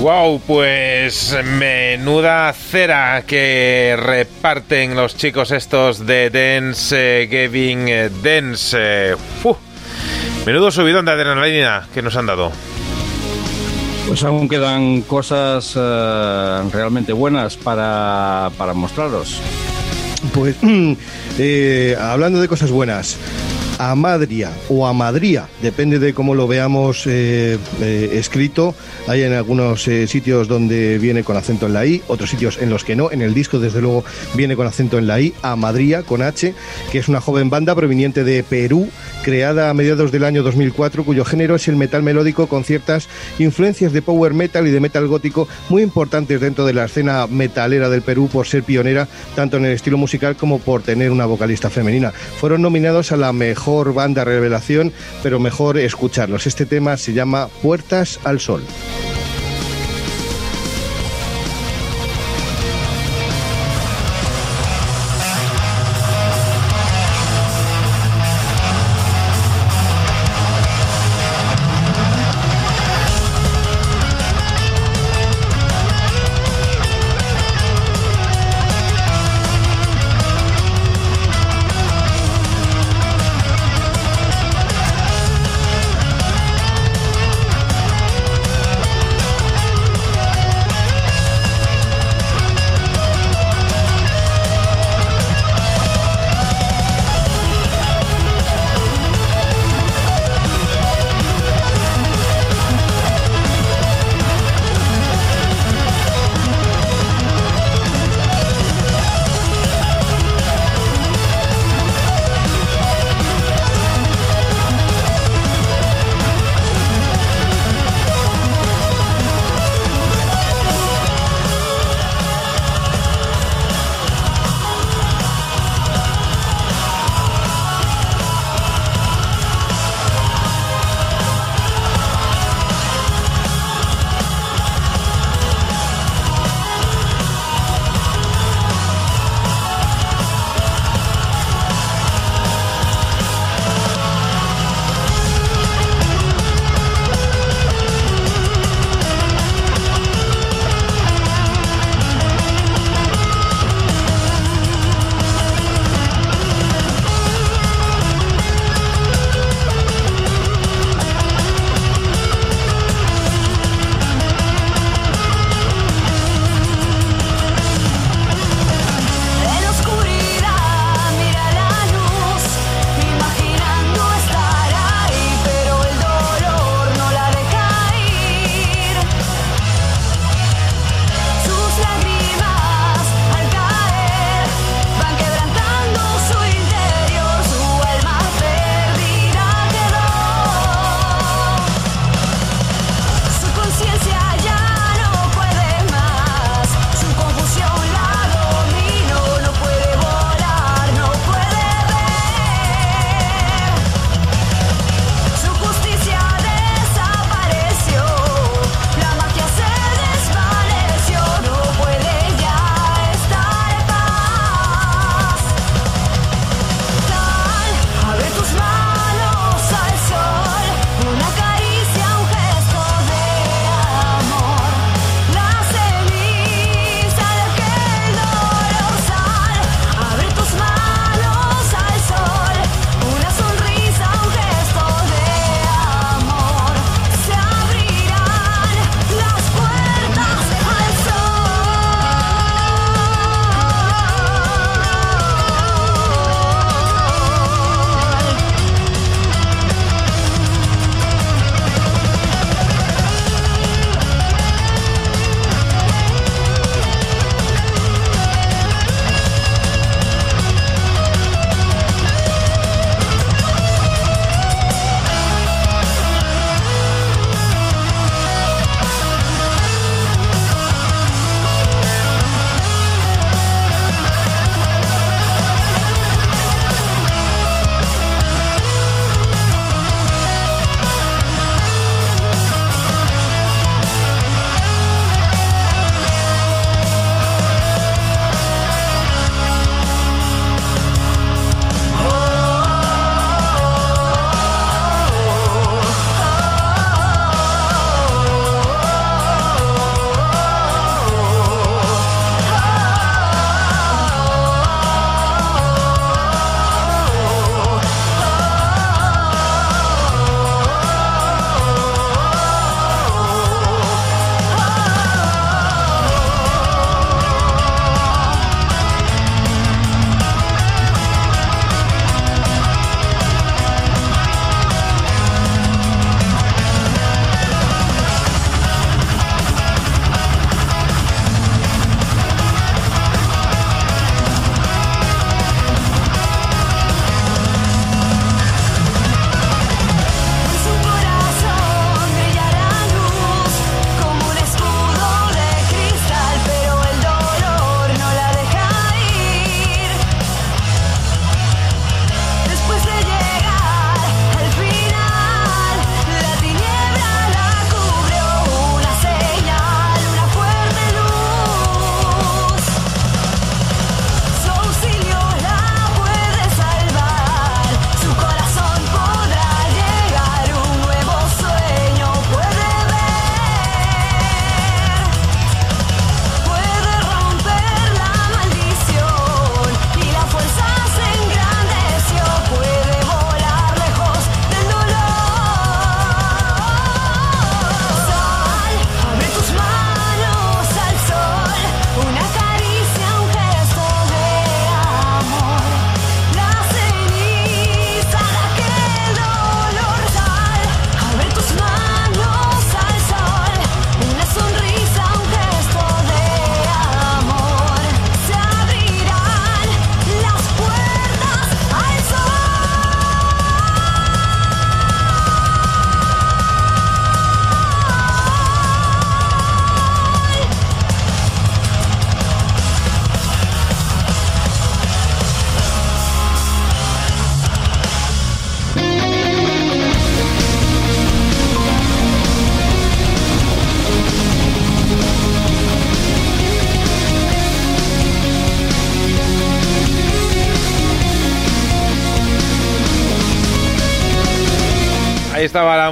Wow, pues menuda cera que reparten los chicos estos de Dance eh, Giving eh, Dance. Menudo subidón de adrenalina que nos han dado. Pues aún quedan cosas eh, realmente buenas para, para mostraros. Pues eh, hablando de cosas buenas, Amadria o Amadría, depende de cómo lo veamos eh, eh, escrito. Hay en algunos eh, sitios donde viene con acento en la I, otros sitios en los que no. En el disco, desde luego, viene con acento en la I. Amadría, con H, que es una joven banda proveniente de Perú, creada a mediados del año 2004, cuyo género es el metal melódico con ciertas influencias de power metal y de metal gótico muy importantes dentro de la escena metalera del Perú por ser pionera tanto en el estilo musical como por tener una vocalista femenina. Fueron nominados a la mejor banda revelación, pero mejor escucharlos. Este tema se llama Puertas al Sol.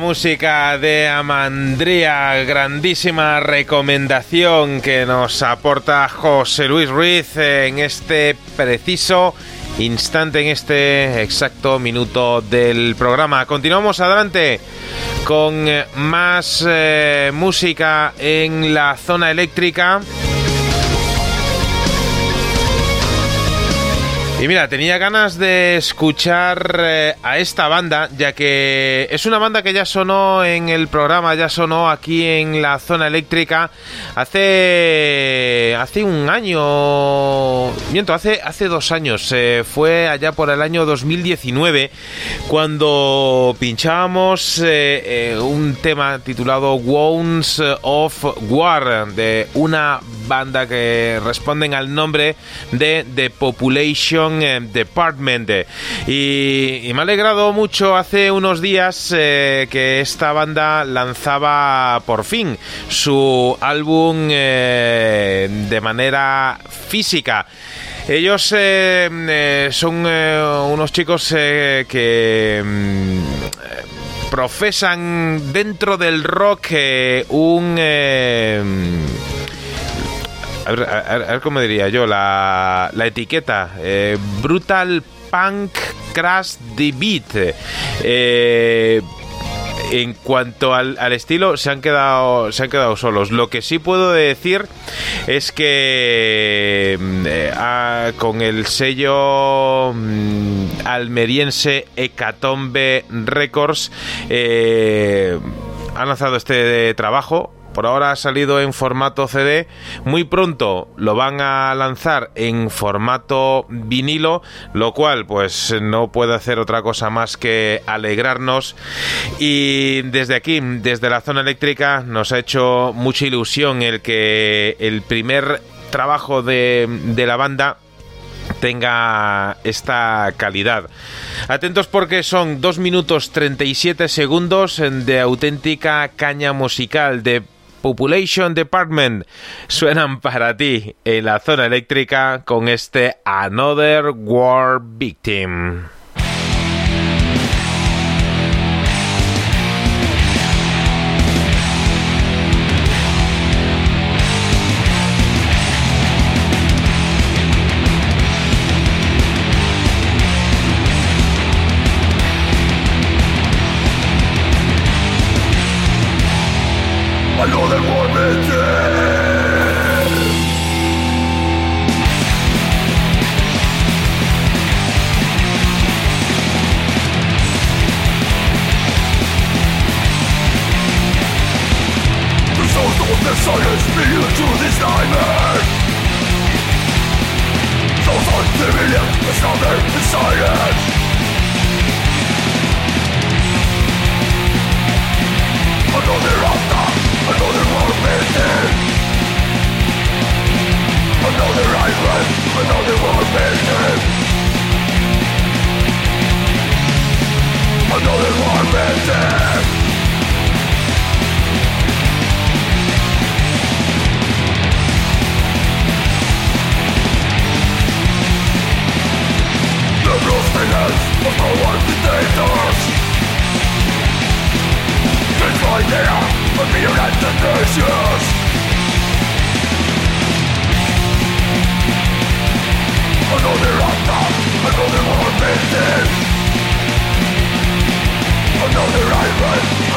Música de Amandría, grandísima recomendación que nos aporta José Luis Ruiz en este preciso instante, en este exacto minuto del programa. Continuamos adelante con más eh, música en la zona eléctrica. Y mira, tenía ganas de escuchar eh, a esta banda, ya que es una banda que ya sonó en el programa, ya sonó aquí en la zona eléctrica hace hace un año, miento, hace hace dos años, eh, fue allá por el año 2019 cuando pinchábamos eh, un tema titulado Wounds of War de una banda que responden al nombre de The Population eh, Department. Y, me ha alegrado mucho hace unos días eh, que esta banda lanzaba por fin su álbum eh, de manera física. Ellos son unos chicos que mm, profesan dentro del rock un a ver, a, ver, cómo diría yo, la, la etiqueta. Eh, brutal Punk Crash the Beat. Eh, en cuanto al, estilo se han quedado se han quedado solos lo que sí puedo decir es que mm, eh, con el sello mm, almeriense Hecatombe Records han lanzado este trabajo por ahora ha salido en formato CD. Muy pronto lo van a lanzar en formato vinilo, lo cual pues no puede hacer otra cosa más que alegrarnos. Y desde aquí, desde la zona eléctrica, nos ha hecho mucha ilusión el que el primer trabajo de, de la banda tenga esta calidad. Atentos porque son 2 minutos 37 segundos de auténtica caña musical de Population Department suenan para ti en la zona eléctrica con este Another War Victim.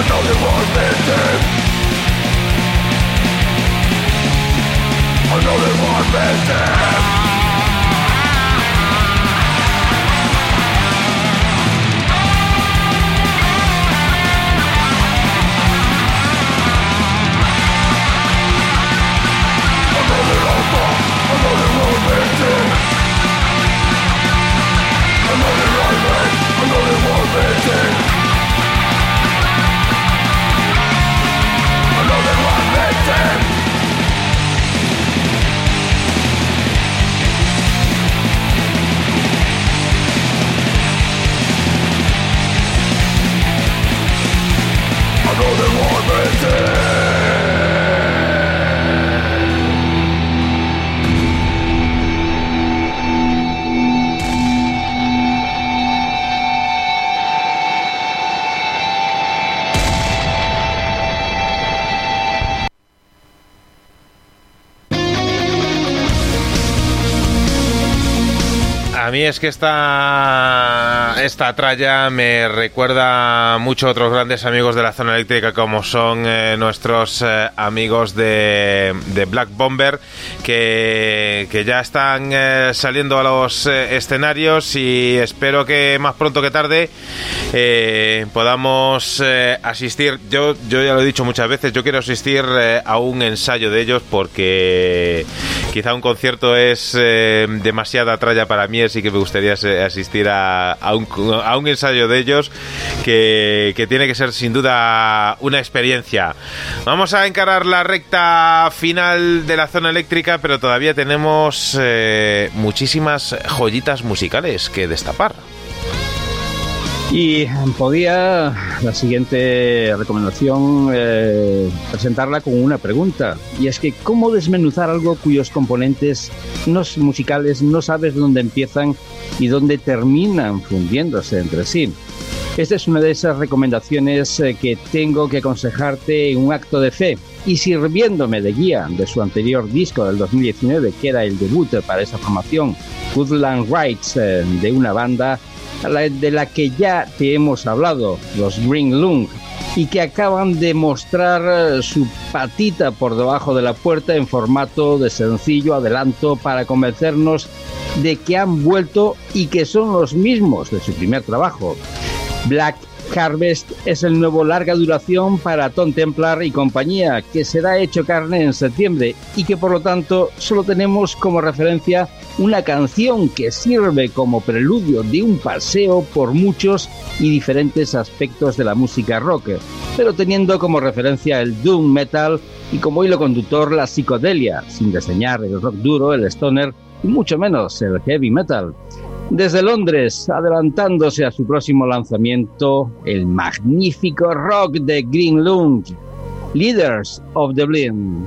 know you want me es que esta, esta tralla me recuerda mucho a otros grandes amigos de la zona eléctrica como son eh, nuestros eh, amigos de, Black Bomber que, que ya están eh, saliendo a los escenarios y espero que más pronto que tarde podamos asistir. Yo, yo ya lo he dicho muchas veces, yo quiero asistir a un ensayo de ellos porque quizá un concierto es demasiada tralla para mí, así que me gustaría asistir a, a, un, a un, ensayo de ellos que, que, tiene que ser sin duda una experiencia. Vamos a encarar la recta final de la zona eléctrica, pero todavía tenemos eh, muchísimas joyitas musicales que destapar. Y podía la siguiente recomendación eh, presentarla con una pregunta. Y es que, ¿cómo desmenuzar algo cuyos componentes no musicales no sabes dónde empiezan y dónde terminan fundiéndose entre sí? Esta es una de esas recomendaciones eh, que tengo que aconsejarte en un acto de fe y sirviéndome de guía de su anterior disco del 2019, que era el debut para esa formación, Woodland Rights, eh, de una banda de la que ya te hemos hablado, los Green Lung, y que acaban de mostrar eh, su patita por debajo de la puerta en formato de sencillo adelanto para convencernos de que han vuelto y que son los mismos de su primer trabajo. Black Harvest es el nuevo larga duración para Tom Templar y compañía, que será hecho carne en septiembre y que por lo tanto solo tenemos como referencia una canción que sirve como preludio de un paseo por muchos y diferentes aspectos de la música rock, pero teniendo como referencia el doom metal y como hilo conductor la psicodelia, sin diseñar el rock duro, el stoner y mucho menos el heavy metal. Desde Londres, adelantándose a su próximo lanzamiento, el magnífico rock de Green Lung, Leaders of the Blind.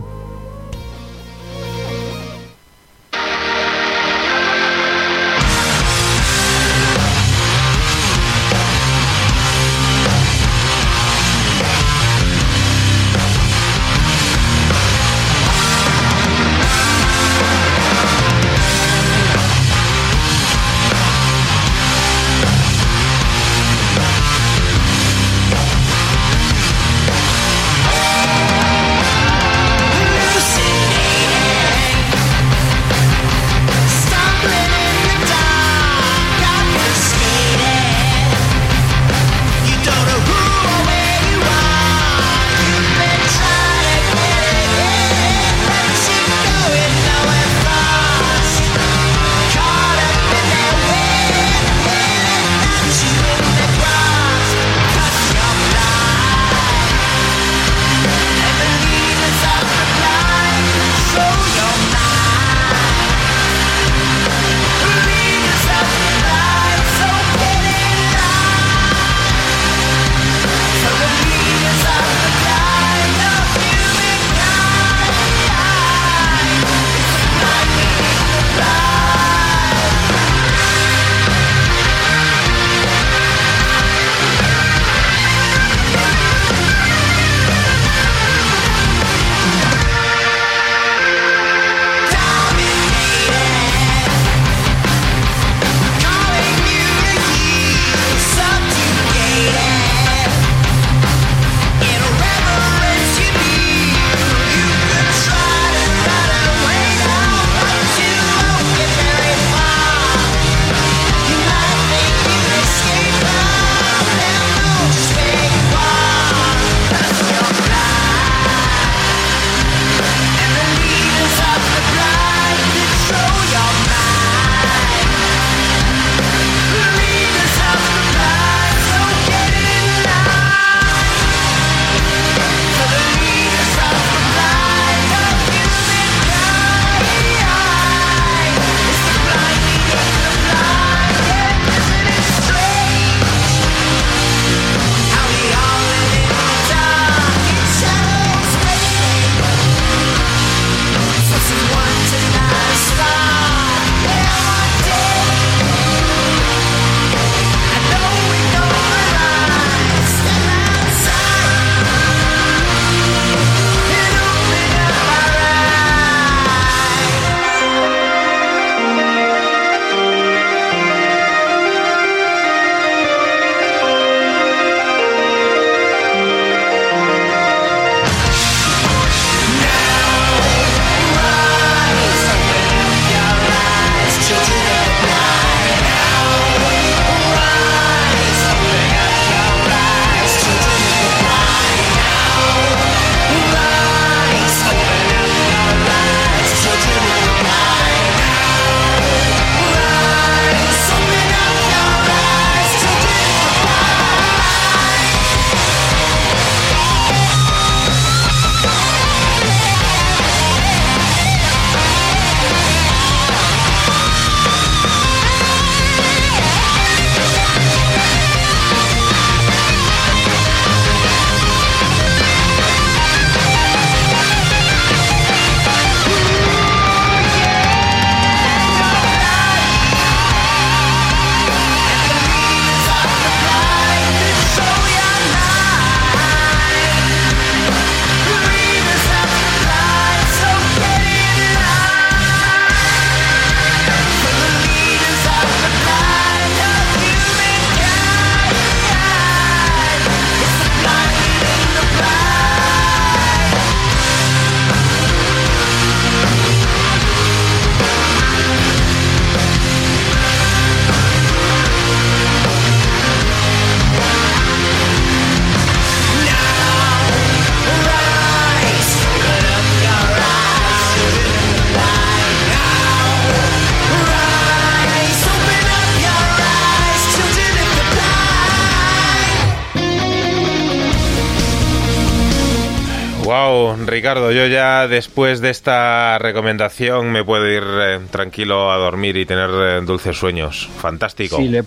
Ricardo, yo ya después de esta recomendación me puedo ir eh, tranquilo a dormir y tener eh, dulces sueños. Fantástico. Si le,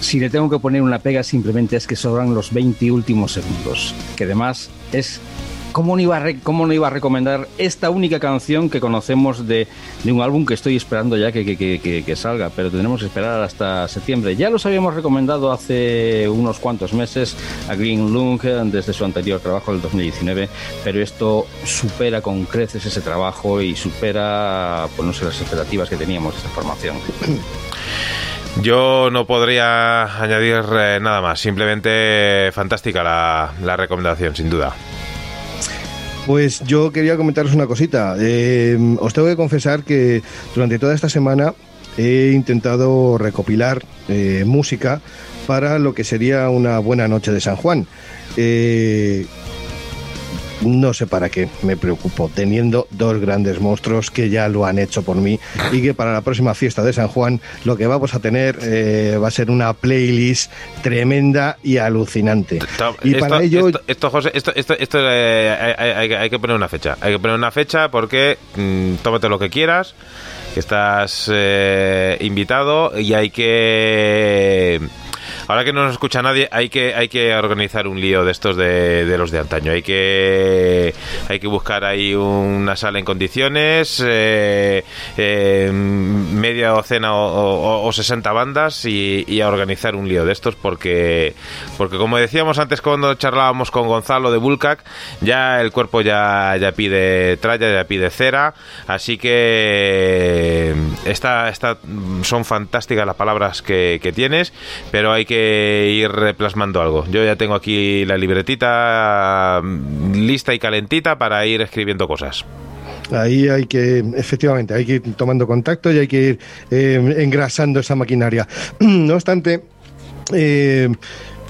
si le tengo que poner una pega, simplemente es que sobran los 20 últimos segundos. Que además es. ¿Cómo no iba a, recomendar esta única canción que conocemos de, un álbum que estoy esperando ya que, salga? Pero tendremos que esperar hasta septiembre. Ya los habíamos recomendado hace unos cuantos meses a Green Lung desde su anterior trabajo del 2019, pero esto supera con creces ese trabajo y supera pues, no sé, las expectativas que teníamos de esta formación. Yo no podría añadir eh, nada más. Simplemente fantástica la recomendación, sin duda. Pues yo quería comentaros una cosita. Eh, os tengo que confesar que durante toda esta semana he intentado recopilar eh, música para lo que sería una buena noche de San Juan. Eh, no sé para qué me preocupo, teniendo dos grandes monstruos que ya lo han hecho por mí y que para la próxima fiesta de San Juan lo que vamos a tener eh, va a ser una playlist tremenda y alucinante. Y esto, para ello esto, esto, José, esto, esto, esto, eh, hay, hay- hay- hay que poner una fecha. Hay que poner una fecha porque mm, tómate lo que quieras, que estás eh, invitado y hay que... Ahora que no nos escucha nadie, hay que hay que organizar un lío de estos de, de los de antaño. Hay que hay que buscar ahí una sala en condiciones, eh, eh, media docena o, o- o 60 bandas y, organizar un lío de estos porque porque como decíamos antes cuando charlábamos con Gonzalo de Bulcac, ya el cuerpo ya ya pide tralla, ya pide cera, así que está, está, son fantásticas las palabras que tienes, pero hay que ir plasmando algo. Yo ya tengo aquí la libretita mm, lista y calentita para ir escribiendo cosas. Ahí hay que, efectivamente, hay que ir tomando contacto y hay que ir eh, engrasando esa maquinaria. No obstante, eh,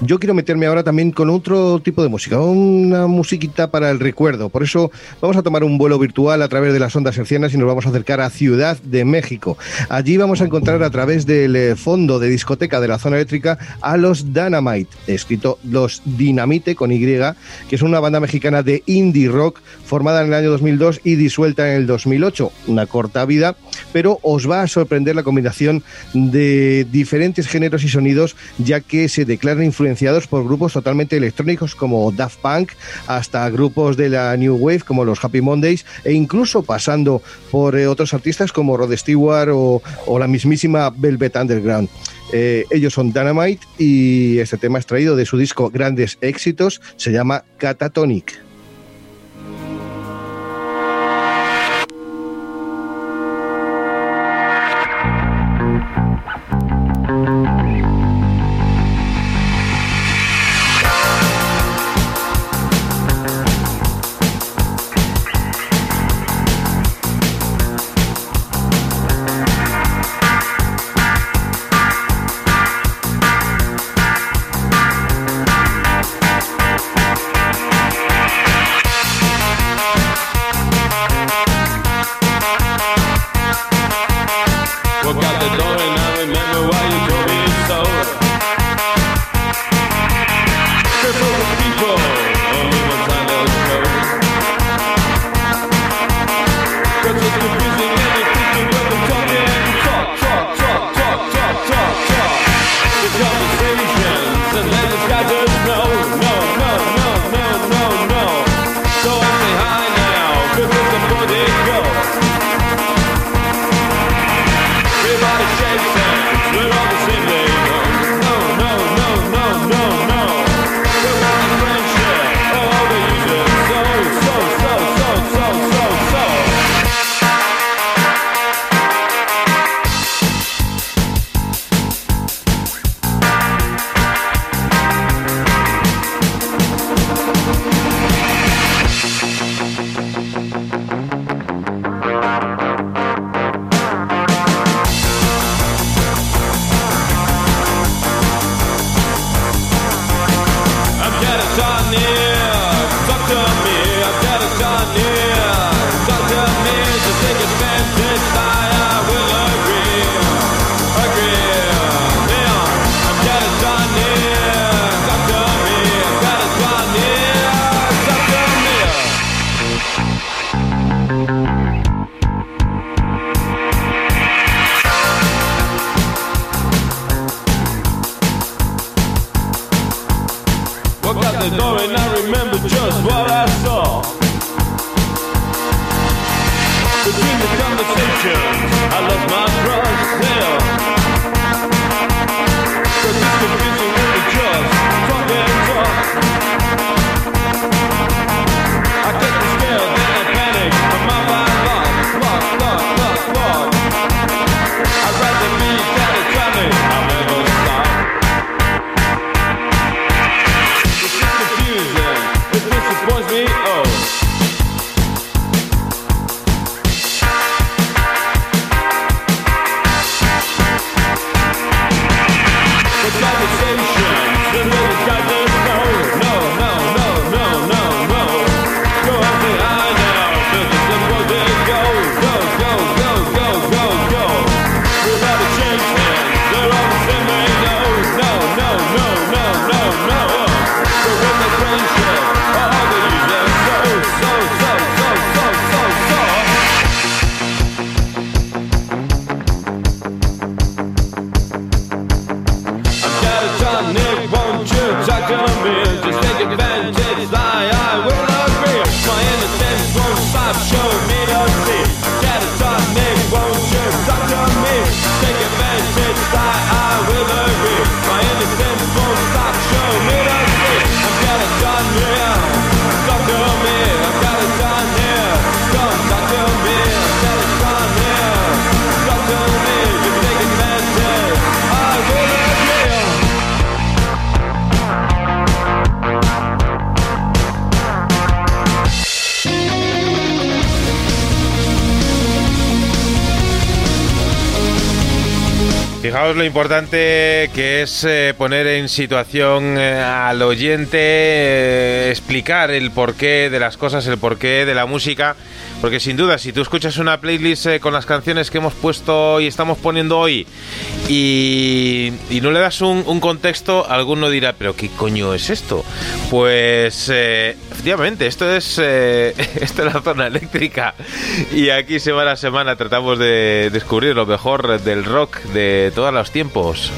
yo quiero meterme ahora también con otro tipo de música, una musiquita para el recuerdo. Por eso vamos a tomar un vuelo virtual a través de las ondas hercianas y nos vamos a acercar a Ciudad de México. Allí vamos a encontrar a través del eh, fondo de discoteca de la zona eléctrica a los Dynamite, escrito los Dinamite con Y, que es una banda mexicana de indie rock formada en el año 2002 y disuelta en el 2008. Una corta vida, pero os va a sorprender la combinación de diferentes géneros y sonidos, ya que se declaran influenciados por grupos totalmente electrónicos como Daft Punk, hasta grupos de la New Wave como los Happy Mondays, e incluso pasando por eh, otros artistas como Rod Stewart o, la mismísima Velvet Underground. Eh, ellos son Dynamite y este tema extraído de su disco Grandes Éxitos se llama Catatonic. Lo importante que es eh, poner en situación eh, al oyente, eh, explicar el porqué de las cosas, el porqué de la música, porque sin duda si tú escuchas una playlist con las canciones que hemos puesto y estamos poniendo hoy y, y no le das un, contexto, alguno dirá, pero ¿qué coño es esto? Pues efectivamente, esto es, eh, esto es la zona eléctrica y aquí semana a semana tratamos de descubrir lo mejor del rock de todos los tiempos.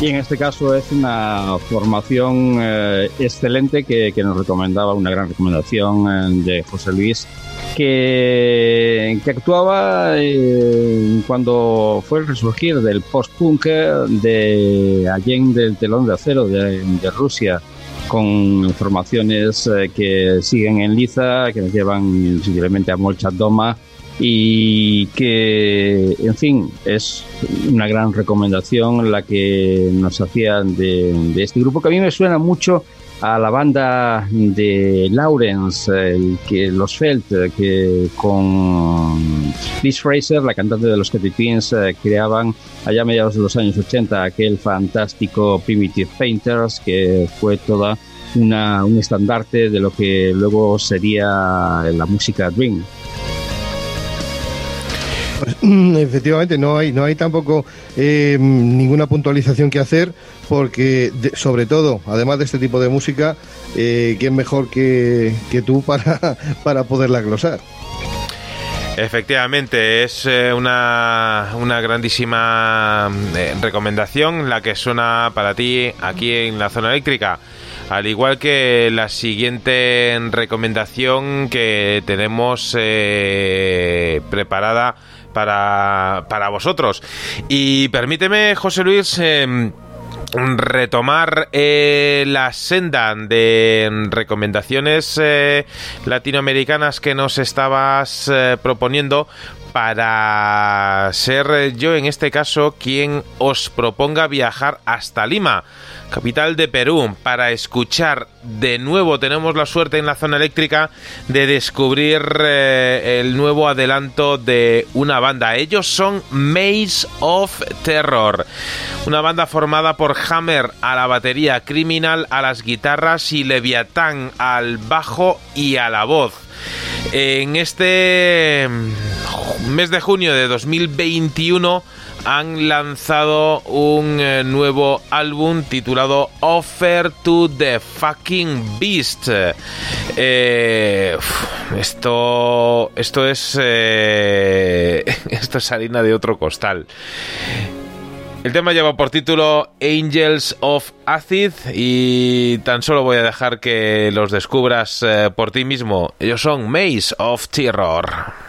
Y en este caso es una formación eh, excelente que, nos recomendaba, una gran recomendación eh, de José Luis, que, que actuaba eh, cuando fue el resurgir del post-punk de Allen del telón de acero de Rusia, con formaciones eh, que siguen en liza, que nos llevan simplemente a Molchat Doma y que, en fin, es una gran recomendación la que nos hacían de, de este grupo, que a mí me suena mucho a la banda de Lawrence, que los Felt, que con Liz Fraser, la cantante de los Katy Twins, eh, creaban allá a mediados de los años 80 aquel fantástico Primitive Painters, que fue toda una, un estandarte de lo que luego sería la música Dream. Efectivamente, no hay, no hay tampoco eh, ninguna puntualización que hacer, porque de- sobre todo, además de este tipo de música, eh, ¿quién mejor que, que tú para, para poderla glosar? Efectivamente, es eh, una, una grandísima recomendación la que suena para ti aquí en la zona eléctrica. Al igual que la siguiente recomendación que tenemos preparada para, para vosotros. Y permíteme, José Luis, em, retomar eh, la senda de recomendaciones eh, latinoamericanas que nos estabas eh, proponiendo para ser yo en este caso quien os proponga viajar hasta Lima, capital de Perú, para escuchar de nuevo, tenemos la suerte en la zona eléctrica de descubrir eh, el nuevo adelanto de una banda. Ellos son Maze of Terror, una banda formada por Hammer a la batería, Criminal a las guitarras y Leviatán al bajo y a la voz. En este mm, mes de junio de 2021 han lanzado un eh, nuevo álbum titulado Offer to the Fucking Beast. Eh, esto, esto es, eh, esto es harina de otro costal. El tema lleva por título Angels of Acid y tan solo voy a dejar que los descubras eh, por ti mismo. Ellos son Maze of Terror.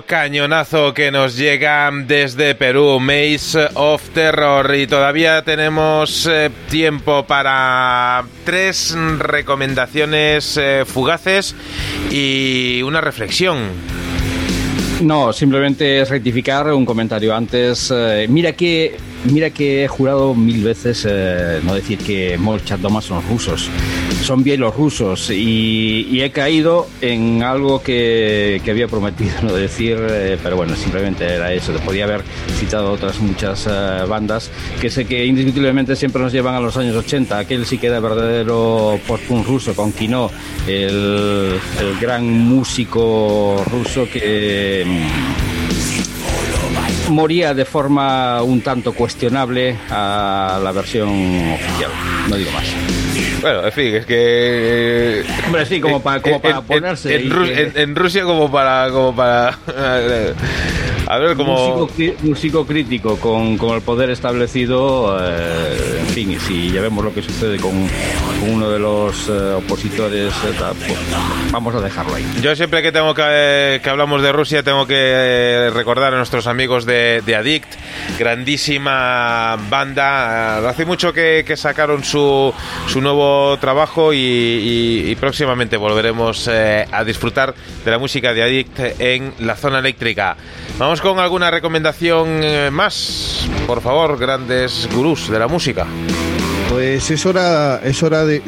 Cañonazo que nos llega desde Perú, Maze of Terror. Y todavía tenemos eh, tiempo para tres recomendaciones eh, fugaces y una reflexión. No, simplemente rectificar un comentario antes. Eh, mira que Mira que he jurado mil veces eh, no decir que Molchat-Doma son rusos. Son bielorrusos y, y he caído en algo que, había prometido no decir, eh, pero bueno, simplemente era eso. Podía haber citado otras muchas eh, bandas que sé que indiscutiblemente siempre nos llevan a los años 80. Aquel sí que era verdadero post-punk ruso con Kino, el, el gran músico ruso que moría de forma un tanto cuestionable a la versión oficial. No digo más. Bueno, en fin, es que. Hombre, sí, como para, como para ponerse. En, Rusia, como para. Como para a ver, como. Músico, crítico con, con, el poder establecido. Eh, en fin, si ya vemos lo que sucede con, uno de los eh, opositores, eh, pues vamos a dejarlo ahí. Yo siempre que tengo que, que hablamos de Rusia, tengo que recordar a nuestros amigos de, de Addict, grandísima banda. Hace mucho que, sacaron su, su nuevo trabajo y, próximamente volveremos eh, a disfrutar de la música de Addict en la zona eléctrica. Vamos con alguna recomendación eh, más, por favor, grandes gurús de la música. Pues es hora, es hora de,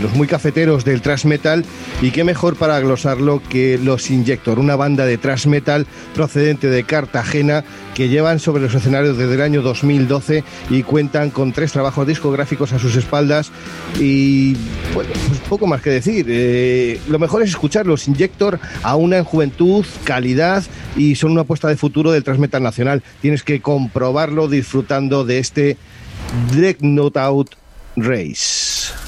los muy cafeteros del thrash metal y qué mejor para glosarlo que los Injector, una banda de thrash metal procedente de Cartagena que llevan sobre los escenarios desde el año 2012 y cuentan con tres trabajos discográficos a sus espaldas y bueno, pues poco más que decir. Eh, lo mejor es escuchar los Injector a una en juventud, calidad y son una apuesta de futuro del thrash metal nacional. Tienes que comprobarlo disfrutando de este direct note out race.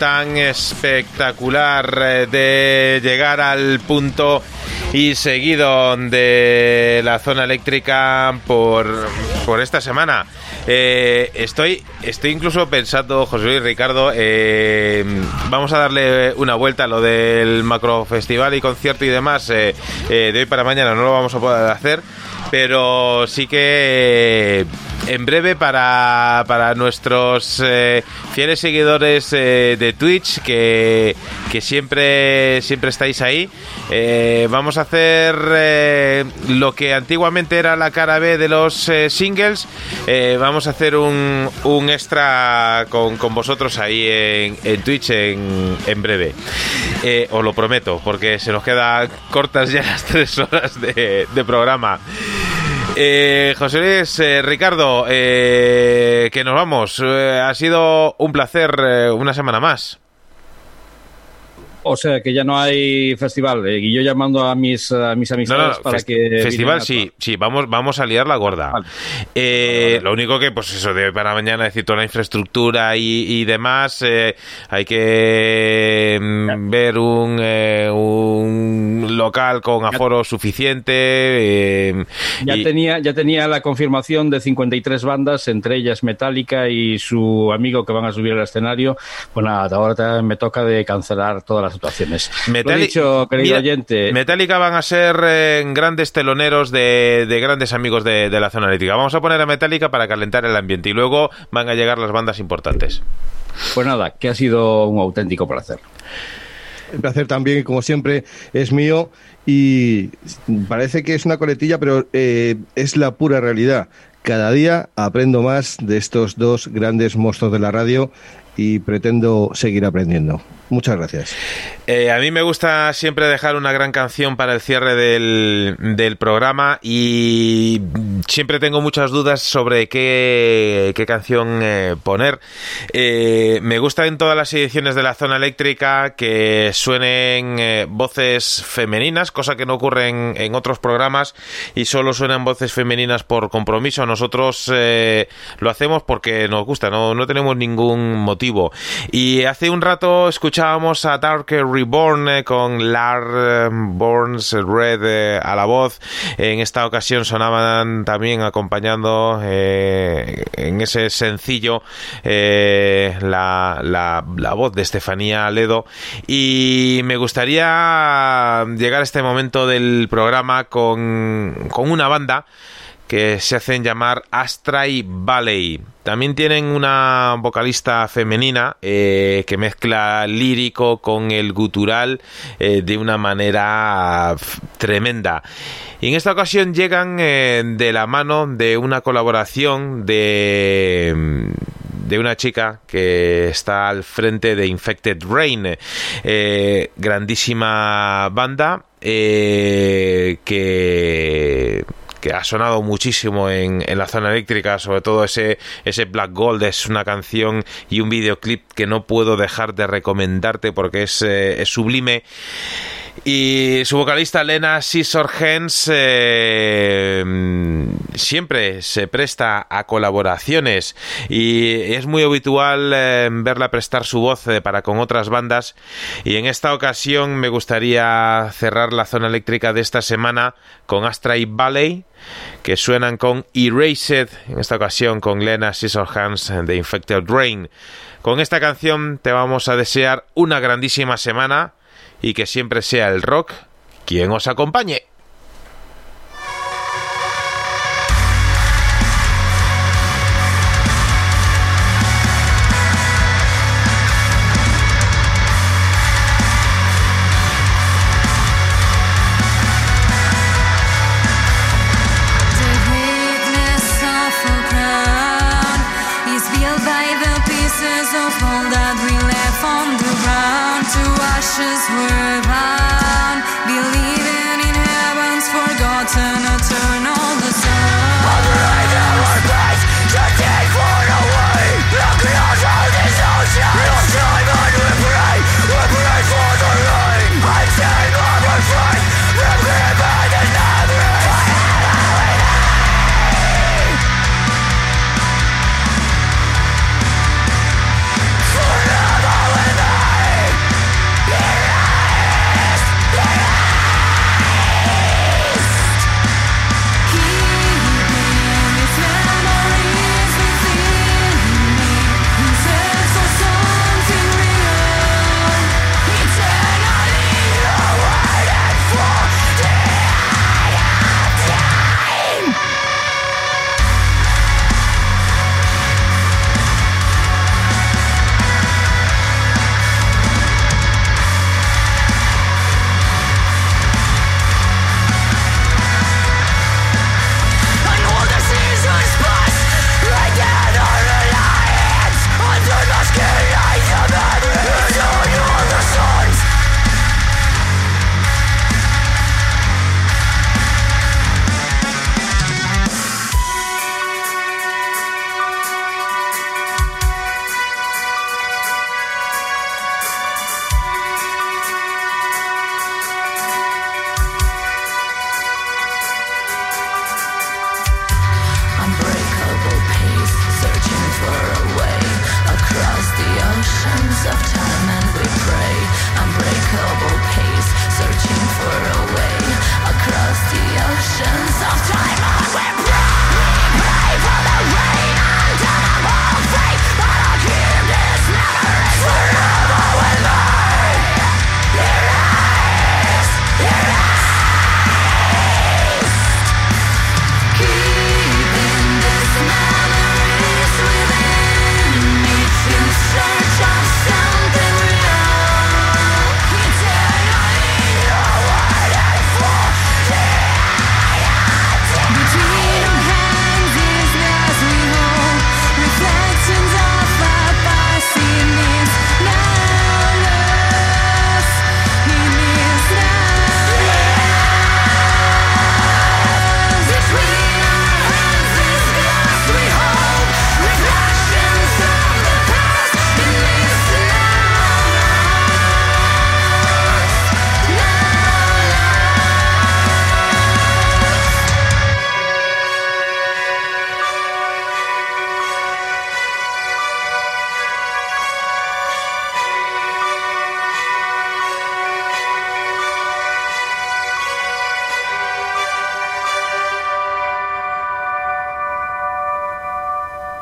Tan espectacular eh, de llegar al punto y seguido de la zona eléctrica por, por esta semana. Eh, estoy, estoy incluso pensando, José Luis Ricardo, eh, vamos a darle una vuelta a lo del macro festival y concierto y demás. de hoy para mañana no lo vamos a poder hacer, pero sí que en breve para, para nuestros eh, fieles seguidores eh, de Twitch que, que siempre siempre estáis ahí. Eh, vamos a hacer lo que antiguamente era la cara B de los singles. Vamos a hacer un, un extra con, con vosotros ahí en, en Twitch en, en breve. Os lo prometo porque se nos quedan cortas ya las tres horas de programa eh, José Luis, eh, Ricardo, eh, que nos vamos. Eh, ha sido un placer eh, una semana más. O sea que ya no hay festival. eh, y yo llamando a mis, a mis amistades no, no, para que. festival sí, sí, vamos, vamos a liar la gorda. Eh, Lo único que, pues eso, de hoy para mañana, es decir, toda la infraestructura y, y demás, eh, hay que mm, ver un, eh, un local con aforo suficiente. Ya y- tenía, ya tenía la confirmación de 53 bandas, entre ellas Metallica y su amigo que van a subir al escenario. Pues nada, ahora me toca de cancelar todas las actuaciones. Lo he Metali- dicho, querido Mira, oyente. Metallica van a ser eh, grandes teloneros de, de grandes amigos de, de la zona eléctrica. Vamos a poner a Metallica para calentar el ambiente y luego van a llegar las bandas importantes. Pues nada, que ha sido un auténtico placer. El placer también, como siempre, es mío y parece que es una coletilla, pero eh, es la pura realidad. Cada día aprendo más de estos dos grandes monstruos de la radio y pretendo seguir aprendiendo. Muchas gracias. Eh, a mí me gusta siempre dejar una gran canción para el cierre del, del programa y siempre tengo muchas dudas sobre qué, qué canción eh, poner. Eh, me gusta en todas las ediciones de la zona eléctrica que suenen voces femeninas, cosa que no ocurre en, en otros programas y solo suenan voces femeninas por compromiso. Nosotros lo hacemos porque nos gusta, no, no tenemos ningún motivo. Y hace un rato escuchábamos a Dark Reborn eh, con Lar eh, Burns Red eh, a la voz. En esta ocasión sonaban también acompañando en ese sencillo la, la- la voz de Estefanía Ledo. Y me gustaría llegar a este momento del programa con, con una banda que se hacen llamar Astray Valley. También tienen una vocalista femenina eh, que mezcla lírico con el gutural eh, de una manera tremenda. Y en esta ocasión llegan eh, de la mano de una colaboración de de una chica que está al frente de Infected Rain, grandísima banda que que ha sonado muchísimo en, en la zona eléctrica, sobre todo ese, ese Black Gold, es una canción y un videoclip que no puedo dejar de recomendarte porque es, eh, es sublime. Y su vocalista Lena Scissorhands eh, siempre se presta a colaboraciones. Y es muy habitual eh, verla prestar su voz eh, para con otras bandas. Y en esta ocasión me gustaría cerrar la zona eléctrica de esta semana con Astray Valley que suenan con Erased, en esta ocasión con Lena Scissorhands de Infected Rain. Con esta canción te vamos a desear una grandísima semana y que siempre sea el rock quien os acompañe.